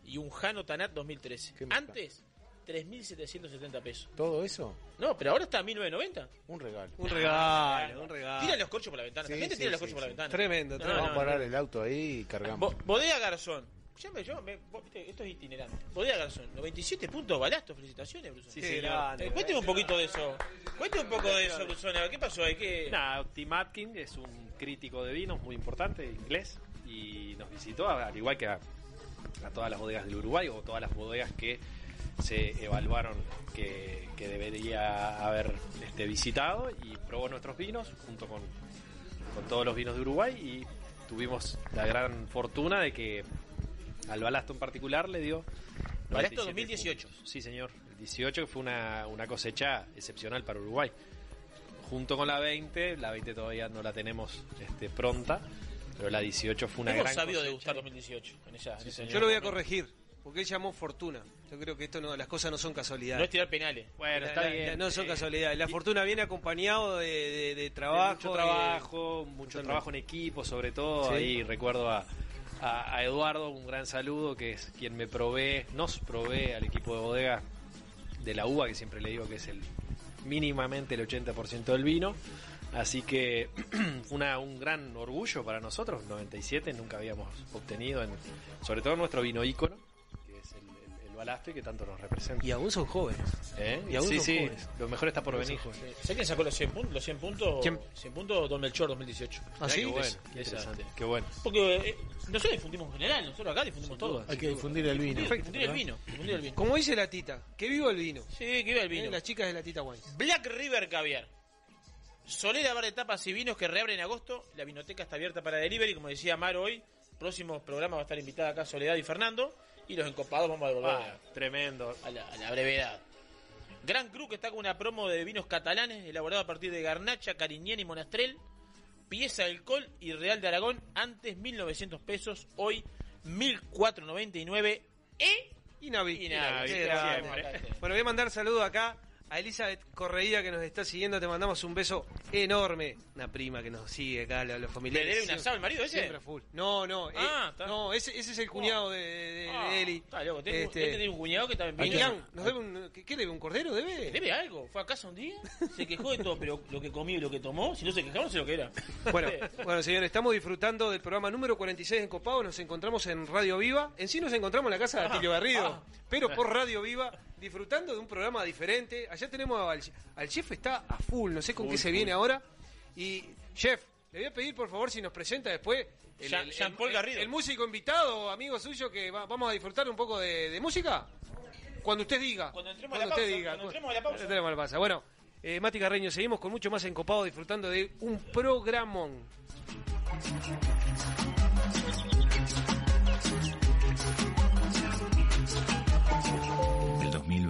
Y un Jano Tanat 2013. Qué mezcla. Antes, 3.770 pesos. ¿Todo eso? No, pero ahora está a 1.990. Un regalo. Un regalo, un regalo. Tiran los corchos por la ventana. Sí, la gente sí, tira los sí, corchos por la sí. ventana. Tremendo, No, tremendo. Vamos a parar el auto ahí y cargamos. Bo- Bodega Garzón. Ya me- yo me- esto es itinerante. Bodega Garzón, 97 puntos balasto, felicitaciones, Brusón. Sí, grande. Eh, cuénteme un poquito de eso. Cuénteme un poco de eso, Brusón. ¿Qué pasó ahí? ¿Qué... Nada, Tim Atkin es un crítico de vinos muy importante, inglés, y nos visitó, al igual que a, a todas las bodegas del Uruguay o todas las bodegas que se evaluaron que, que debería haber este, visitado y probó nuestros vinos junto con, con todos los vinos de Uruguay y tuvimos la gran fortuna de que al Balasto en particular le dio Balasto 97 2018. puntos. Sí, señor. El 18 que fue una, una cosecha excepcional para Uruguay. Junto con la 20, la 20 todavía no la tenemos este, pronta, pero la 18 fue una Hemos gran sabido cosecha. degustar 2018 en esa, en ese Yo lo voy a corregir, porque él llamó fortuna. Yo creo que esto no, las cosas no son casualidades. No es tirar penales. Bueno, La- está la- bien. la- no son Eh, casualidades. La fortuna viene acompañado de, de- de de trabajo. mucho de- trabajo, mucho Totalmente. trabajo en equipo, sobre todo. Sí. Ahí recuerdo a, a, a Eduardo un gran saludo, que es quien me provee, nos provee al equipo de bodega de la uva, que siempre le digo que es el mínimamente el 80% del vino. Así que fue una- un gran orgullo para nosotros, 97 nunca habíamos obtenido, en, sobre todo nuestro vino ícono, que tanto nos representa. Y aún son jóvenes. ¿Eh? Y aún sí, son sí, jóvenes. lo mejor está por venir. ¿Sabes quién sacó los 100 puntos? Los 100 puntos, ¿Quién? 100 puntos Don Melchor 2018. Ah, ¿sí? Qué bueno, Qué interesante, qué bueno. Porque eh, nosotros difundimos en general, nosotros acá difundimos todo. Hay que difundir el vino. Difundir, difundir el vino. difundir el vino. Como dice la tita, que viva el vino. Sí, que viva el vino. Eh, Las chicas de la tita Wines. Black River Caviar. Solera bar de tapas y vinos que reabre en agosto. La vinoteca está abierta para delivery, como decía Mar hoy. Próximos programas va a estar invitada acá Soledad y Fernando. Y los encopados vamos a devolver Ah, tremendo. a, la, a la brevedad. Gran Cru que está con una promo de vinos catalanes elaborado a partir de Garnacha, Cariñén y Monastrel. Pieza del Col y Real de Aragón. Antes 1900 pesos, hoy 1499. E Y Navi. Y Navi, grande. Bueno, voy a mandar saludos acá a Elizabeth Correía que nos está siguiendo. Te mandamos un beso enorme. Una prima que nos sigue acá, los familiares. ¿Le debe un asado al marido ese? Siempre full. No, no. eh, Ah, está. no, ese, ese es el cuñado de, de- de Ah, Eli. Está loco. Este, este tiene un cuñado que también. Milán, ¿nos debe un, ¿qué, qué debe? ¿Un cordero? ¿Debe? Debe algo. Fue a casa un día, se quejó de todo, pero lo que comió y lo que tomó, si no se quejaba, no sé lo que era. Bueno, bueno, señores, estamos disfrutando del programa número 46 en Copado. Nos encontramos en Radio Viva. En sí nos encontramos en la casa de Atilio Garrido, ah. pero por Radio Viva, disfrutando de un programa diferente. Allá tenemos al, al chef, está a full, no sé con Full, qué se full. viene ahora. Y, chef, le voy a pedir por favor si nos presenta después. el- Jean- el- Jean-Paul el- Garrido. El músico invitado, amigo suyo, que va- vamos a disfrutar un poco de, de música. Cuando usted diga. Cuando entremos a Cuando la usted pausa, diga. cuando entremos a la pausa. Entremos a la pausa. Bueno, eh, Mati Carreño, seguimos con mucho más encopado disfrutando de un programón.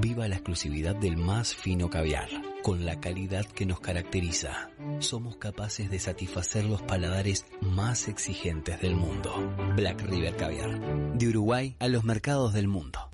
Viva la exclusividad del más fino caviar, con la calidad que nos caracteriza. Somos capaces de satisfacer los paladares más exigentes del mundo. Black River Caviar, de Uruguay a los mercados del mundo.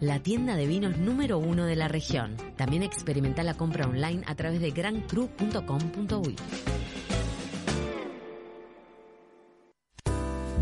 La tienda de vinos número uno de la región. También experimenta la compra online a través de grancru.com.uy.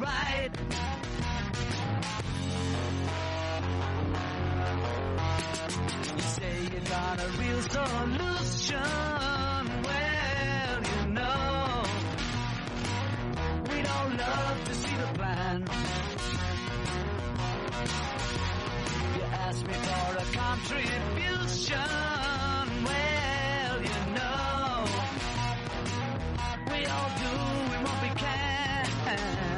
Alright. You say you got a real solution. Well, you know, we'd all love to see the plan. You ask me for a contribution. Well, you know, we all do what we can.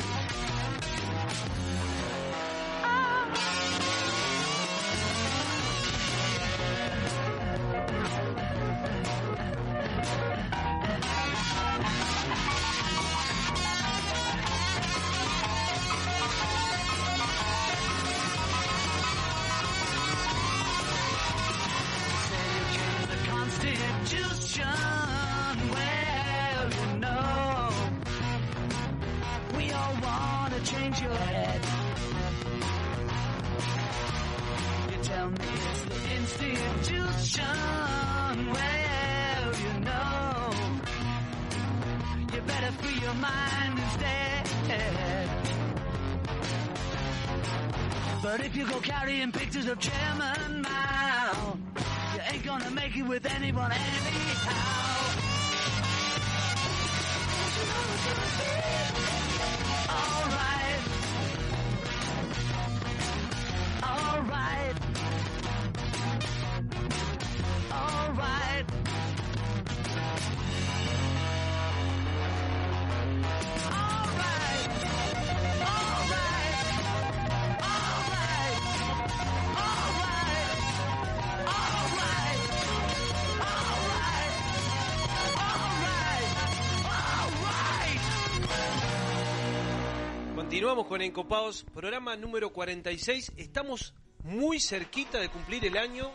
Con Encopados, programa número 46. Estamos muy cerquita de cumplir el año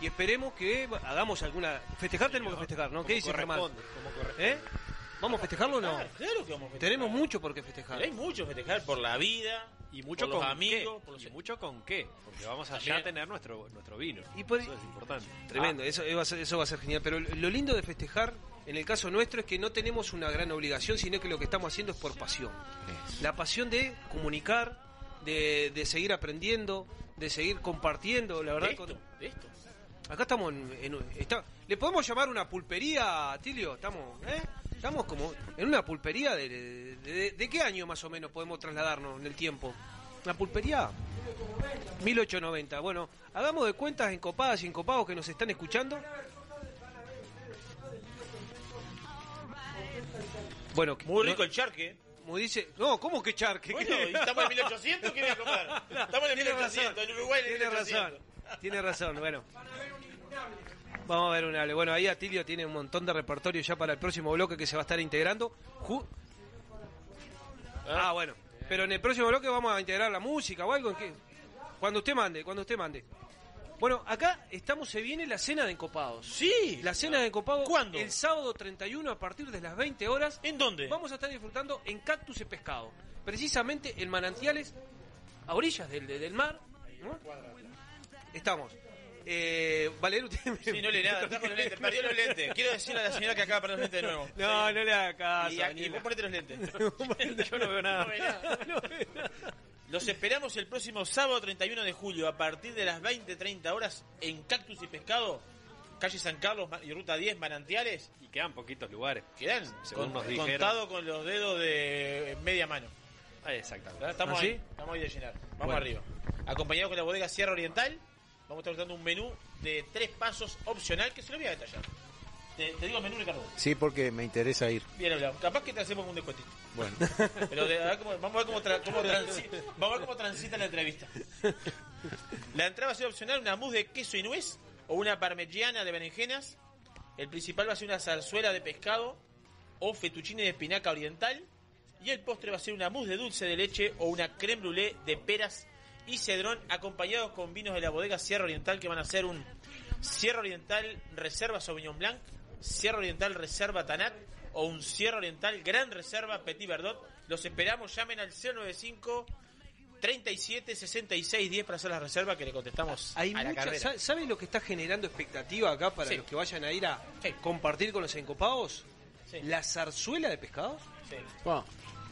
y esperemos que hagamos alguna. Festejar tenemos que festejar, ¿no? ¿Qué dice Germán? ¿Eh? ¿Vamos a festejarlo o no? Claro, que vamos a festejar. Tenemos mucho por qué festejar. Hay mucho festejar por la vida, Y mucho por los con amigos, qué. por los Y mucho con qué. Porque vamos allá a tener nuestro, nuestro vino. Y por- Eso es importante. Tremendo, Ah, eso, eso va a ser, eso va a ser genial. Pero lo lindo de festejar, en el caso nuestro, es que no tenemos una gran obligación, sino que lo que estamos haciendo es por pasión. La pasión de comunicar, de, de seguir aprendiendo, de seguir compartiendo, la verdad. De esto, con- de esto. Acá estamos en, en- está- ¿Le podemos llamar una pulpería, Tilio? Estamos, ¿eh? Estamos como en una pulpería de, de, de- ¿de qué año más o menos podemos trasladarnos en el tiempo? ¿Una pulpería? 1890. Bueno, hagamos de cuentas encopadas y encopados que nos están escuchando. Bueno, Muy no- rico el charque. Como dice, no, ¿cómo que charque? Bueno, ¿y estamos en 1800, ¿qué voy a comer? Estamos en Tiene 1800, razón, en Uruguay en Tiene 1800. razón, tiene razón, bueno. Vamos a ver un hable. Bueno, ahí Atilio tiene un montón de repertorio ya para el próximo bloque que se va a estar integrando. Ju- ah, bueno. Pero en el próximo bloque vamos a integrar la música o algo. ¿en qué? Cuando usted mande, cuando usted mande. Bueno, acá estamos, se viene la cena de encopados. Sí. La cena de encopados. ¿Cuándo? El sábado 31 a partir de las 20 horas. ¿En dónde? Vamos a estar disfrutando en Cactus y Pescado. Precisamente en manantiales a orillas del, del mar. ¿no? Estamos. Eh, Valer, usted me- Sí, no le nada, trajo los lentes, perdió los lentes. Quiero decirle a la señora que acaba de perder los lentes de nuevo. No, no le haga caso. Y, vos ponete los lentes. Yo no veo nada. No ve nada. Los esperamos el próximo sábado 31 de julio a partir de las 20-30 horas en Cactus y Pescado, calle San Carlos y Ruta 10, Manantiales. Y quedan poquitos lugares. Quedan Según con- nos dijeron. contado con los dedos de media mano. Ah, exactamente. Estamos ¿Ah, ahí, sí? estamos ahí de llenar. Vamos Bueno. arriba. Acompañado con la bodega Sierra Oriental, vamos a estar dando un menú de tres pasos opcional que se lo voy a detallar. Te, te digo menú, Ricardo. Sí, porque me interesa ir. Bien hablado. Capaz que te hacemos un descuentito. Bueno, Pero de- a ver cómo- vamos a ver cómo, tra- cómo transi- vamos a ver cómo transita la entrevista. La entrada va a ser opcional, una mousse de queso y nuez o una parmigiana de berenjenas. El principal va a ser una zarzuela de pescado o fettuccine de espinaca oriental. Y el postre va a ser una mousse de dulce de leche o una creme brûlée de peras y cedrón acompañados con vinos de la bodega Sierra Oriental que van a ser un Sierra Oriental Reserva Sauvignon Blanc, Sierra Oriental Reserva Tanat o un Sierra Oriental Gran Reserva Petit Verdot. Los esperamos, llamen al 095 37 66 10 para hacer la reserva que le contestamos Hay a la mucha- carrera. ¿sabe- ¿Sabe lo que está generando expectativa acá para Sí. los que vayan a ir a compartir con los encopados? La zarzuela de pescados. Bueno,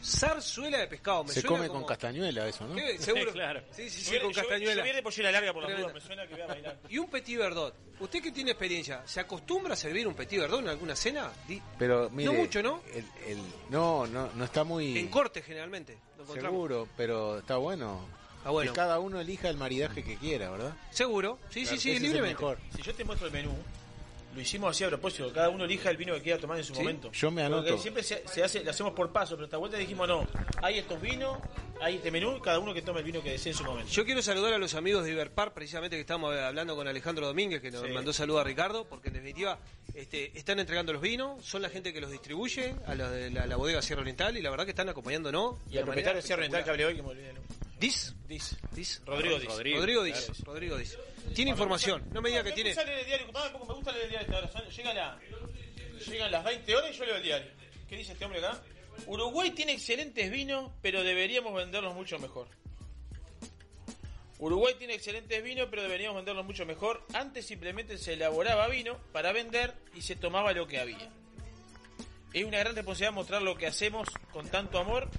Zarzuela de pescado. Me se suena come como- con castañuela eso, ¿no? ¿Qué? Seguro. Claro. Sí, sí, sí, con yo- castañuela. Yo de pollera larga por la me suena que voy a bailar. Y un petit verdot. ¿Usted que tiene experiencia, se acostumbra a servir un petit verdot en alguna cena? Di- Pero mire, No mucho, ¿no? el- el- no, no, no está muy En corte generalmente. Lo seguro, pero está bueno. Bueno. Que cada uno elija el maridaje que quiera, ¿verdad? Seguro. Sí, Claro, sí, sí, libremente. mejor. Si yo te muestro el menú, lo hicimos así a propósito, cada uno elija el vino que quiera tomar en su Sí, momento. yo me Porque anoto. siempre se, se hace, lo hacemos por paso, pero esta vuelta dijimos no, hay estos vinos, hay este menú, cada uno que tome el vino que desee en su momento. Yo quiero saludar a los amigos de Iberpar, precisamente que estamos hablando con Alejandro Domínguez, que nos Sí. mandó saludo a Ricardo, porque en definitiva este, están entregando los vinos, son la gente que los distribuye a la, de la, la bodega Sierra Oriental y la verdad que están acompañándonos. Y una propietario de Sierra Oriental que hablé hoy, que me olvidé. ¿no? ¿Dis? Dice. ¿Dis? Rodrigo Diz. Rodrigo. Rodrigo Diz. Claro. Rodrigo Diz. Tiene información, no me diga que Me tiene... gusta leer el diario, compadre, me gusta leer el diario. a esta hora. Llega la- Llegan las 20 horas y yo leo el diario. ¿Qué dice este hombre acá? Uruguay tiene excelentes vinos, pero deberíamos venderlos mucho mejor. Uruguay tiene excelentes vinos, pero deberíamos venderlos mucho mejor. Antes simplemente se elaboraba vino para vender y se tomaba lo que había. Es una gran responsabilidad mostrar lo que hacemos con tanto amor,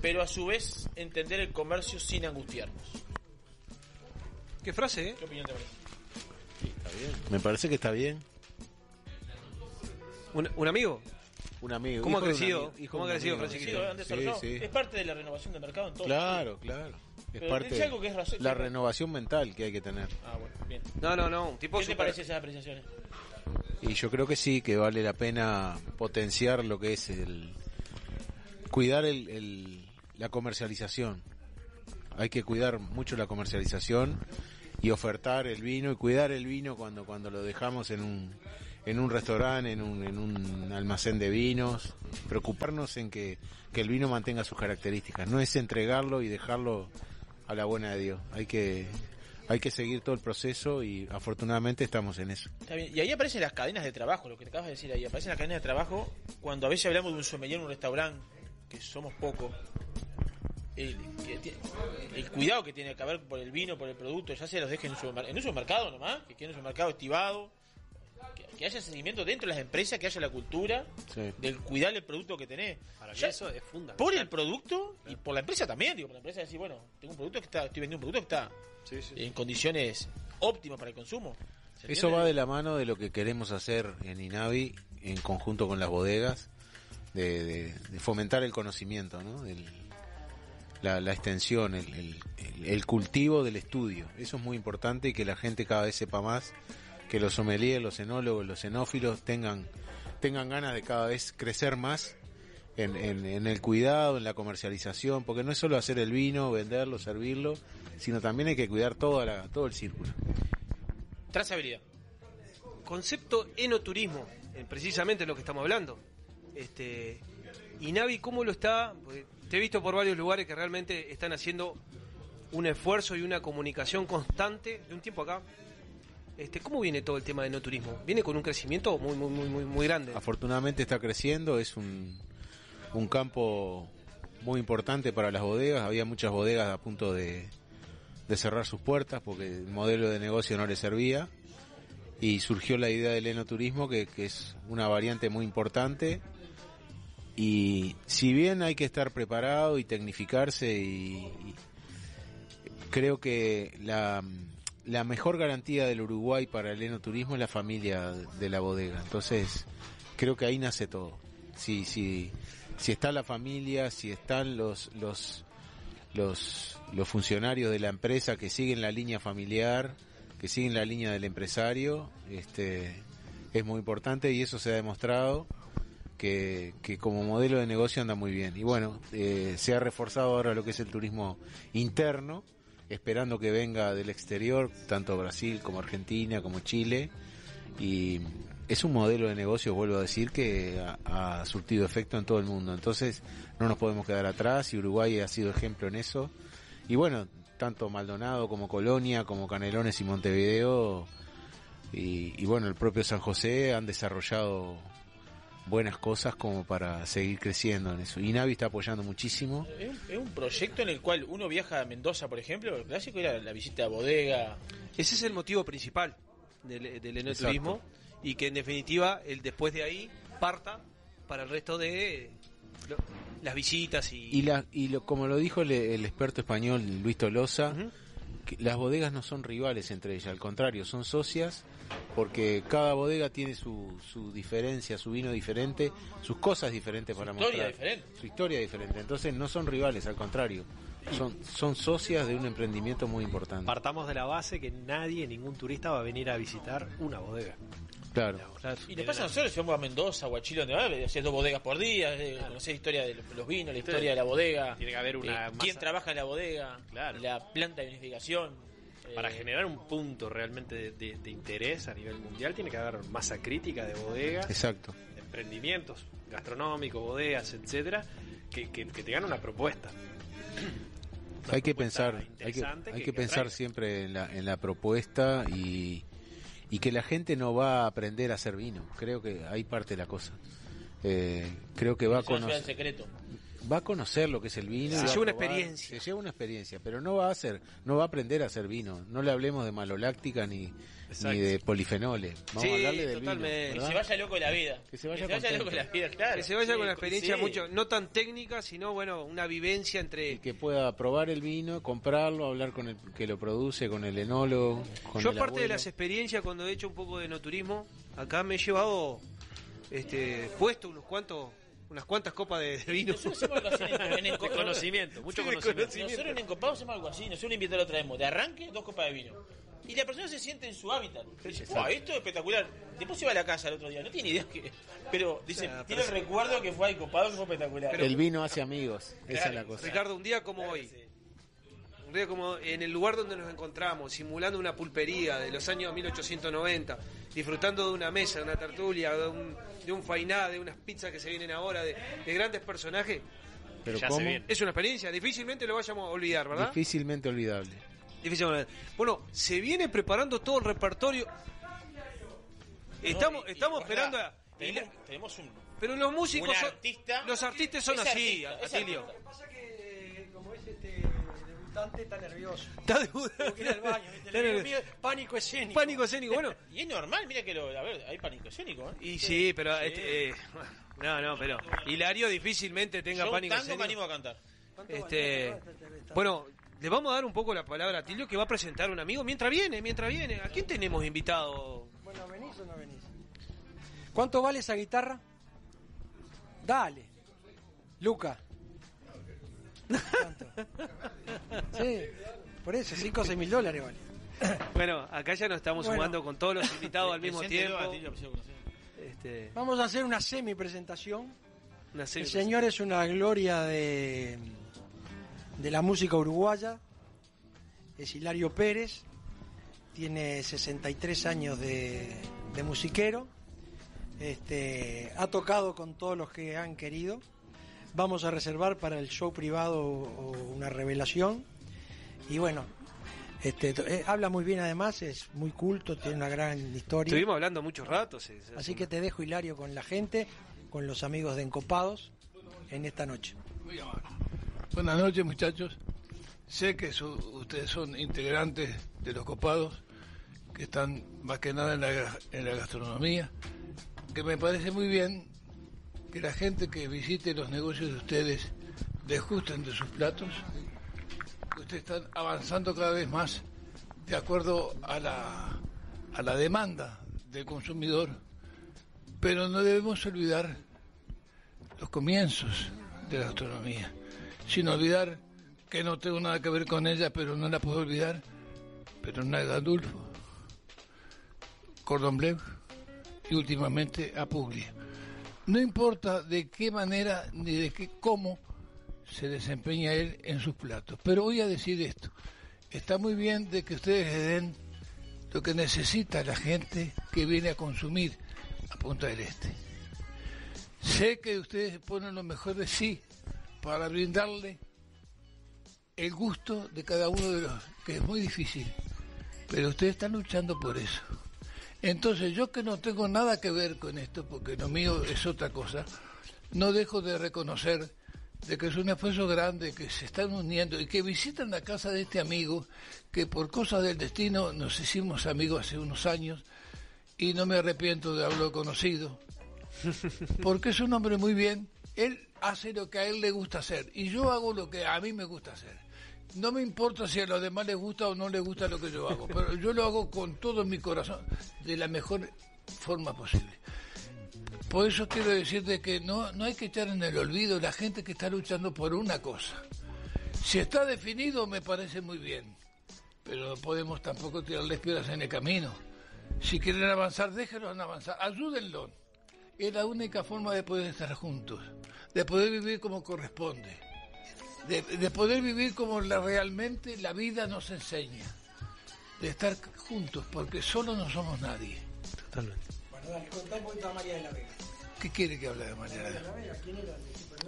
pero a su vez entender el comercio sin angustiarnos. ¿Qué frase, eh? ¿Qué opinión te parece? Me parece que está bien. ¿Un, un amigo? Un amigo. ¿Cómo ha crecido? ¿Cómo ha crecido? Sí. Sí, sí. Es parte de la renovación del mercado en todo. Claro, claro. Es Pero parte algo que es razón- la renovación mental que hay que tener. Ah, bueno, bien. No, no, no, tipo ¿Qué te super- parece esas apreciaciones? Y yo creo que sí, que vale la pena potenciar lo que es el... Cuidar el, el- la comercialización. Hay que cuidar mucho la comercialización y ofertar el vino y cuidar el vino cuando, cuando lo dejamos en un, en un restaurante, en un, en un almacén de vinos. Preocuparnos en que, que el vino mantenga sus características. No es entregarlo y dejarlo a la buena de Dios. Hay que, hay que seguir todo el proceso y afortunadamente estamos en eso. Y ahí aparecen las cadenas de trabajo, lo que te acabas de decir ahí. Aparecen las cadenas de trabajo cuando a veces hablamos de un sommelier en un restaurante, que somos pocos. El, el cuidado que tiene que haber por el vino, por el producto, ya se los deje en un supermercado, en un supermercado nomás, que quede en un supermercado estivado, que, que haya seguimiento dentro de las empresas, que haya la cultura Sí. del cuidar el producto que tenés. Para mí Ya- eso es fundamental. por el producto y por la empresa también, digo, por la empresa decir, bueno, tengo un producto que está, estoy vendiendo un producto que está Sí, sí. en condiciones óptimas para el consumo. ¿Se Eso va de la mano de lo que queremos hacer en Inavi en conjunto con las bodegas, de, de- fomentar el conocimiento, ¿no? El- la, la extensión, el, cultivo del estudio. Eso es muy importante y que la gente cada vez sepa más, que los sommeliers, los enólogos, los enófilos tengan, tengan ganas de cada vez crecer más en, en- en el cuidado, en la comercialización, porque no es solo hacer el vino, venderlo, servirlo, sino también hay que cuidar toda la, todo el círculo. Trazabilidad. concepto enoturismo, eh, precisamente lo que estamos hablando. Este, y Navi, ¿cómo lo está? Porque te he visto por varios lugares que realmente están haciendo un esfuerzo y una comunicación constante de un tiempo acá. Este, ¿Cómo viene todo el tema de enoturismo? Viene con un crecimiento muy, muy, muy, muy, grande. Afortunadamente está creciendo, es un, un campo muy importante para las bodegas. Había muchas bodegas a punto de, cerrar sus puertas porque el modelo de negocio no les servía. y surgió la idea del enoturismo, que es una variante muy importante. Y si bien hay que estar preparado y tecnificarse, y, creo que la, la mejor garantía del Uruguay para el enoturismo es la familia de la bodega. Entonces, creo que ahí nace todo. Si, si, si está la familia, si están los, los, los, los funcionarios de la empresa que siguen la línea familiar, que siguen la línea del empresario, este, es muy importante y eso se ha demostrado que, como modelo de negocio anda muy bien. Y bueno, eh, se ha reforzado ahora lo que es el turismo interno, esperando que venga del exterior, tanto Brasil como Argentina, como Chile. Y es un modelo de negocio, vuelvo a decir, que ha, surtido efecto en todo el mundo. Entonces no nos podemos quedar atrás y Uruguay ha sido ejemplo en eso. Y bueno, tanto Maldonado como Colonia, como Canelones y Montevideo, y bueno, el propio San José han desarrollado buenas cosas como para seguir creciendo en eso. Y Navi está apoyando muchísimo. Es un, es un proyecto en el cual uno viaja a Mendoza, por ejemplo. El clásico era la visita a bodega. Ese es el motivo principal del, del enoturismo y que en definitiva el después de ahí parta para el resto de lo- las visitas y, Y, la, y lo, como lo dijo el, el experto español Luis Tolosa, que las bodegas no son rivales entre ellas, al contrario, son socias porque cada bodega tiene su, su diferencia, su vino diferente, sus cosas diferentes para historia mostrar. diferente. Su historia diferente. Entonces no son rivales, al contrario. Son, son socias de un emprendimiento muy importante. Partamos de la base que nadie, ningún turista va a venir a visitar una bodega. Claro. Y le pasa a nosotros si vamos a Mendoza o a Chile, donde va, hacer dos bodegas por día, eh, conocer la historia de los vinos, la historia de la bodega. Tiene que haber una eh, quién trabaja en la bodega, la planta de unificación. Para eh, generar un punto realmente de, de- de interés a nivel mundial tiene que haber masa crítica de bodegas, Exacto. de emprendimientos gastronómicos, bodegas, etcétera, que, que, que tengan una propuesta. hay que pensar hay que, interesante hay que- pensar siempre en la, en la propuesta y, y que la gente no va a aprender a hacer vino creo que ahí parte la cosa Eh, creo que va a conocer secreto. Va a conocer lo que es el vino Se lleva una experiencia. se lleva una experiencia pero no va a hacer no va a aprender a hacer vino no le hablemos de maloláctica ni ni de polifenoles vamos Sí, a hablarle del totalmente. vino Que se vaya loco de la vida. Que se vaya loco de la vida, claro. que se vaya Sí, con la experiencia sí. mucho no tan técnica sino bueno una vivencia entre que pueda probar el vino comprarlo hablar con el que lo produce con el enólogo con yo el aparte de las experiencias cuando he hecho un poco de no turismo acá me he llevado este puesto unos cuantos unas cuantas copas de, de vino Nosotros hacemos algo así en, en De conocimiento, mucho Sí, de conocimiento. Nosotros en Encopado hacemos algo así. Nosotros un invitado lo traemos. De arranque, dos copas de vino. Y la persona se siente en su hábitat. Dice, "Buah, esto es espectacular. Después se va a la casa el otro día. No tiene idea que. Pero dice, sea, tiene el recuerdo que fue a Encopado, que fue espectacular. el vino hace amigos esa es Claro, la cosa Ricardo un día como hoy un día como en el lugar donde nos encontramos simulando una pulpería de los años 1890 disfrutando de una mesa de una tertulia de un, de un fainá de unas pizzas que se vienen ahora de, de grandes personajes pero cómo es una experiencia difícilmente lo vayamos a olvidar ¿verdad? difícilmente olvidable Difícilmente. Bueno, se viene preparando todo el repertorio. Estamos, No, y- y estamos esperando a... Tenemos, tenemos un. Pero los músicos son- artista. los artistas son así, artista, es Atilio. artista. pasa que, como es este está nervioso. Está ir al baño. ¿viste? Está Le digo, nervioso. "Mira, Pánico escénico. Pánico escénico, bueno. Y es normal, mira que lo. A ver, hay pánico escénico, ¿eh? Y sí, pero... este, eh, no, no, pero... Hilario difícilmente tenga Yo pánico tango me escénico. animo a cantar. Este, bueno, le vamos a dar un poco la palabra a Tilio que va a presentar a un amigo mientras viene, mientras viene. ¿A quién tenemos invitado? Bueno, ¿venís o no venís? ¿Cuánto vale esa guitarra? Dale. Luca. ¿Cuánto? Sí, por eso, 5 o 6 mil dólares vale. Bueno, acá ya nos estamos Bueno. sumando con todos los invitados al mismo tiempo. Este, Vamos a hacer una semi presentación. una El serie- señor es una gloria de, de la música uruguaya. Es Hilario Pérez. Tiene 63 años de, de musiquero. Este, ha tocado con todos los que han querido. Vamos a reservar para el show privado o- una revelación. Y bueno, este, eh, habla muy bien además, es muy culto, tiene una gran historia. Estuvimos hablando muchos ratos. es- es Así que te dejo, Hilario, con la gente, con los amigos de Encopados en esta noche. Buenas noches, muchachos. Sé que su- ustedes son integrantes de los copados, que están más que nada en la, en la gastronomía, que me parece muy bien que la gente que visite los negocios de ustedes desgusten de sus platos, ustedes están avanzando cada vez más de acuerdo a la, a la demanda del consumidor, pero no debemos olvidar los comienzos de la gastronomía, sin olvidar que no tengo nada que ver con ella, pero no la puedo olvidar, pero no es Gandulfo, Cordon Bleu y últimamente a Puglia. No importa de qué manera ni de qué cómo se desempeña él en sus platos, pero voy a decir esto. Está muy bien de que ustedes den lo que necesita la gente que viene a consumir a Punta del Este. Sé que ustedes ponen lo mejor de sí para brindarle el gusto de cada uno de los, que es muy difícil, pero ustedes están luchando por eso. Entonces yo que no tengo nada que ver con esto, porque lo mío es otra cosa, no dejo de reconocer de que es un esfuerzo grande, que se están uniendo y que visitan la casa de este amigo, que por cosas del destino nos hicimos amigos hace unos años y no me arrepiento de haberlo conocido, porque es un hombre muy bien, él hace lo que a él le gusta hacer y yo hago lo que a mí me gusta hacer. No me importa si a los demás les gusta o no les gusta lo que yo hago, pero yo lo hago con todo mi corazón, de la mejor forma posible. Por eso quiero decirte que no, no hay que echar en el olvido la gente que está luchando por una cosa. Si está definido me parece muy bien, pero no podemos tampoco tirarles piedras en el camino. Si quieren avanzar, déjenlos avanzar, ayúdenlos. Es la única forma de poder estar juntos, de poder vivir como corresponde, de, de poder vivir como la, realmente la vida nos enseña, de estar juntos, porque solo no somos nadie. Totalmente. Bueno, dale, contá un poquito a María de la Vega. ¿Qué quiere que hable de María de la María de Vega? la Vega, ¿quién era?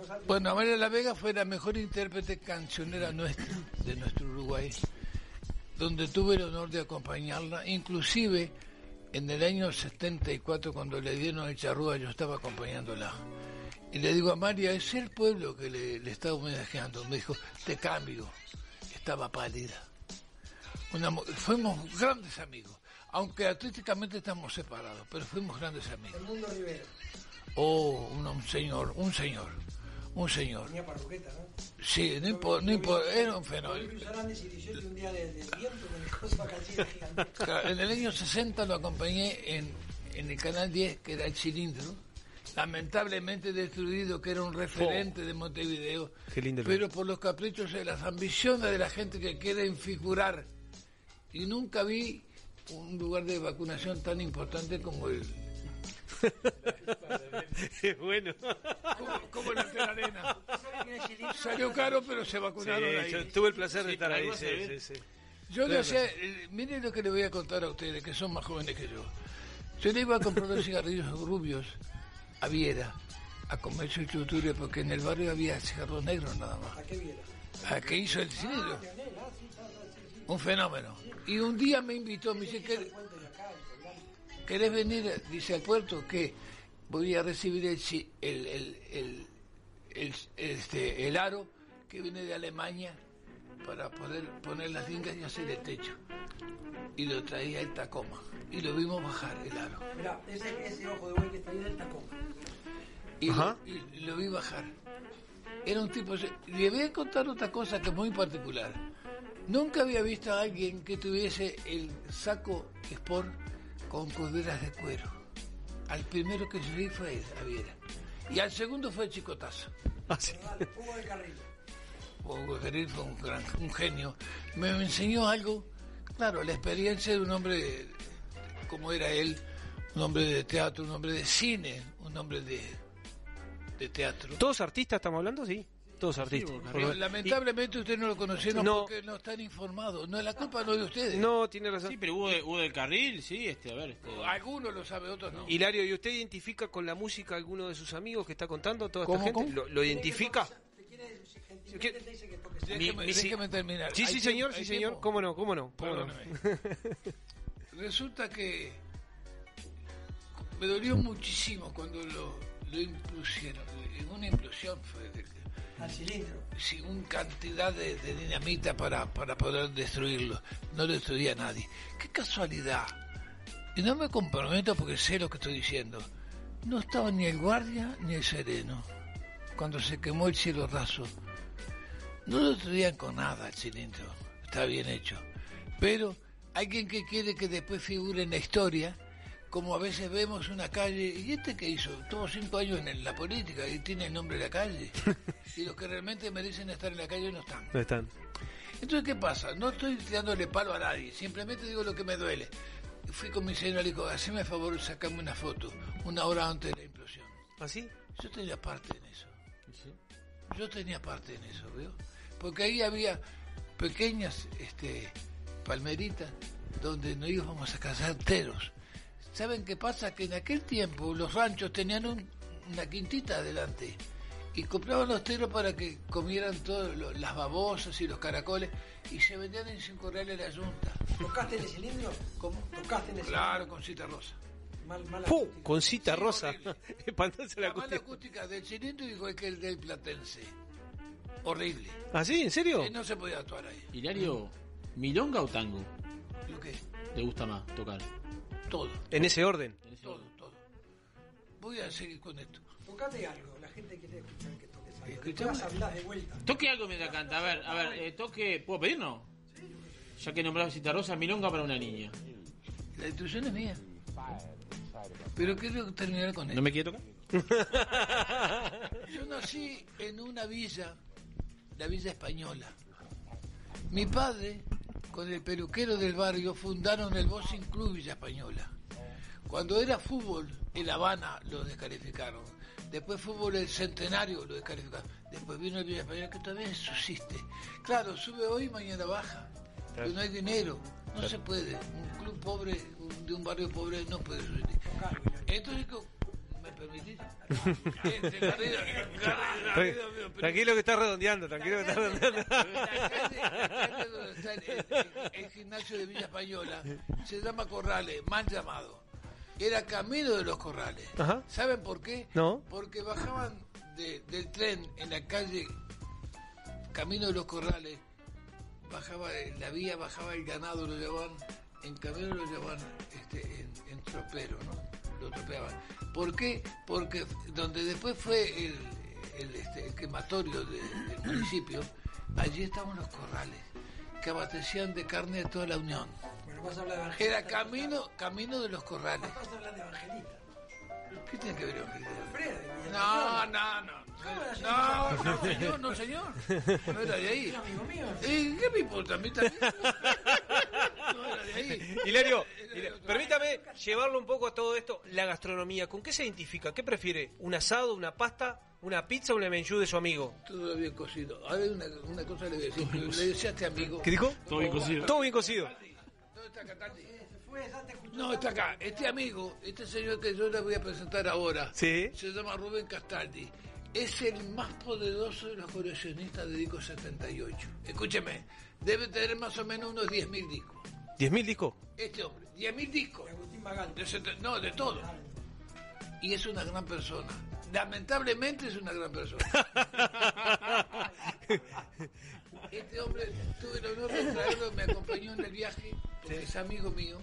Pues Bueno, María de la Vega fue la mejor intérprete cancionera nuestra, de nuestro Uruguay, donde tuve el honor de acompañarla, inclusive en el año 74 cuando le dieron el charrúa yo estaba acompañándola. Y le digo a María, es el pueblo que le, le está homenajeando. Me dijo, te cambio. Estaba pálida. Una fuimos grandes amigos, aunque artísticamente estamos separados, pero fuimos grandes amigos. El mundo Rivera. Oh, un, un señor, un señor, un señor. Tenía parruqueta, ¿no? Sí, no importa, no importa, era un fenómeno. Luis Hernández y 18 un día de, de viento con el coso acá así de gigante. Claro, En el año 60 lo acompañé en, en el canal 10, que era el cilindro, lamentablemente destruido, que era un referente de Montevideo, Qué lindo el pero por los caprichos de las ambiciones de la gente que quieren figurar. Y nunca vi un lugar de vacunación tan importante como el... Es bueno. Como, como el Hotel Arena. Salió caro, pero se vacunaron Sí, ahí. yo tuve el placer de Sí, estar ahí. Sí, sí. Yo Claro. decía, eh, miren lo que le voy a contar a ustedes, que son más jóvenes que yo. Yo le iba a comprar los cigarrillos rubios a Viera, a comercio y chuture, porque en el barrio había cigarros negros nada más. ¿A qué viera? ¿A qué hizo el cilindro? Un fenómeno. Y un día me invitó, me dice, "¿Quer- ¿querés venir? Dice, al puerto, que voy a recibir el, ci- el, el, el, el- este, el aro que viene de Alemania para poder poner las lingas y hacer el techo. Y lo traía el Tacoma. Y lo vimos bajar el aro. Mirá, ese, ese ojo de buey que está ahí del Tacoma. Y, Ajá. lo, y lo vi bajar. Era un tipo... Le voy a contar otra cosa que es muy particular. Nunca había visto a alguien que tuviese el saco Sport con coderas de cuero. Al primero que yo vi fue él, a Viera. Y al segundo fue el Chicotazo. Hugo de Carril. Hugo Carril fue un, gran, un genio. Me enseñó algo, claro, la experiencia de un hombre como era él, un hombre de teatro, un hombre de cine, un hombre de, de teatro. ¿Todos artistas estamos hablando? Sí. Todos artistas. Pero lamentablemente ustedes no lo conocieron No. porque no están informados. No, la culpa no es de ustedes. No, tiene razón. Sí, pero de- Hugo del Carril, sí, este, a ver. Este, Algunos lo saben, otros no. Hilario, ¿y usted identifica con la música a alguno de sus amigos que está contando toda esta ¿Cómo, gente? cómo? ¿Lo, lo identifica? Déjeme, terminar. Sí, ¿Hay sí, señor, ¿Hay sí, señor. ¿Cómo no? ¿Cómo no? ¿Cómo no? Resulta que me dolió muchísimo cuando lo, lo impusieron. En una implosión fue. de Al cilindro. sí, un cantidad de, de dinamita para, para poder destruirlo. No lo destruía nadie. Qué casualidad. Y no me comprometo porque sé lo que estoy diciendo. No estaba ni el guardia ni el sereno cuando se quemó el cielo raso. No lo destruían con nada el cilindro. Está bien hecho. Pero alguien que quiere que después figure en la historia, como a veces vemos una calle, ¿y este que hizo? Tuvo cinco años en la política y tiene el nombre de la calle. y los que realmente merecen estar en la calle no están. No están. Entonces, ¿qué pasa? No estoy tirándole palo a nadie, simplemente digo lo que me duele. Fui con mi señora y le digo, haceme el favor, sacame una foto, una hora antes de la implosión. ¿Así? Yo tenía parte en eso. Yo tenía parte en eso, ¿veo? Porque ahí había pequeñas este, palmeritas donde nos íbamos a cazar teros. ¿Saben qué pasa? Que en aquel tiempo los ranchos tenían un- una quintita adelante y compraban los teros para que comieran todas las babosas y los caracoles y se vendían en cinco reales la yunta. ¿Tocaste en el cilindro? ¿Cómo? ¿Tocaste en el Claro, con cita rosa. Mal. Con cita rosa. Espantarse la La mala acústica. acústica del cilindro igual que el del platense. Horrible. ¿Ah, sí? ¿En serio? Eh, no se podía actuar ahí. Hilario, ¿milonga o tango? ¿Lo qué? ¿Te gusta más tocar? Todo. En ese orden. Todo, todo. Voy a seguir con esto. Tocate algo, la gente quiere escuchar que toques algo. Escuchame. Después hablas de vuelta. Toque algo mientras canta. A ver, a ver, eh, toque. ¿Puedo pedir no? Ya que nombraba Cita Rosa, milonga para una niña. La instrucción es mía. Pero quiero terminar con esto. ¿No me quiere tocar? Yo nací en una villa, la Villa Española. Mi padre, con el peluquero del barrio, fundaron el Boxing Club Villa Española. Cuando era fútbol, el Habana lo descalificaron. Después fútbol el Centenario lo descalificaron. Después vino el Villa Española que todavía subsiste. Claro, sube hoy, mañana baja. Pero no hay dinero. No se puede. Un club pobre, un- de un barrio pobre, no puede subsistir. Entonces, co- ¿me permitís? Tranquilo que está redondeando, tranquilo que está redondeando. la calle, la calle donde está el, el- el gimnasio de Villa Española se llama Corrales, mal llamado. Era camino de los Corrales. Ajá. ¿Saben por qué? No. Porque bajaban de- del tren en la calle Camino de los Corrales, bajaba la vía, bajaba el ganado, lo llevaban, en camino lo llevaban este, en, en tropero, ¿no? Lo tropeaban. ¿Por qué? Porque donde después fue el, el, este, el quematorio de- del municipio, allí estaban los corrales, que abastecían de carne a toda la Unión. Bueno, vas a hablar de Evangelista. Era camino, camino de los corrales. Vas a hablar de Evangelista. ¿Qué tiene que ver Evangelista? Alfredo, No, no, no. ¿Cómo era No, no, señor, no, señor. No era de ahí. Era amigo mío. ¿Y qué me importa? A mí también. No era de ahí. Hilario, Hilario, permítame llevarlo un poco a todo esto, la gastronomía. ¿Con qué se identifica? ¿Qué prefiere? ¿Un asado, una pasta, una pizza o un menjú de su amigo? Todo bien cocido. Ahora una, una cosa le voy a decir. Le decía a este amigo. ¿Qué dijo? Todo bien cocido. Todo bien cocido. No, está acá. Este amigo, este señor que yo le voy a presentar ahora, Sí. se llama Rubén Castaldi. Es el más poderoso de los coleccionistas de discos 78. Escúcheme, debe tener más o menos unos 10.000 discos. ¿10.000 discos? Este hombre, 10.000 discos. De Agustín Magal. De no, de todo. Y es una gran persona. Lamentablemente es una gran persona. Este hombre, tuve el honor de traerlo, me acompañó en el viaje, porque es amigo mío.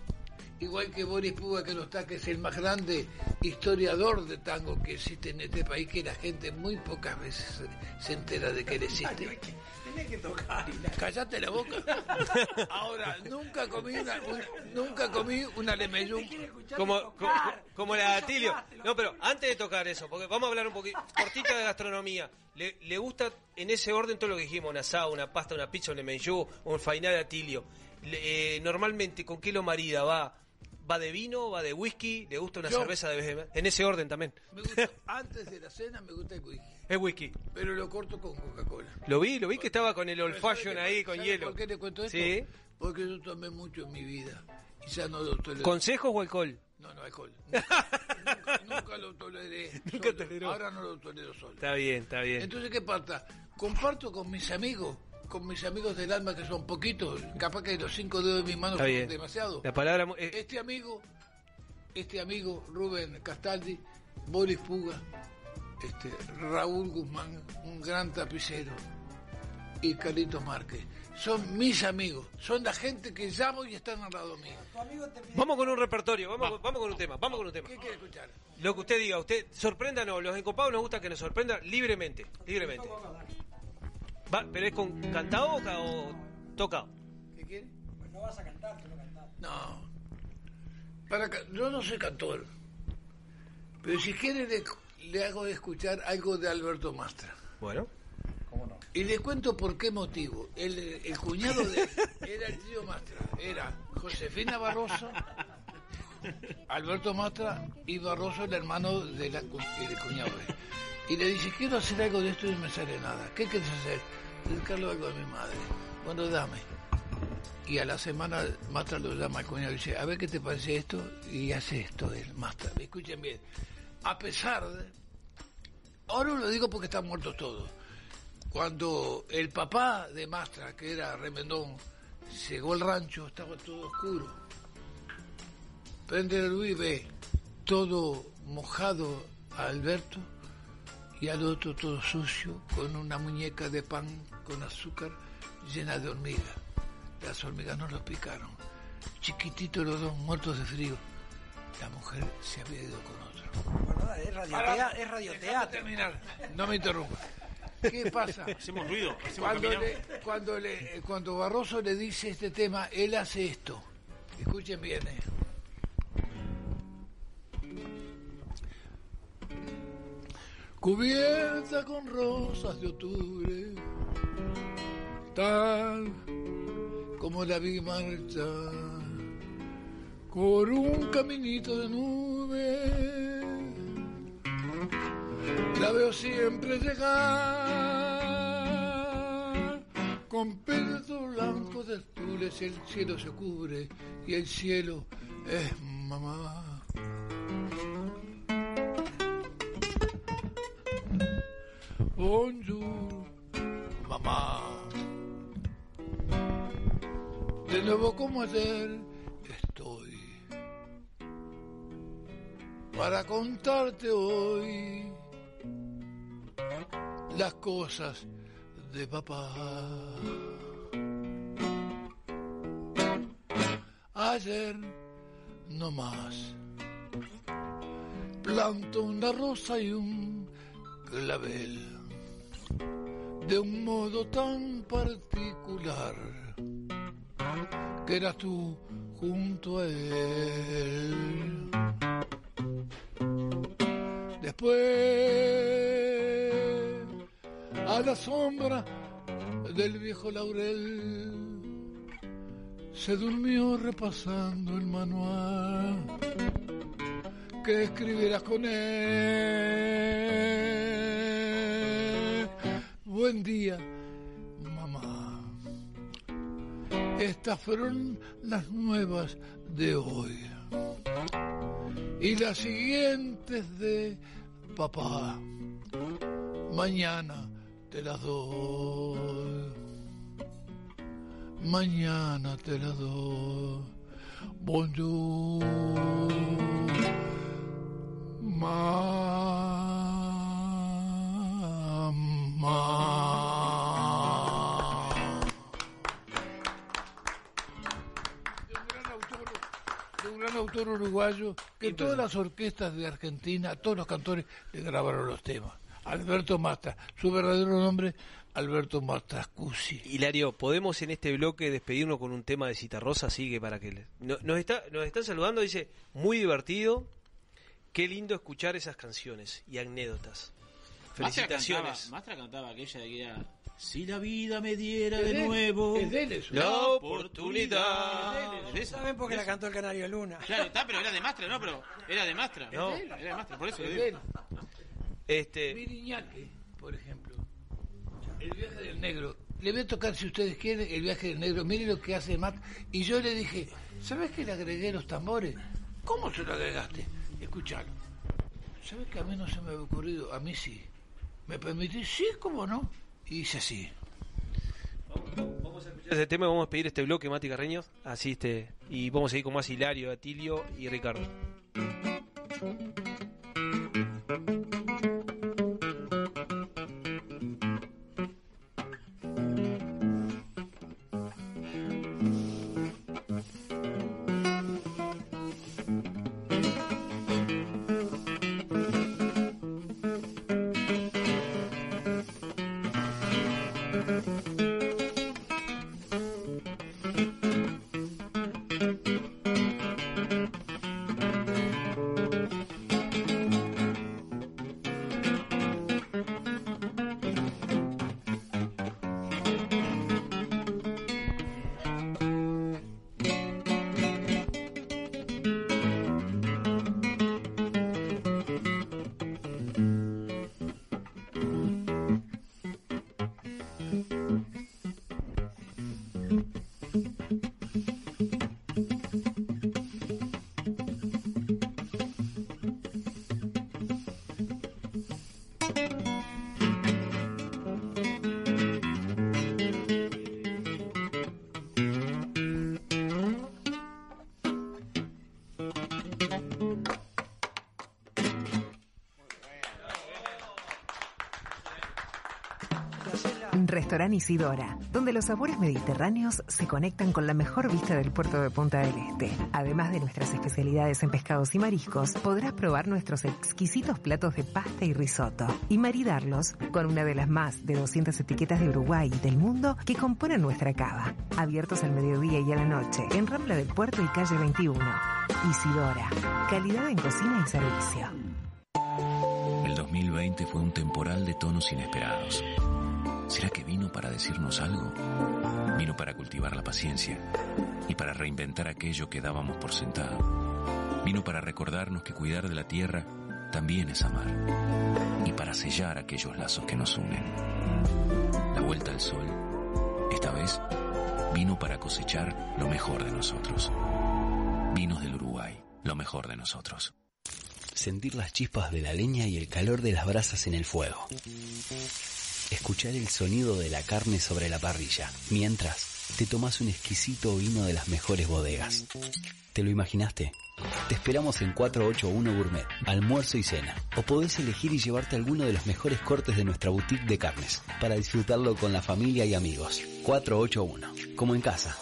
Igual que Boris Puga, que no está, que es el más grande historiador de tango que existe en este país, que la gente muy pocas veces se- entera de que él existe. Tenés que tocar. y la- Cállate la boca. Ahora, nunca comí una, una- nunca comí una lemeyún. Como, co- co- como la de Atilio. No, pero antes de tocar eso, porque vamos a hablar un poquito cortita de gastronomía. ¿Le, le gusta en ese orden todo lo que dijimos? Un asado, una pasta, una pizza, un menjú, un fainá de Atilio. Le- eh, normalmente, ¿con qué lo marida? ¿Va va de vino? ¿Va de whisky? ¿Le gusta una Yo- cerveza de vez en- En ese orden también. Me gusta, antes de la cena me gusta el whisky, Es whisky. pero lo corto con Coca-Cola. Lo vi, lo vi que estaba con el old Pero ¿sabe fashion ahí con hielo. ¿Por qué le cuento esto? Sí. Porque yo tomé mucho en mi vida. Ya no lo tolero. ¿Consejos o alcohol? No, no, alcohol. Nunca, nunca lo toleré. Nunca toleró. Ahora no lo tolero solo. Está bien, está bien. Entonces, ¿qué pasa? Comparto con mis amigos, con mis amigos del alma, que son poquitos. Capaz que los cinco dedos de mi mano Está son demasiado. La palabra... eh, Este amigo, este amigo, Rubén Castaldi, Boris Puga, este, Raúl Guzmán, un gran tapicero, y Carlitos Márquez. Son mis amigos, son la gente que llamo y están al lado mío. Vamos con un repertorio, vamos, con- vamos con un tema, vamos con un tema. ¿Qué quiere escuchar? Lo que usted diga, usted sorpréndanos, los encopados nos gusta que nos sorprenda libremente, libremente. Va, pero es con cantado o, ca- o tocado. ¿Qué quiere? Pues no vas a cantar, tú no cantar. No. Para yo no soy cantor. Pero si quiere le, le hago escuchar algo de Alberto Mastra. Bueno. Y le cuento por qué motivo. El, el cuñado de él era el tío Mastra. Era Josefina Barroso, Alberto Mastra y Barroso, el hermano de la, cu- del cuñado de él. Y le dice, quiero hacer algo de esto y no me sale nada. ¿Qué quieres hacer? Dedicarlo algo a mi madre. Bueno, dame. Y a la semana Mastra lo llama al cuñado y dice, a ver qué te parece esto. Y hace esto él, Mastra. Escuchen bien. A pesar de... Ahora lo digo porque están muertos todos. Cuando el papá de Mastra, que era Remendón, llegó al rancho, estaba todo oscuro. Prende la luz y ve todo mojado a Alberto y al otro todo sucio, con una muñeca de pan con azúcar llena de hormigas. Las hormigas no los picaron. Chiquititos los dos muertos de frío. La mujer se había ido con otro. Bueno, es radioteatro. Es radioteatro. terminar. No me interrumpa. ¿Qué pasa? Hacemos ruido, hacemos Cuando, le- cuando, le- cuando Barroso le dice este tema, él hace esto. Escuchen bien. eh. Cubierta con rosas de octubre, tal como la vi marchar, por un caminito de nube. La veo siempre llegar con pelos blancos de azules el cielo se cubre y el cielo es mamá Bonjour, mamá. De nuevo como ayer estoy para contarte hoy las cosas de papá. Ayer no más planto una rosa y un clavel de un modo tan particular que eras tú junto a él. Después, a la sombra del viejo laurel, se durmió repasando el manual que escribieras con él. Buen día, mamá. Estas fueron las nuevas de hoy. Y las siguientes de papá. Mañana te las doy. Mañana te las doy. Bonjour. Mamá. De un gran autor, de un gran autor uruguayo que todas las orquestas de Argentina, todos los cantores le grabaron los temas. Alberto Mastra, su verdadero nombre, Alberto Mastrascusi. Hilario, ¿podemos en este bloque despedirnos con un tema de Citarrosa? Sigue para que le... No- nos, está, nos están saludando, dice, muy divertido, qué lindo escuchar esas canciones y anécdotas. Felicitaciones. Mastra cantaba, Mastra cantaba aquella de que era Si la vida me diera de nuevo es de la oportunidad. ¿Saben por qué la cantó el Canario Luna? Claro, está, pero era de Mastra, ¿no? Pero era de Mastra. No. Era de Mastra, por eso Es lo de digo. él. Este, Miriñaque, por ejemplo. El viaje del negro. Le voy a tocar, si ustedes quieren, el viaje del negro. Mire lo que hace Matt. Y yo le dije, ¿sabes que le agregué los tambores? ¿Cómo se lo agregaste? Escuchalo. ¿Sabes que a mí no se me había ocurrido? A mí sí. ¿Me permitís? Sí, ¿cómo no? Y hice así. ese tema vamos a pedir este bloque, Mati Carreño. Así este, y vamos a seguir con más Hilario, Atilio y Ricardo. Isidora, donde los sabores mediterráneos se conectan con la mejor vista del puerto de Punta del Este. Además de nuestras especialidades en pescados y mariscos, podrás probar nuestros exquisitos platos de pasta y risotto y maridarlos con una de las más de 200 etiquetas de Uruguay y del mundo que componen nuestra cava. Abiertos al mediodía y a la noche, en Rambla del Puerto y calle 21. Isidora, calidad en cocina y servicio. El 2020 fue un temporal de tonos inesperados. ¿Será que vino para decirnos algo? Vino para cultivar la paciencia y para reinventar aquello que dábamos por sentado. Vino para recordarnos que cuidar de la tierra también es amar y para sellar aquellos lazos que nos unen. La vuelta al sol, esta vez, vino para cosechar lo mejor de nosotros. Vinos del Uruguay, lo mejor de nosotros. Sentir las chispas de la leña y el calor de las brasas en el fuego. Escuchar el sonido de la carne sobre la parrilla, mientras te tomas un exquisito vino de las mejores bodegas. ¿Te lo imaginaste? Te esperamos en 481 Gourmet, almuerzo y cena. O podés elegir y llevarte alguno de los mejores cortes de nuestra boutique de carnes, para disfrutarlo con la familia y amigos. 481, como en casa.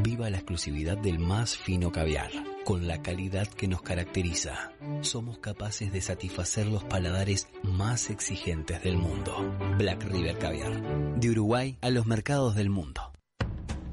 Viva la exclusividad del más fino caviar, con la calidad que nos caracteriza. Somos capaces de satisfacer los paladares más exigentes del mundo. Black River Caviar, de Uruguay a los mercados del mundo.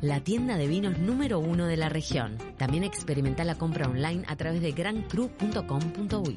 La tienda de vinos número uno de la región. También experimenta la compra online a través de grancru.com.uy.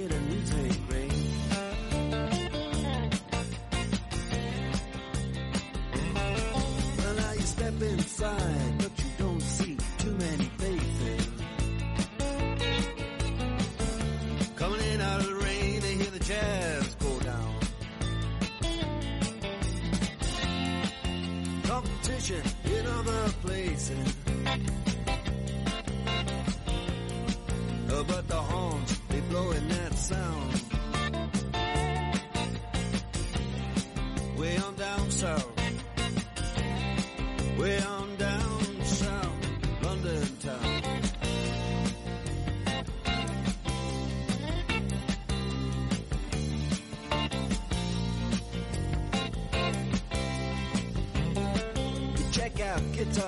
Competition in other places. Uh, but the horns, they blowing that sound. Way on down south.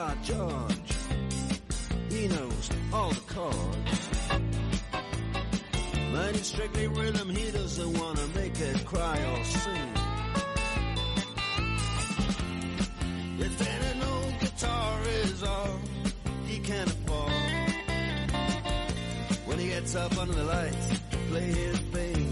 by George. He knows all the chords. But it's strictly rhythm, he doesn't wanna make it cry or sing. If any old guitar is all he can afford, when he gets up under the lights to play his bass.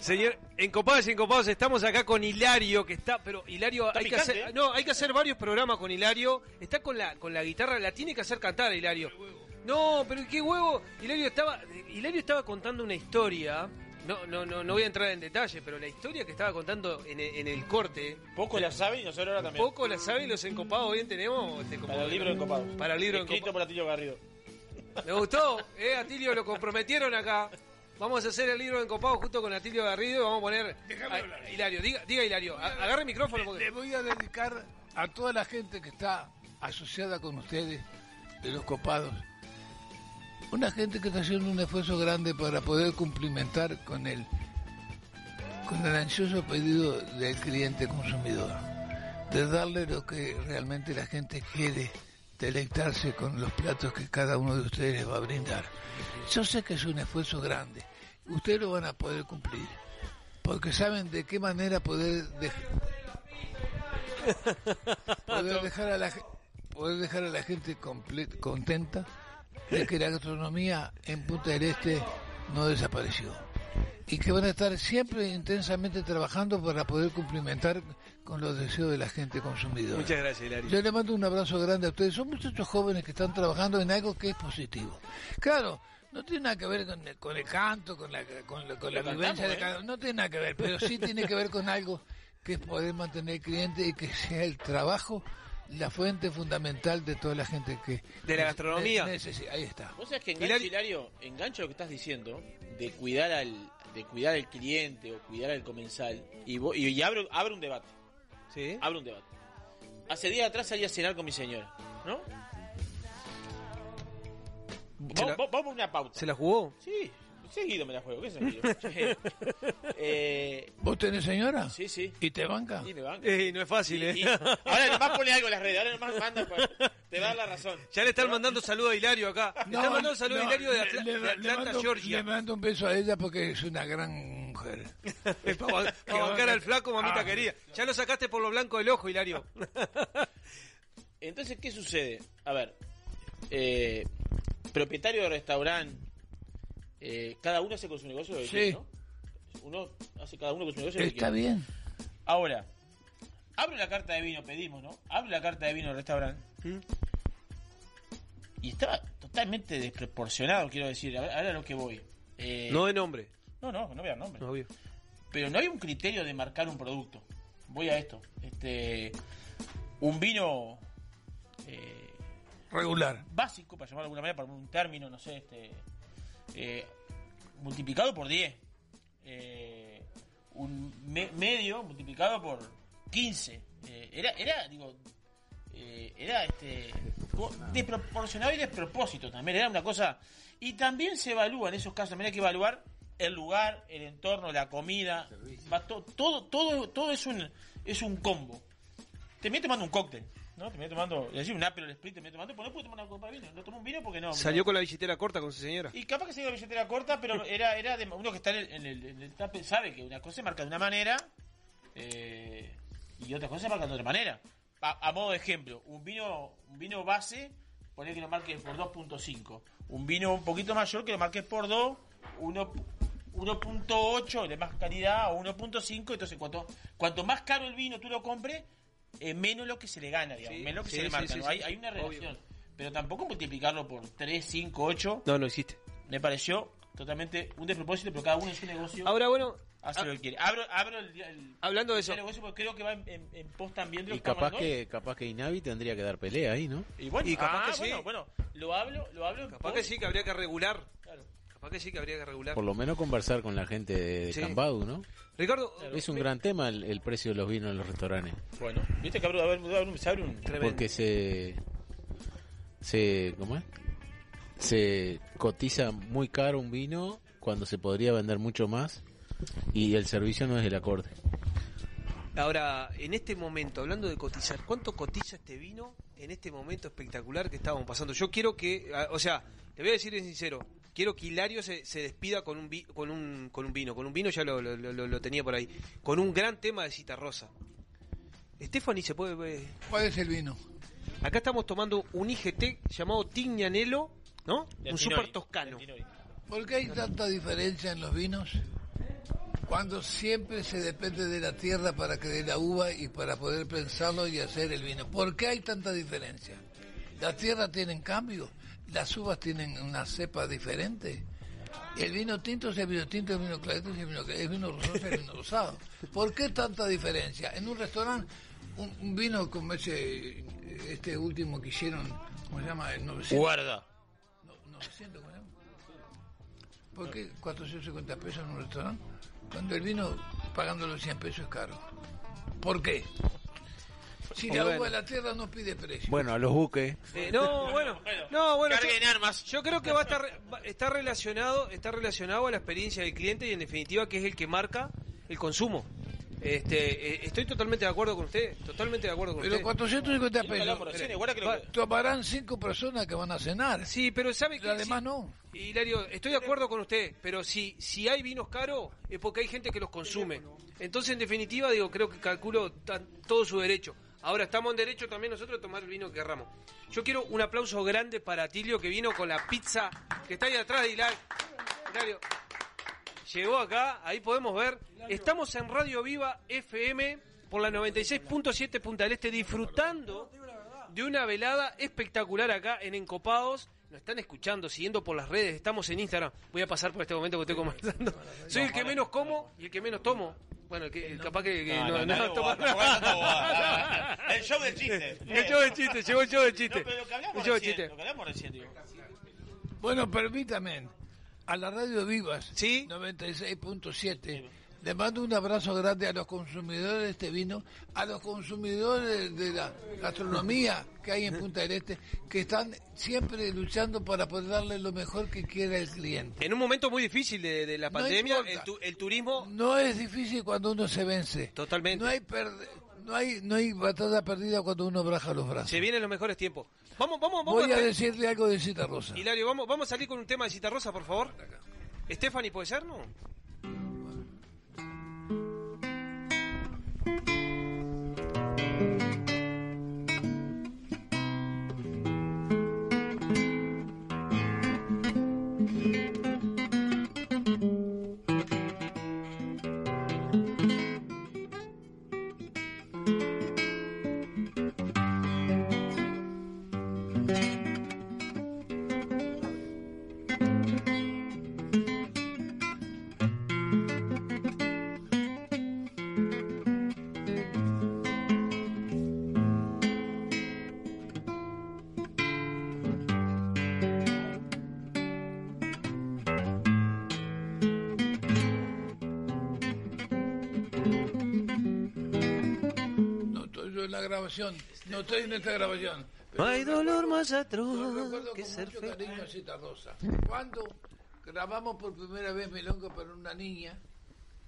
Señor, en Copados y Encopados estamos acá con Hilario, que está, pero Hilario, Está hay que hacer, ¿eh? no, hay que hacer varios programas con Hilario. Está con la, con la guitarra, la tiene que hacer cantar Hilario. No, pero qué huevo. Hilario estaba, Hilario estaba contando una historia. No, no, no, no voy a entrar en detalle, pero la historia que estaba contando en el, en el corte. Poco la sabe y nosotros ahora también. Poco la sabe y los encopados bien tenemos. este, como- Para el libro de Encopados. Para el libro Escrito por Atilio Garrido. Me gustó, eh, Atilio, lo comprometieron acá. Vamos a hacer el libro encopado justo con Atilio Garrido y vamos a poner. a- Hilario, diga, diga Hilario, a- agarre el micrófono. porque- Le voy a dedicar a toda la gente que está asociada con ustedes, de los copados. Una gente que está haciendo un esfuerzo grande para poder cumplimentar con el, con el ansioso pedido del cliente consumidor, de darle lo que realmente la gente quiere, deleitarse con los platos que cada uno de ustedes les va a brindar. Yo sé que es un esfuerzo grande, ustedes lo van a poder cumplir, porque saben de qué manera poder dej- poder dejar a la poder dejar a la gente contenta de que la gastronomía en Punta del Este no desapareció y que van a estar siempre intensamente trabajando para poder cumplimentar con los deseos de la gente consumidora. Muchas gracias, Hilario. Yo le mando un abrazo grande a ustedes. Son muchachos jóvenes que están trabajando en algo que es positivo. Claro, no tiene nada que ver con el, con el canto, con la, con la, con la vivencia de cantamos, cada No tiene nada que ver, pero sí tiene que ver con algo que es poder mantener el cliente y que sea el trabajo la fuente fundamental de toda la gente que... De la gastronomía. Ahí está. Vos sabés que engancho, Hilario, engancho lo que estás diciendo de cuidar al de cuidar al cliente o cuidar al comensal y, vo- y, y abro, abro un debate. ¿Sí? Abro un debate. Hace días atrás salí a cenar con mi señora, ¿no? Se la- Vamos, por una pauta. ¿Se la jugó? Sí, seguido me la juego, ¿qué seguido? eh, ¿Vos tenés señora? Sí, sí. ¿Y te banca? y me banca. Eh, no es fácil, ¿eh? y- ahora nomás pone algo en las redes, ahora nomás manda, pa- te va a dar la razón. Ya le están mandando saludos a Hilario acá. Le están mandando saludos a no, Hilario de, le- Atla- le- de le Atlanta, mando- Georgia. Le mando un beso a ella porque es una gran mujer. Para bancar al flaco, mamita Ah. querida. Ya lo sacaste por lo blanco del ojo, Hilario. Entonces, ¿qué sucede? A ver, eh, propietario de restaurante, eh, cada uno hace con su negocio lo que Sí. quiere, ¿no? Uno hace cada uno con su negocio lo que Está quiere. bien. Ahora, abro la carta de vino, pedimos, ¿no? Abro la carta de vino del restaurante. Y está totalmente desproporcionado, quiero decir. Ahora a lo que voy. Eh, No de nombre. No, no, no voy a dar nombre. Obvio. Pero no hay un criterio de marcar un producto. Voy a esto. Este, un vino eh, Regular. básico, para llamarlo de alguna manera, para un término, no sé, este, eh, multiplicado por 10. Eh, un me- medio multiplicado por 15. Eh, era, era, digo, eh, era este, desproporcionado y despropósito también. Era una cosa. Y también se evalúa en esos casos, también hay que evaluar el lugar, el entorno, la comida. Va to- todo, todo, todo es un, es un combo. Terminé tomando un cóctel. No, terminé tomando, decir un Apple Split, terminé tomando, pues no pude tomar una copa de vino. No tomé un vino porque no. Salió con la billetera corta con su señora. Y capaz que se dio la billetera corta, pero era, era de uno que está en el, en el, en el tape, sabe que una cosa se marca de una manera eh, y otra cosa se marca de otra manera. A, a modo de ejemplo, un vino, un vino base, poner que lo marques por 2.5. Un vino un poquito mayor que lo marques por 2, uno- 1.8 de más calidad o 1.5. Entonces, cuanto, cuanto más caro el vino tú lo compres, eh, menos lo que se le gana, digamos, Sí, menos lo que sí, se le marca. sí, ¿no? sí, hay, sí. hay una Obvio. relación. Pero tampoco multiplicarlo por 3, 5, 8. No, no existe. Me pareció totalmente un despropósito, pero cada uno en su negocio. Ahora, bueno, hace ah, lo que quiere. Abro, abro el, el- Hablando de el eso. negocio porque creo que va en, en- en pos también de lo Y capaz que, capaz que Inavi tendría que dar pelea ahí, ¿no? Y bueno, Y capaz ah, que sí. bueno, bueno, lo hablo, lo hablo. en Capaz pos- que sí, que habría que regular. Claro. Capaz que sí, que habría que regular. Por lo menos conversar con la gente de, Sí. Cambadu, ¿no? Ricardo, Es un gran tema el, el precio de los vinos en los restaurantes. Bueno, viste que abro- se abre un. Porque se. se ¿Cómo es? Se cotiza muy caro un vino cuando se podría vender mucho más y el servicio no es el acorde. Ahora, en este momento, hablando de cotizar, ¿cuánto cotiza este vino en este momento espectacular que estábamos pasando? Yo quiero que, ah, o sea, te voy a decir en sincero, quiero que Hilario se, se despida con un, vi- con, un, con un vino, con un vino ya lo, lo- lo- lo tenía por ahí, con un gran tema de cita rosa. Stephanie, ¿se puede...? eh? ¿Cuál es el vino? Acá estamos tomando un IGT llamado Tignanello, ¿no? Un super toscano. ¿Por qué hay tanta diferencia en los vinos? Cuando siempre se depende de la tierra para que dé la uva y para poder pensarlo y hacer el vino. ¿Por qué hay tanta diferencia? La tierra tiene en cambio, las uvas tienen una cepa diferente. El vino tinto es el vino tinto, el vino clarito es el vino, el vino rosado es el vino rosado. ¿Por qué tanta diferencia? En un restaurante, un, un vino como ese, este último que hicieron, ¿cómo se llama? El 900. Guarda. No, 900, ¿cómo se llama? ¿Por qué 450 pesos en un restaurante? Cuando el vino pagándolo 100 pesos es caro. ¿Por qué? Si la Bueno. uva de la tierra no pide precio. Bueno, a los buques. Eh, no, bueno, no, bueno. Carguen yo, armas. Yo creo que va a estar, va- está relacionado, está relacionado a la experiencia del cliente y en definitiva que es el que marca el consumo. Este, eh, estoy totalmente de acuerdo con usted, totalmente de acuerdo con Pero usted. 450 Sí, lo hablamos pesos. Tomarán cinco personas que van a cenar. Sí, pero ¿sabe que Además no. Hilario, estoy de acuerdo con usted, pero si si hay vinos caros es porque hay gente que los consume. Entonces, en definitiva, digo, creo que calculo está todo su derecho. Ahora estamos en derecho también nosotros de tomar el vino que querramos. Yo quiero un aplauso grande para Tilio que vino con la pizza que está ahí atrás de Hilario. Hilario, llegó acá, ahí podemos ver. Estamos en Radio Viva FM por la 96.7 Punta del Este disfrutando de una velada espectacular acá en Encopados. Nos están escuchando, siguiendo por las redes, estamos en Instagram. Voy a pasar por este momento que estoy conversando. Soy el que menos como y el que menos tomo. Bueno, que, capaz que, que No, no, no, no, no, toma-. El show del chiste. El show del chiste, llegó el show del chiste. No, pero lo que hablamos El show del recién, chiste. lo que hablamos recién, digo. Bueno, permítame. A la radio Vivas, 96.7, le mando un abrazo grande a los consumidores de este vino, a los consumidores de la gastronomía que hay en Punta del Este, que están siempre luchando para poder darle lo mejor que quiera el cliente. En un momento muy difícil de, de la pandemia, el, tu- el turismo... No es difícil cuando uno se vence. Totalmente. No hay, no hay, no hay batalla perdida cuando uno braja los brazos. Se vienen los mejores tiempos. Vamos, vamos, vamos. Voy a decirle algo de Cita Rosa. Hilario, vamos, vamos a salir con un tema de Cita Rosa, por favor. Stephanie, ¿puede ser? No grabación, no estoy en esta grabación. No hay dolor más Yo atroz recuerdo que con ser mucho feliz. cariño a Cita Rosa. Cuando grabamos por primera vez Milonga para una niña,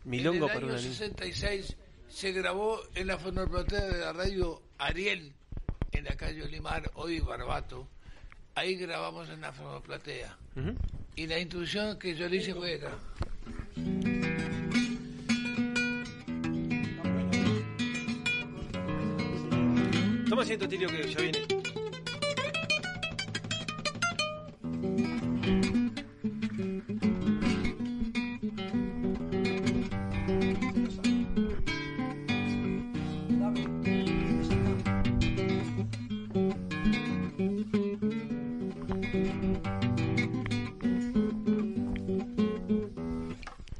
Milonga en el para año una niña. 66 se grabó en la fonoplatea de la radio Ariel, en la calle Olimar, hoy Barbato. Ahí grabamos en la platea. Y la introducción que yo le hice fue esta. Toma asiento, Tilio, que ya viene.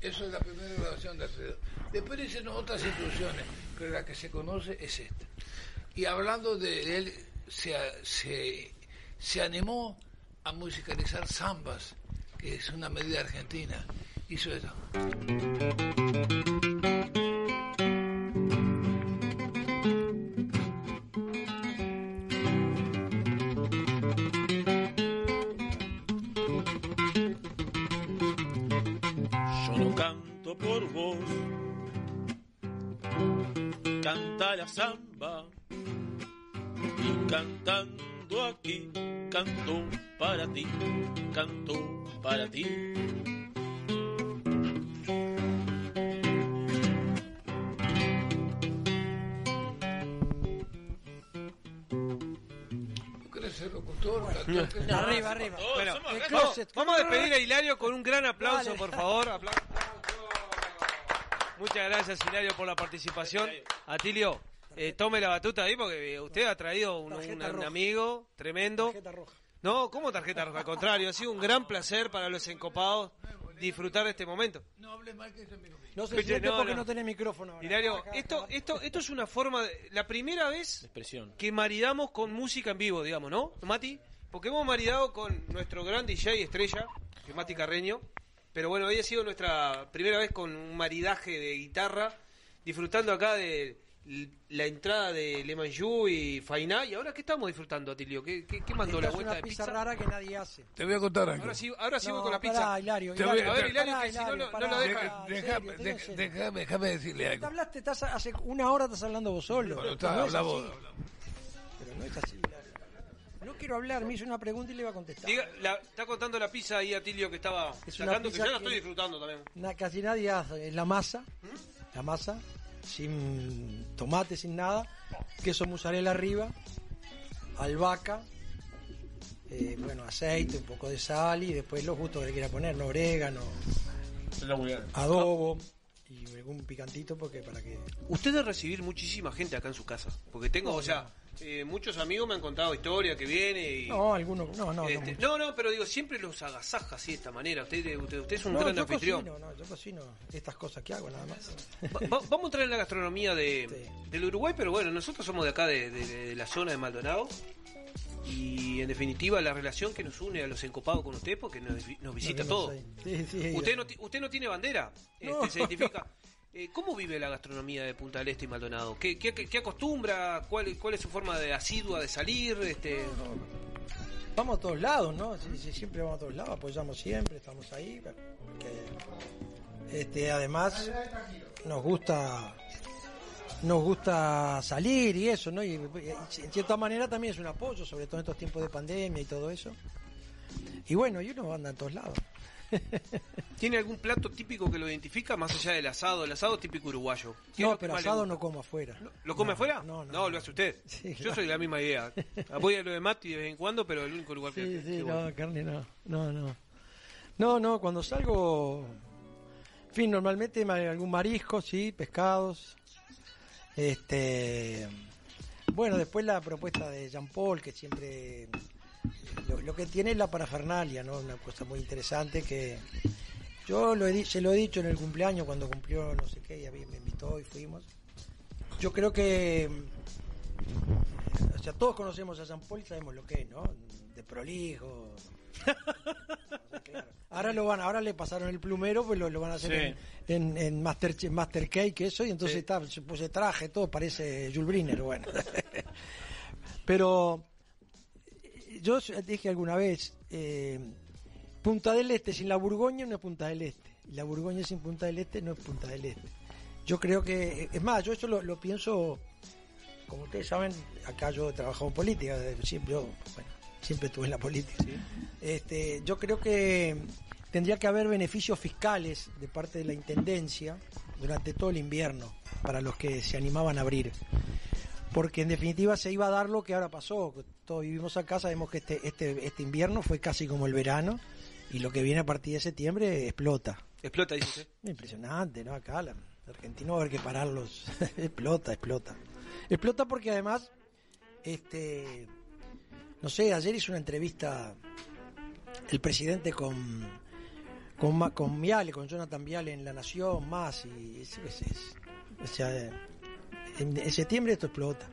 Eso es la primera grabación de Alfredo. Después hicieron otras introducciones, pero la que se conoce es esta. Y hablando de él, se, se, se animó a musicalizar zambas, que es una medida argentina. Hizo eso. Por vos, canta la samba cantando aquí canto para ti, canto para ti. ¿Querés ser locutor? cantor? Arriba, arriba. Bueno, El vamos- closet. vamos a despedir a Hilario con un gran aplauso, por favor. Apla- Muchas gracias, Hilario, por la participación. Atilio, eh, tome la batuta ahí porque eh, usted ha traído un, un- amigo tremendo. Tarjeta roja. No, ¿cómo tarjeta roja? Al contrario, ha sido un gran placer para los encopados disfrutar de este momento. No hable mal que es amigo mío. No se siente no, porque no. no, tenés micrófono ahora. Hilario, Acá, esto, acá. esto, esto es una forma, de, la primera vez Expresión. que maridamos con música en vivo, digamos, ¿no, Mati? Porque hemos maridado con nuestro gran DJ estrella, que es Mati Carreño, pero bueno, hoy ha sido nuestra primera vez con un maridaje de guitarra, disfrutando acá de la entrada de Le Manjou y Fainá, y ahora ¿qué estamos disfrutando, Atilio? ¿Qué, qué, qué mandó Esta la vuelta una de pizza pizza? rara que nadie hace. Te voy a contar algo. Ahora sí, ahora sí voy No, con la pará, pizza. Hilario, Te voy Hilario, a- A ver, Hilario, pará, que si no, Hilario, no, pará, no lo deja. pará, te serio. déjame, déjame decirle Te algo. hablaste, estás hace una hora estás hablando vos solo. Bueno, está, no habla vos. Pero no es así, Hilario. No quiero hablar, me hizo una pregunta y le iba a contestar. Diga, la- está contando la pizza ahí Atilio que estaba Es sacando, que ya la que- estoy disfrutando también. Na- casi nadie hace. Es la masa, la masa, sin tomate, sin nada, queso mozzarella arriba, albahaca, eh, bueno, aceite, un poco de sal y después los gustos que le quiera poner, no orégano, adobo y algún picantito porque para que... Usted debe recibir muchísima gente acá en su casa. Porque tengo, o sea, eh, muchos amigos me han contado historia que viene y. No, algunos, no, no, este, no. no, pero digo, siempre los agasaja así de esta manera. Usted, usted, usted es un No, gran yo anfitrión. cocino, no, yo cocino estas cosas que hago nada más. Va- va- vamos a entrar en la gastronomía de, del Uruguay, pero bueno, nosotros somos de acá, de, de- de la zona de Maldonado. Y en definitiva, la relación que nos une a los encopados con usted, porque nos, nos visita todo. Sí, sí, Usted no, usted no tiene bandera, este, se identifica. Eh, ¿Cómo vive la gastronomía de Punta del Este y Maldonado? ¿Qué, acostumbra? ¿Cuál, ¿Cuál es su forma de asidua de salir? Este, Vamos a todos lados, ¿no? Siempre vamos a todos lados, apoyamos siempre, estamos ahí. porque, este, además, nos gusta nos gusta salir y eso, ¿no? Y en cierta manera también es un apoyo, sobre todo en estos tiempos de pandemia y todo eso. Y bueno, y uno anda en todos lados. ¿Tiene algún plato típico que lo identifica más allá del asado? El asado típico uruguayo. ¿Qué es No, lo que pero asado no como afuera. ¿Lo come No, afuera? No, no. lo hace usted. Sí, Yo claro. soy de la misma idea. Voy a lo de Mati de vez en cuando, pero el único lugar que, Sí, que sí, voy. no, carne no. No, no. No, no, cuando salgo. En fin, normalmente ma- algún marisco, sí, pescados. Este. Bueno, después la propuesta de Jean Paul, que siempre. Lo, lo que tiene es la parafernalia, ¿no? Una cosa muy interesante que. Yo lo he se lo he dicho en el cumpleaños cuando cumplió no sé qué, y me invitó y fuimos. Yo creo que o sea, todos conocemos a San Paul y sabemos lo que es, ¿no? De prolijo. Ahora lo van, ahora le pasaron el plumero, pues lo, lo van a hacer Sí. en, en, en Master, Master Cake, eso, y entonces Sí. está, se puse traje, todo parece Jules Briner, bueno. Pero yo dije alguna vez, eh, Punta del Este sin la Burgoña no es Punta del Este, y la Burgoña sin Punta del Este no es Punta del Este. Yo creo que, es más, yo eso lo, lo pienso como ustedes saben, acá yo he trabajado en política, siempre, yo, bueno, siempre estuve en la política. Este, yo creo que tendría que haber beneficios fiscales de parte de la Intendencia durante todo el invierno para los que se animaban a abrir. Porque en definitiva se iba a dar lo que ahora pasó. Todos vivimos acá, sabemos que este, este, este invierno fue casi como el verano y lo que viene a partir de septiembre explota. Explota, dice usted. Impresionante, ¿no? Acá la, el argentino va a haber que pararlos. explota, explota. Explota porque además, este, no sé, ayer hizo una entrevista el presidente con con, con Viale, con Jonathan Viale en La Nación, más, y es, es- es- o sea, en, en septiembre esto explota,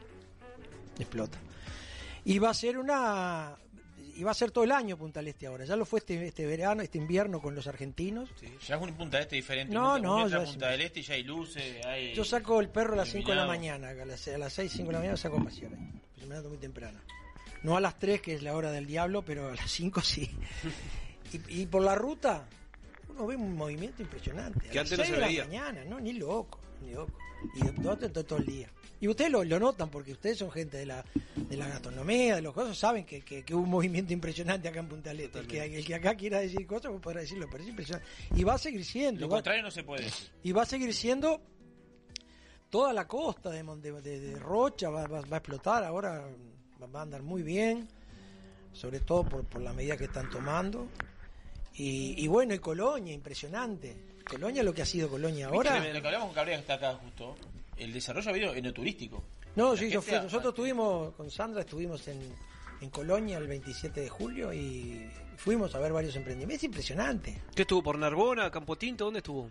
explota. Y va a ser una, y va a ser todo el año Punta del Este ahora, ya lo fue este, este verano, este invierno con los argentinos. Ya es un punta del este diferente. No, no, ya punta del este y ya hay luces, hay... Yo saco el perro a las 5 de la mañana, a las, a las 6, 5 de la mañana saco a pasear ahí. Pues me levanto muy temprano. No a las 3, que es la hora del diablo, pero a las 5 sí. y, y por la ruta, uno ve un movimiento impresionante. A Que las antes no 6 se de la veía. mañana, no, ni loco. Y de- todo, todo, todo el día. Y ustedes lo, lo notan porque ustedes son gente de la, de la gastronomía, de los cosas, saben que, que, que hubo un movimiento impresionante acá en Punta Este. El que, el que acá quiera decir cosas, pues podrá decirlo, pero es impresionante. Y va a seguir siendo. Lo va- contrario no se puede decir. y va a seguir siendo toda la costa de, de, de- Rocha va, va- va a explotar ahora va, va a andar muy bien sobre todo por, por la medida que están tomando y, y bueno y Colonia impresionante Colonia lo que ha sido Colonia ahora Viste, Lo que hablamos con Cabrera que está acá justo. El desarrollo ha habido en lo turístico. no La sí yo fui- ha- nosotros estuvimos con Sandra estuvimos en, en Colonia el 27 de julio y fuimos a ver varios emprendimientos es impresionante ¿Qué estuvo por Narbona, Campo Tinto? ¿Dónde estuvo?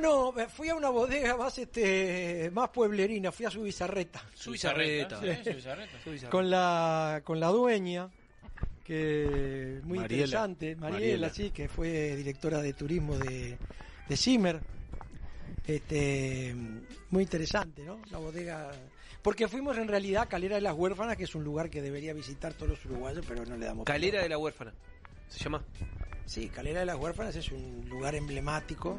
no, fui a una bodega más este más pueblerina, fui a su bizarreta. Su bizarreta. ¿sí? Su bizarreta. Su bizarreta. con la con la dueña que muy Mariela. interesante Mariela, Mariela. sí que fue directora de turismo de de Zimmer este muy interesante no la bodega porque fuimos en realidad a Calera de las Huérfanas que es un lugar que debería visitar todos los uruguayos pero no le damos Calera de la Huérfana. ¿Se llama? sí Calera de las Huérfanas es un lugar emblemático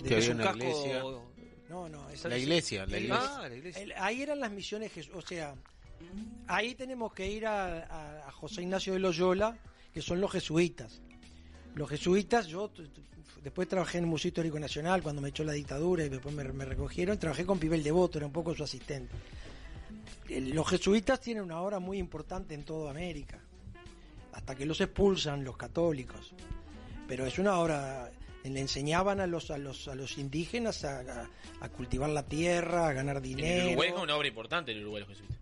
Que había es un casco. iglesia. no no es La iglesia, la iglesia. Ah, la iglesia. el- ahí eran las misiones o sea, ahí tenemos que ir a, a- a José Ignacio de Loyola, que son los jesuitas. Los jesuitas, yo después trabajé en el Museo Histórico Nacional cuando me echó la dictadura y después me, me recogieron, trabajé con Pibel Devoto, era un poco su asistente. Los jesuitas tienen una obra muy importante en toda América, hasta que los expulsan los católicos. Pero es una obra, le enseñaban a los, a los, a los indígenas a, a- a cultivar la tierra, a ganar En dinero. el Uruguay es una obra importante el Uruguay los jesuitas.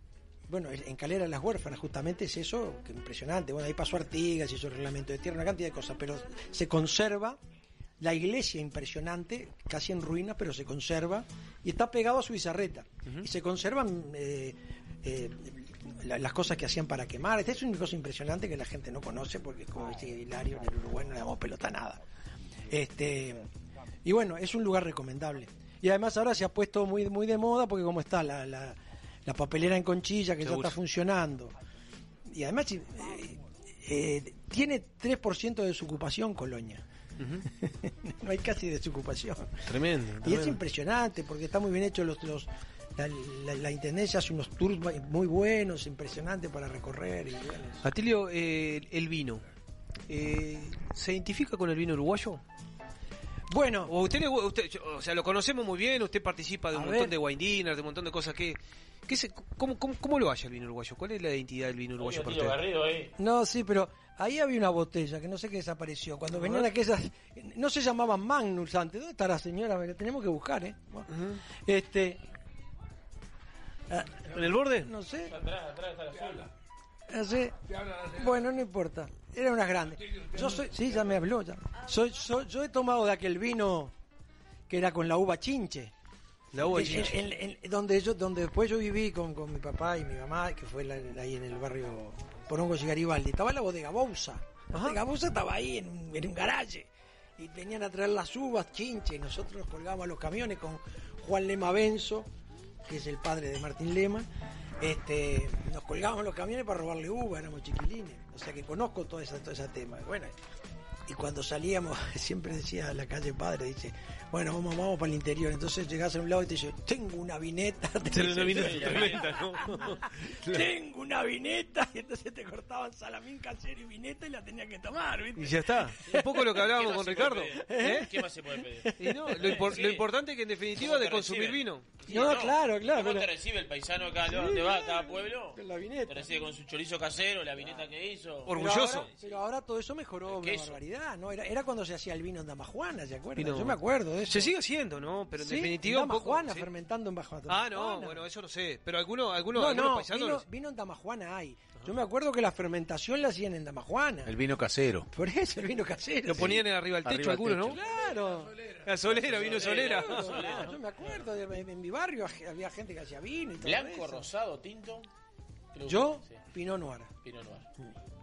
Bueno, en Calera de las Huérfanas justamente es eso, que impresionante. Bueno, ahí pasó Artigas, hizo el reglamento de tierra, una cantidad de cosas, pero se conserva la iglesia impresionante, casi en ruinas, pero se conserva y está pegado a su bizarreta. Y se conservan eh, eh, la- las cosas que hacían para quemar. Esta es una cosa impresionante que la gente no conoce porque, como dice Hilario, en el Uruguay no le damos pelota a nada. Este, y bueno, es un lugar recomendable. Y además ahora se ha puesto muy, muy de moda porque como está la, la, la papelera en conchilla que Seguro. ya está funcionando. Y además eh, eh, tiene 3% de desocupación Colonia. No hay casi desocupación. Tremendo. Y es impresionante porque está muy bien hecho los, los la, la- la intendencia hace unos tours muy buenos, impresionantes para recorrer. Y, Atilio, eh, el vino. Eh, ¿Se identifica con el vino uruguayo? Bueno, o usted, o sea, lo conocemos muy bien, usted participa de un montón ver. de wine dinners, de un montón de cosas que... ¿qué se- cómo, cómo, cómo lo halla el vino uruguayo? ¿Cuál es la identidad del vino uruguayo para usted? No, sí, pero ahí había una botella que no sé qué desapareció. Cuando venían aquellas. No se llamaban Magnus antes. ¿Dónde está la señora? La tenemos que buscar, ¿eh? Bueno, Este. ah, ¿En el borde? No sé. Atrás, atrás está la sola. no sé. Bueno, no importa. Eran unas grandes. Yo soy. Sí, ya me habló. Ya. Soy, soy- yo he tomado de aquel vino que era con la uva chinche. La uva En- chinche. en- en- donde yo donde después yo viví con, con mi papá y mi mamá que fue la- ahí en el barrio Porongos y Garibaldi estaba la bodega Bousa. La bodega Bousa estaba ahí en un, en un garaje. Y venían a traer las uvas chinche y nosotros nos colgábamos los camiones con Juan Lema Benzo que es el padre de Martín Lema. Este nos colgábamos los camiones para robarle uva éramos chiquilines. O sea que conozco todo ese todo ese tema. Bueno y cuando salíamos, siempre decía la calle Padre, dice, bueno, vamos, vamos para el interior. Entonces llegás a un lado y te dice, tengo una vineta. te Tengo una vineta "Sí, tremenda, ¿no? Tengo una vineta. Y entonces te cortaban salamín casero y vineta y la tenía que tomar, ¿viste? Y ya está. Un poco lo que hablábamos ¿Qué más con Ricardo. pedir? ¿Eh? ¿Qué más se puede pedir? Y no, lo, impor- Sí. lo importante es que en definitiva ¿Cómo de consumir vino. Sí, No, claro, claro, ¿Cómo pero- te recibe el paisano acá? Sí, ¿Dónde va? ¿Cada pueblo? Con la vineta. Te recibe con su chorizo casero, la vineta que hizo. Pero ahora, pero ahora todo eso mejoró una barbaridad, ¿no? Era, era cuando se hacía el vino en Damajuana, ¿se acuerdan? Vino- Yo me acuerdo eso. Se sigue haciendo, ¿no? Pero en Sí, definitiva un poco. Damajuana, sí. fermentando en Baja Ah, no, bueno, eso no sé. Pero algunos, algunos, no, algunos no, paisanos. vino, vino en Damajuana hay. Yo me acuerdo que la fermentación la hacían en Damajuana. El vino casero. Por eso el vino casero. Lo ponían arriba del techo algunos, ¿no? Claro. La solera, vino solera. Yo me acuerdo, de- en mi barrio había gente que hacía vino y todo Blanco, eso. rosado, tinto. Creo Yo, sí. Pinot Noir. Pinot Noir.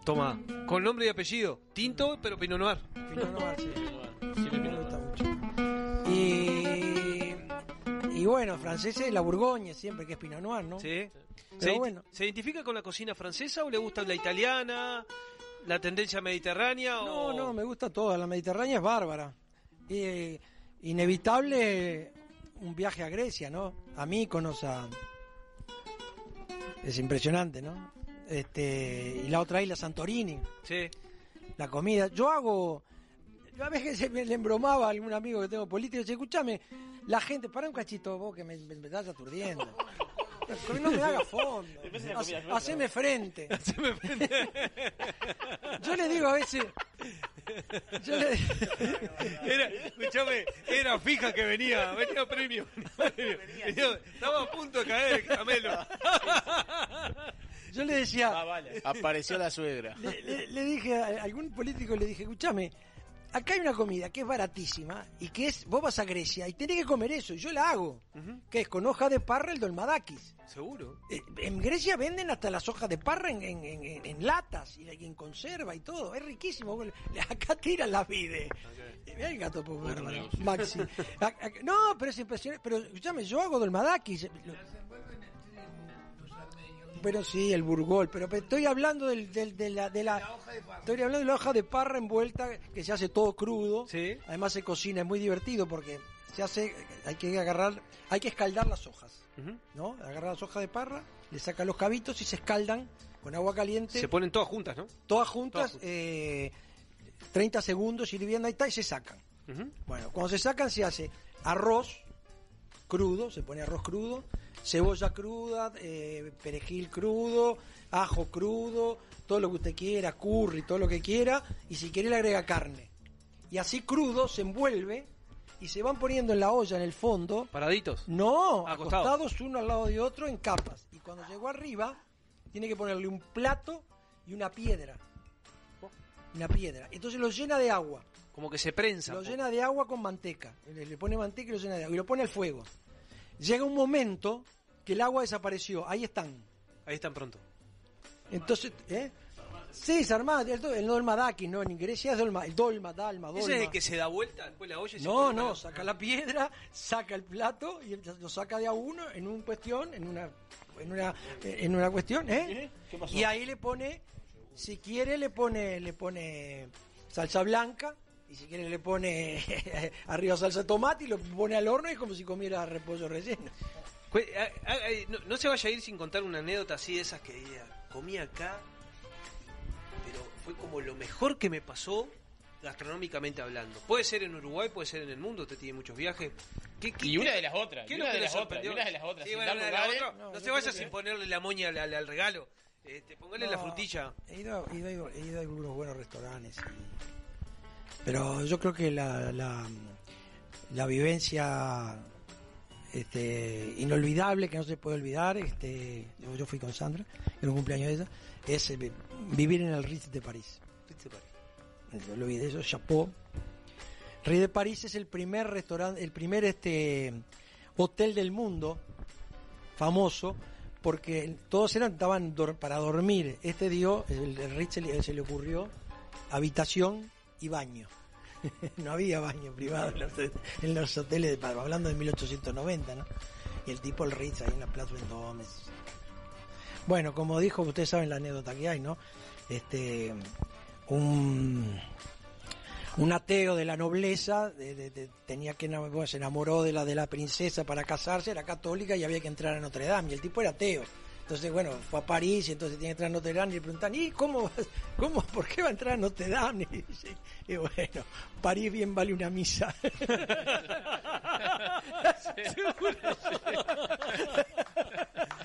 Toma, con nombre y apellido. Tinto, pero Pinot Noir. Pinot Noir, sí. Sí, me Me gusta mucho. Y, y bueno, franceses, la Bourgogne siempre, que es Pinot Noir, ¿no? Sí. Pero ¿Se, bueno. ¿Se identifica con la cocina francesa o le gusta la italiana? ¿La tendencia mediterránea? No, o... no, me gusta toda. La Mediterránea es bárbara. Eh, inevitable un viaje a Grecia, ¿no? A Míconos, a... Es impresionante, ¿no? Este, y la otra isla, Santorini. Sí. La comida. Yo hago... A veces se me le embromaba a algún amigo que tengo político y dice, escúchame, la gente, para un cachito vos que me, me, me estás aturdiendo. No me haga fondo. Hace- Haceme frente. Yo le digo a veces... Yo le... Era, escuchame, era fija que venía, venía premio. Venía- estaba a punto de caer el camelo. Yo le decía... Ah, Apareció la suegra. le, le- le dije a algún político, le dije, escúchame, acá hay una comida que es baratísima y que es, vos vas a Grecia y tenés que comer eso, y yo la hago, que es con hoja de parra el dolmadakis. Seguro. Eh, En Grecia venden hasta las hojas de parra en, en- en- en- en latas y en conserva y todo, es riquísimo. Acá tiran la vide. Mira el gato, pues, Maxi. No, pero es impresionante. Pero escúchame, yo hago dolmadakis. Lo- Pero sí, el burgol, pero pe- estoy hablando del, del- de la, de la, estoy hablando de la hoja de parra envuelta que se hace todo crudo. Además se cocina, es muy divertido porque se hace, hay que agarrar, hay que escaldar las hojas, ¿no? Agarrar las hojas de parra, le saca los cabitos y se escaldan con agua caliente. Se ponen todas juntas, ¿no? Todas juntas, eh, 30 segundos hirviendo ahí está y se sacan. Bueno, cuando se sacan se hace arroz crudo, se pone arroz crudo, cebolla cruda, eh, perejil crudo, ajo crudo, todo lo que usted quiera, curry, todo lo que quiera, y si quiere le agrega carne. Y así crudo se envuelve y se van poniendo en la olla en el fondo. ¿Paraditos? No, Acostados. acostados uno al lado de otro en capas. Y cuando llegó arriba, tiene que ponerle un plato y una piedra. Una piedra. Entonces lo llena de agua. Como que se prensa. Lo llena de agua con manteca. Le, le pone manteca y lo llena de agua. Y lo pone al fuego. Llega un momento que el agua desapareció. Ahí están. Ahí están pronto. Entonces, ¿eh? Sí, Sarmá, el, el dolmadaki, no, en Grecia es dolma, el dolma, dalma, dolma. ¿Ese es el que se da vuelta después la olla y se No, no, saca la piedra, saca el plato y lo saca de a uno en un cuestión, en una, en una, en una cuestión, ¿eh? ¿Qué pasó? Y ahí le pone, si quiere le pone, le pone salsa blanca y si quiere le pone arriba salsa de tomate y lo pone al horno y es como si comiera repollo relleno. Ah, no, no se vaya a ir sin contar una anécdota así de esas que diga, comí acá, pero fue como lo mejor que me pasó gastronómicamente hablando. Puede ser en Uruguay, puede ser en el mundo, usted tiene muchos viajes. ¿Qué, qué- Y una de las otras, ¿Qué y es lo una que de las otras, sorprendió? y una de las otras, Sí, sin bueno, dar una de las lugares. otras. No, se vaya sin ponerle la moña al, al- al regalo. Este, póngale la frutilla. He ido, he ido- he ido a algunos buenos restaurantes. y- Pero yo creo que la, la, la vivencia este, inolvidable, que no se puede olvidar, este, yo, yo fui con Sandra, en un cumpleaños de ella, es eh, vivir en el Ritz de París. Yo lo vi de eso, Chapeau. Ritz de París es el primer restaurante, el primer este hotel del mundo famoso porque todos eran estaban dor- para dormir. Este dio, el, el Ritz se le, se le ocurrió habitación y baño. no había baño privado en los, en los hoteles de Palma, hablando de 1890, ¿no? Y el tipo el Ritz ahí en la Plaza Vendôme. Bueno, como dijo, ustedes saben la anécdota que hay, ¿no? Este un un ateo de la nobleza, de- tenía que se enamoró de la de la princesa para casarse, era católica y había que entrar a Notre Dame, y el tipo era ateo. Entonces, bueno, fue a París y entonces tiene que entrar a Notre Dame y le preguntan, ¿y cómo, cómo, por qué va a entrar a Notre Dame? Y, dice, y bueno, París bien vale una misa.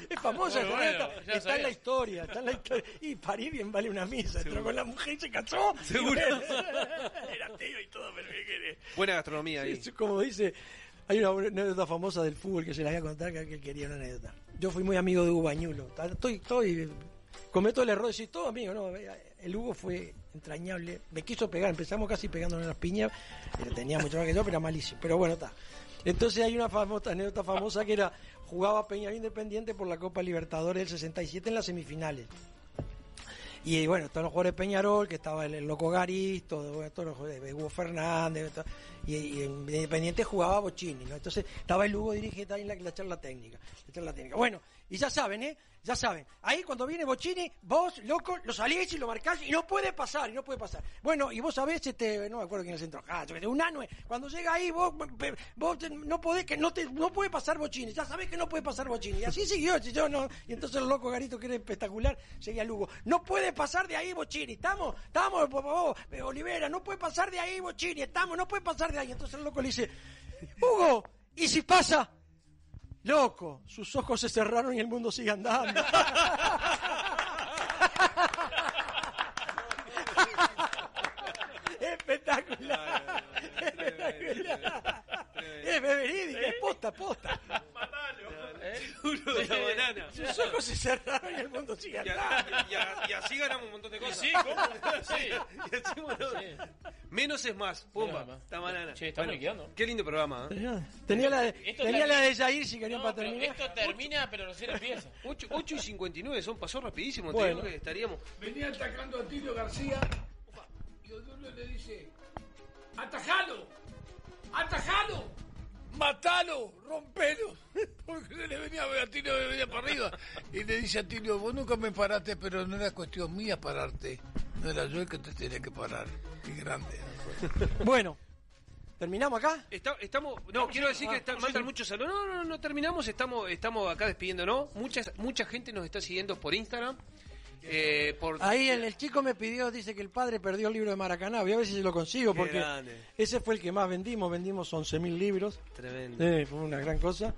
Es famosa, bueno, ya está en la historia, está en la historia. Y París bien vale una misa, entró con la mujer y se casó. Seguro. era ateo y todo, pero ¿qué querés? Buena gastronomía ahí. Como dice, hay una anécdota famosa del fútbol que se la voy a contar que él quería una anécdota. Yo fui muy amigo de Hugo Bañulo. Estoy, estoy, cometo el error de decir todo amigo, no, el Hugo fue entrañable, me quiso pegar, empezamos casi pegándonos las piñas, tenía mucho más que yo, pero era malísimo. Pero bueno, está. Entonces hay una famosa, anécdota famosa que era, jugaba Peñarol Independiente por la Copa Libertadores del 67 en las semifinales. Y bueno, todos los jugadores Peñarol, que estaba el, Loco Garis, todo, todos los jugadores, de Hugo Fernández, todo, y, y en Independiente jugaba Bochini. Entonces estaba el Hugo dirigiendo ahí la charla técnica, la charla técnica. Bueno, y ya saben, ¿eh? Ya saben, ahí cuando viene Bochini, vos, loco, lo salís y lo marcás y no puede pasar, y no puede pasar. Bueno, y vos sabés, este, no me acuerdo quién es el centro, sé, un ano, cuando llega ahí, vos, vos te- no podés, que no te, no puede pasar Bochini, ya sabés que no puede pasar Bochini. Y así siguió, si yo no, y entonces el loco Garito, que era espectacular, seguía Lugo. No puede pasar de ahí Bochini, estamos, estamos, por favor, eh, Olivera, no puede pasar de ahí Bochini, estamos, no puede pasar de ahí. Entonces el loco le dice, Hugo, ¿y si pasa? Loco, sus ojos se cerraron y el mundo sigue andando. Espectacular. Espectacular. Es verídica, es posta, posta. Seguro de la banana. Sus ojos se cerraron y el mundo sigue Y, andando. a- y a- y así ganamos un montón de cosas. sí, ¿cómo? Sí. Y hacemos lo- Menos es más. Pumba. Menos es más. Esta banana. Che, estamos Bueno, liquidando. Qué lindo programa. ¿eh? Tenía, tenía la de, Esto tenía termina- la de Jair si querían No, para pero terminar. esto termina, pero recién empieza. 8, 8 y 59 son, pasó rapidísimo. Bueno. Digo que estaríamos. Venía atacando a Tilio García y Odulio le dice, atajalo, atajalo, matalo, rompelo. Porque le venía a Tilio, le venía para arriba. Y le dice a Tilio, vos nunca me paraste, pero no era cuestión mía pararte. No era yo el que te tenía que parar. Qué grande. Bueno, ¿terminamos acá? Está- estamos, no, quiero decir que está- mandan muchos saludos. No, no, no, no terminamos, estamos, estamos acá despidiéndonos. Mucha, mucha gente nos está siguiendo por Instagram. Eh, por, Ahí el, el chico me pidió, dice que el padre perdió el libro de Maracaná. Voy a ver si se lo consigo, Qué porque grande. ese fue el que más vendimos. Vendimos 11.000 libros. Tremendo. Eh, fue una gran cosa.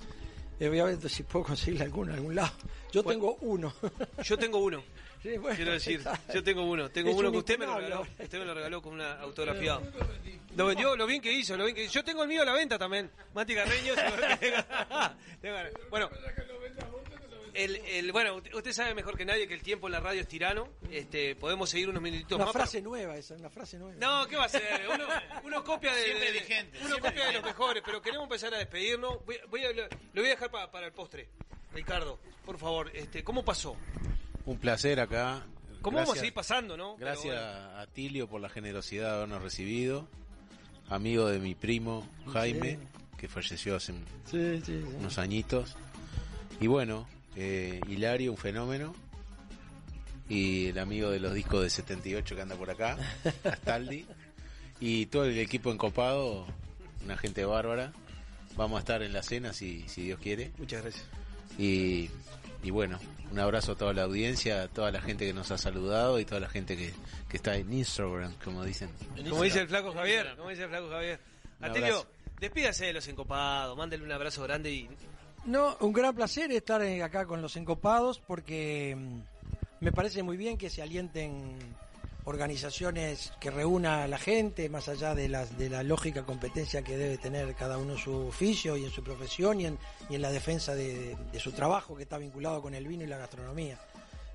Eh, voy a ver si puedo conseguirle alguno en algún lado. Yo tengo uno. Yo tengo uno. Sí, bueno, Quiero decir, está. yo tengo uno. Tengo Es uno un que usted me lo regaló. Usted me lo regaló con una autografiada. Lo vendió, lo bien que hizo, lo bien que Yo tengo el mío a la venta también. Mati Carreño. bueno, el, el, bueno, usted sabe mejor que nadie que el tiempo en la radio es tirano. Este, podemos seguir unos minutitos Una más. frase nueva esa, una frase nueva. No, ¿qué va a ser? Uno, uno copia de, Siempre de- vigente, uno siempre copia de los mejores, pero queremos empezar a despedirnos. Voy, voy a, lo voy a dejar pa- para el postre. Ricardo, por favor, este, ¿cómo pasó? Un placer acá. ¿Cómo vamos a Gracias- seguir pasando, no? Gracias bueno. a Tilio por la generosidad de habernos recibido. Amigo de mi primo Jaime, que falleció hace un- Sí, sí, sí. unos añitos. Y bueno, eh, Hilario, un fenómeno. Y el amigo de los discos de 78 que anda por acá, Astaldi. Y todo el equipo encopado, una gente bárbara. Vamos a estar en la cena si, si Dios quiere. Muchas gracias. Y, y bueno, un abrazo a toda la audiencia, a toda la gente que nos ha saludado y toda la gente que, que está en Instagram, como dicen. Como dice el flaco Javier, como dice el flaco Javier. Atilio, despídase de los encopados, mándale un abrazo grande y No, un gran placer estar acá con los encopados porque mm, me parece muy bien que se alienten organizaciones que reúna a la gente más allá de, las, de la lógica competencia que debe tener cada uno en su oficio y en su profesión y en, y en la defensa de, de su trabajo que está vinculado con el vino y la gastronomía.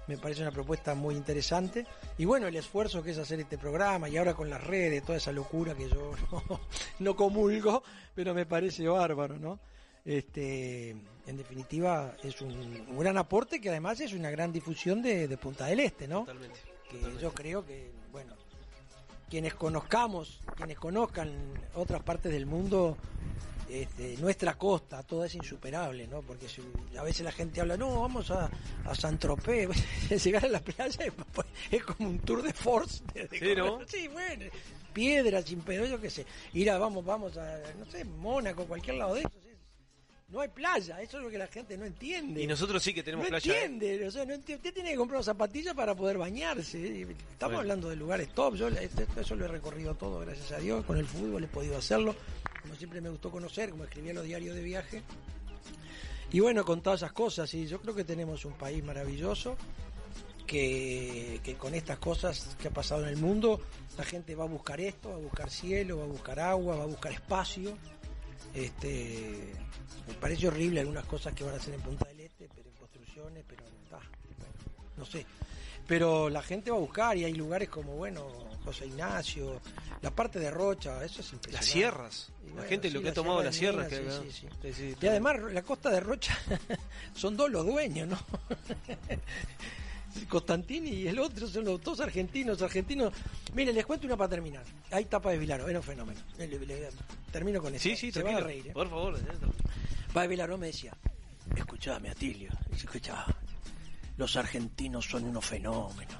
Me parece una propuesta muy interesante. Y bueno, el esfuerzo que es hacer este programa y ahora con las redes, toda esa locura que yo no, no comulgo, pero me parece bárbaro, ¿no? Este, en definitiva, es un, un gran aporte que además es una gran difusión de, de Punta del Este, ¿no? totalmente. Que yo creo que, bueno, quienes conozcamos, quienes conozcan otras partes del mundo, este, nuestra costa, toda es insuperable, ¿no? Porque si- a veces la gente habla, no, vamos a, a San Tropez, llegar a la playa es, es como un tour de force. de- de Sí, ¿no? Sí, bueno, piedras, sin pero yo qué sé. Ir a, vamos, vamos a, no sé, Mónaco, cualquier lado de eso. No hay playa, eso es lo que la gente no entiende. Y nosotros sí que tenemos no playa. ¿eh? entiende, o sea, no entiende. Usted tiene que comprar zapatillas para poder bañarse. Estamos Bueno. hablando de lugares top. Yo eso lo he recorrido todo, gracias a Dios. Con el fútbol he podido hacerlo. Como siempre me gustó conocer, como escribía los diarios de viaje. Y bueno, con todas esas cosas, y yo creo que tenemos un país maravilloso. Que, que con estas cosas que ha pasado en el mundo, la gente va a buscar esto, va a buscar cielo, va a buscar agua, va a buscar espacio. Este, me parece horrible algunas cosas que van a hacer en Punta del Este, pero en construcciones, pero ah, no sé. Pero la gente va a buscar y hay lugares como, bueno, José Ignacio, la parte de Rocha, eso es impresionante. Las sierras. Y La bueno, gente sí, lo que ha tomado las sierras. Minas, que- sí, sí, sí, sí, Y además la costa de Rocha son dos los dueños, ¿no? Constantini y el otro son los dos argentinos, argentinos. Mire, les cuento una para terminar. Ahí tapa de Vilaro, era un fenómeno. Le- le- le- termino con eso. Sí, sí, Se van a reír. ¿eh? Por favor. Padre Vilaro me decía, escuchame Atilio, escuchá, los argentinos son unos fenómenos.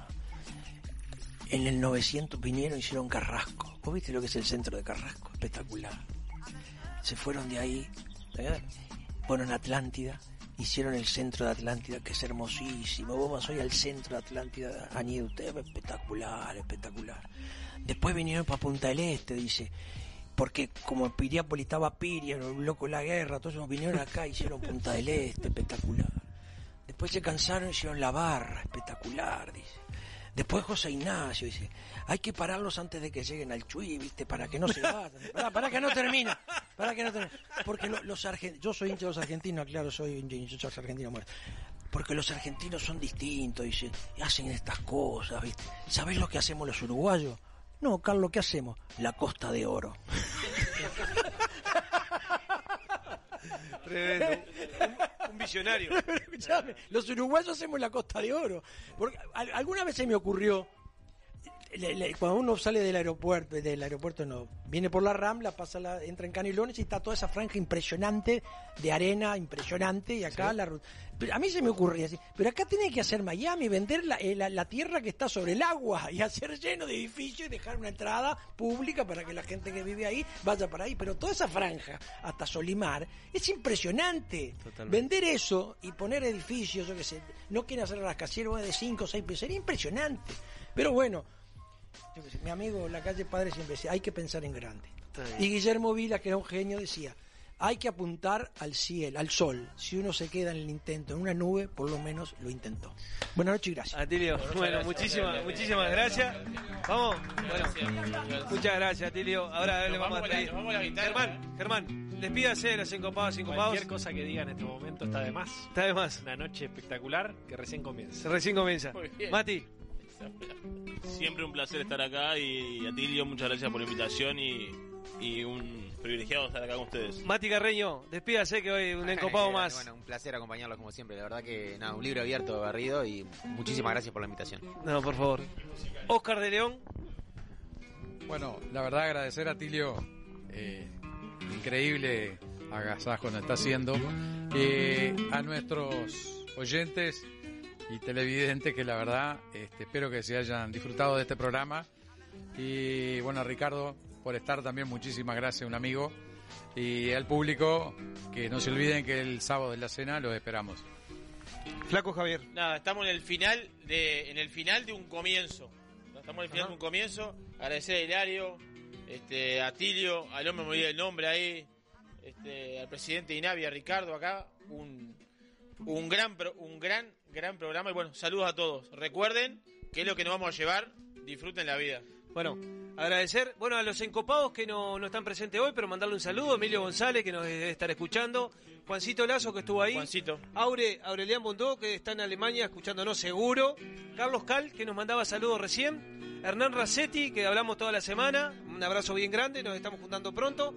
En el 900 vinieron y hicieron Carrasco. ¿Vos viste lo que es el centro de Carrasco? Espectacular. Se fueron de ahí, ¿eh? fueron a Atlántida, hicieron el centro de Atlántida, que es hermosísimo. Vos vas hoy al centro de Atlántida, ustedes, espectacular, espectacular. Después vinieron para Punta del Este, dice, porque como Piriápolis estaba Piria, loco la guerra, todos vinieron acá, hicieron Punta del Este, espectacular. Después se cansaron, hicieron La Barra, espectacular, dice. Después José Ignacio dice, hay que pararlos antes de que lleguen al Chuy, ¿viste? Para que no se vayan. Para, para que no termine. Para que no termine. Porque lo- los argentinos, yo soy hincha de los argentinos, claro, soy hincha de los argentinos muertos. Porque los argentinos son distintos, dicen, y hacen estas cosas, ¿viste? ¿Sabés lo que hacemos los uruguayos? No, Carlos, ¿qué hacemos? La Costa de Oro. Tremendo. Un, un visionario. Los uruguayos hacemos la Costa de Oro. Porque al- alguna vez se me ocurrió, le- le- cuando uno sale del aeropuerto, del aeropuerto no, viene por la Rambla, pasa la, entra en Canelones y está toda esa franja impresionante de arena, impresionante, y acá la ruta. Pero a mí se me ocurría así, pero acá tiene que hacer Miami, vender la, eh, la- la tierra que está sobre el agua y hacer lleno de edificios y dejar una entrada pública para que la gente que vive ahí vaya para ahí. Pero toda esa franja, hasta Solimar, es impresionante. Totalmente. Vender eso y poner edificios, yo qué sé, no quieren hacer rascacielos de 5 o 6 pisos, sería impresionante. Pero bueno, yo qué sé, mi amigo la calle Padre siempre decía, hay que pensar en grande. Y Guillermo Vila, que era un genio, decía, hay que apuntar al cielo, al sol. Si uno se queda en el intento, en una nube, por lo menos lo intentó. Buenas noches y gracias. Atilio, bueno, muchísimas, muchísimas gracias. Vamos, bueno, muchas gracias, Atilio. Ahora le vamos a vamos a la- pedir. nos vamos a la guitarra. Germán, Germán, despídase de los encopados, encopados. Cualquier cosa que diga en este momento está de más. Está de más. Una noche espectacular que recién comienza. Recién comienza. Muy bien. Mati, Siempre un placer estar acá y Atilio, muchas gracias por la invitación y, y un privilegiado estar acá con ustedes. Mati Carreño, despídase que hoy un encopado más. Bueno, un placer acompañarlos como siempre. La verdad que nada, un libro abierto, barrido y muchísimas gracias por la invitación. No, por favor. Oscar de León. Bueno, la verdad agradecer a Tilio, eh, increíble agasajo nos está haciendo, Eh, a nuestros oyentes y televidentes que la verdad este, espero que se hayan disfrutado de este programa y bueno a Ricardo por estar también muchísimas gracias un amigo y al público que no se olviden que el sábado de la cena los esperamos. Flaco Javier. Nada, estamos en el final de, en el final de un comienzo. Estamos en el final de un comienzo. Agradecer a Hilario, este, a Tilio, al hombre me olvidé el nombre ahí, este, al presidente de INAVI, a Ricardo acá. Un, un gran pro- un gran, gran programa. Y bueno, saludos a todos. Recuerden que es lo que nos vamos a llevar. Disfruten la vida. Bueno, agradecer bueno a los encopados que no, no están presentes hoy, pero mandarle un saludo. Emilio González, que nos debe estar escuchando. Juancito Lazo, que estuvo ahí. Juancito. Aure, Aurelian Bondó, que está en Alemania escuchándonos seguro. Carlos Cal, que nos mandaba saludos recién. Hernán Racetti, que hablamos toda la semana. Un abrazo bien grande, nos estamos juntando pronto.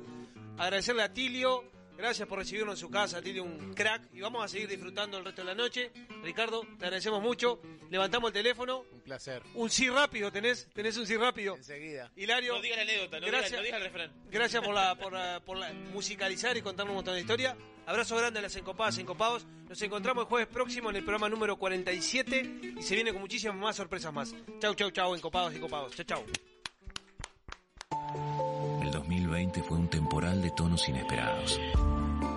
Agradecerle a Tilio. Gracias por recibirnos en su casa, Tilio, un crack. Y vamos a seguir disfrutando el resto de la noche. Ricardo, te agradecemos mucho. Levantamos el teléfono. Un placer. Un sí rápido tenés, tenés un sí rápido. Enseguida. Hilario. No diga la anécdota, no gracias, diga, no diga el refrán. Gracias por la, por, la- por la- musicalizar y contarnos un montón de historia. Abrazo grande a las encopadas, encopados. Nos encontramos el jueves próximo en el programa número 47 y se viene con muchísimas más sorpresas más. Chau, chau, chau, encopados, encopados. Chau, chau. El 2020 fue un temporal de tonos inesperados.